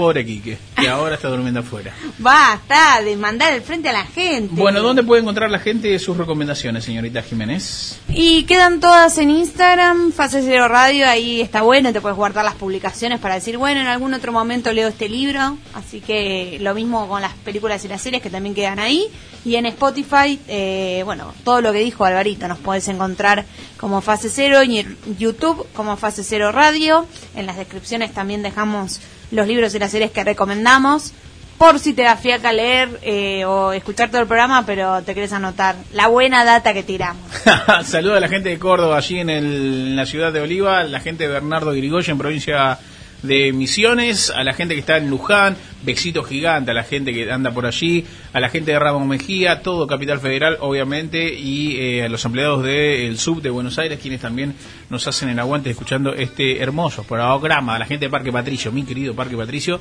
Pobre Quique, que ahora está durmiendo afuera. Basta de mandar el frente a la gente. Bueno, ¿dónde puede encontrar la gente sus recomendaciones, señorita Jiménez? Y quedan todas en Instagram, Fase Cero Radio, ahí está bueno, te puedes guardar las publicaciones para decir, bueno, en algún otro momento leo este libro, así que lo mismo con las películas y las series que también quedan ahí. Y en Spotify, eh, bueno, todo lo que dijo Alvarito nos podés encontrar como Fase Cero y en YouTube como Fase Cero Radio. En las descripciones también dejamos los libros y las series que recomendamos. Por si te da fiaca leer eh, o escuchar todo el programa, pero te querés anotar la buena data que tiramos. Saluda a la gente de Córdoba, allí en, el- en la ciudad de Oliva, la gente de Bernardo Grigoyen, provincia de Misiones, a la gente que está en Luján, besito gigante a la gente que anda por allí, a la gente de Ramón Mejía, todo Capital Federal, obviamente, y eh, a los empleados del sub de Buenos Aires, quienes también nos hacen el aguante escuchando este hermoso programa, a la gente de Parque Patricio, mi querido Parque Patricio,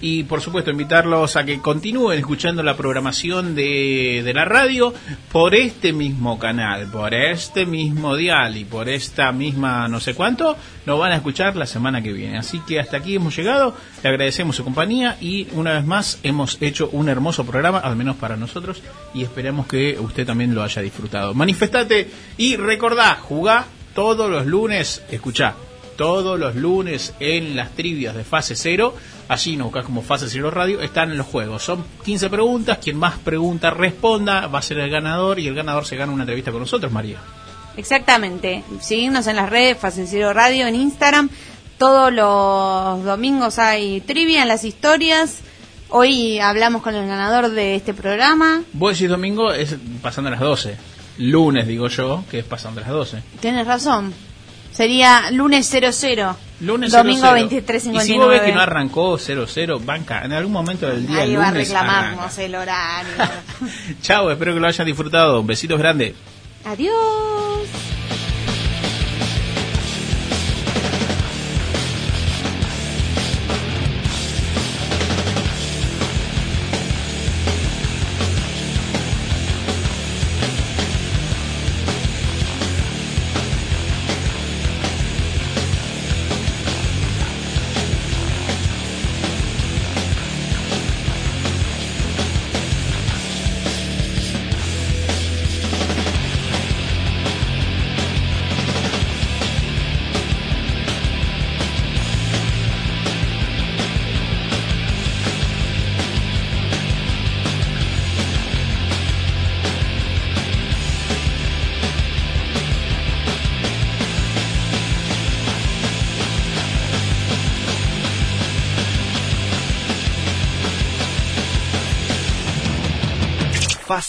y por supuesto invitarlos a que continúen escuchando la programación de, de la radio por este mismo canal, por este mismo dial y por esta misma no sé cuánto, nos van a escuchar la semana que viene. Así que hasta aquí hemos llegado, le agradecemos su compañía y una vez más hemos hecho un hermoso programa, al menos para nosotros, y esperamos que usted también lo haya disfrutado. Manifestate y recordá, jugá todos los lunes, escuchá, todos los lunes en las trivias de fase cero. Allí nos buscas como fase cero radio. Están los juegos. Son 15 preguntas. Quien más preguntas responda va a ser el ganador. Y el ganador se gana una entrevista con nosotros, María. Exactamente. Seguirnos en las redes, Facencero Radio, en Instagram. Todos los domingos hay trivia en las historias. Hoy hablamos con el ganador de este programa. Vos decís domingo es pasando las 12. Lunes, digo yo, que es pasando las 12. Tienes razón. Sería lunes 00. Lunes Domingo 00. 23.59. Y si vos ves que no arrancó 00, banca, en algún momento del día Ahí va a lunes reclamarnos arranca. el horario. Chao, espero que lo hayan disfrutado. Besitos grandes. Adiós.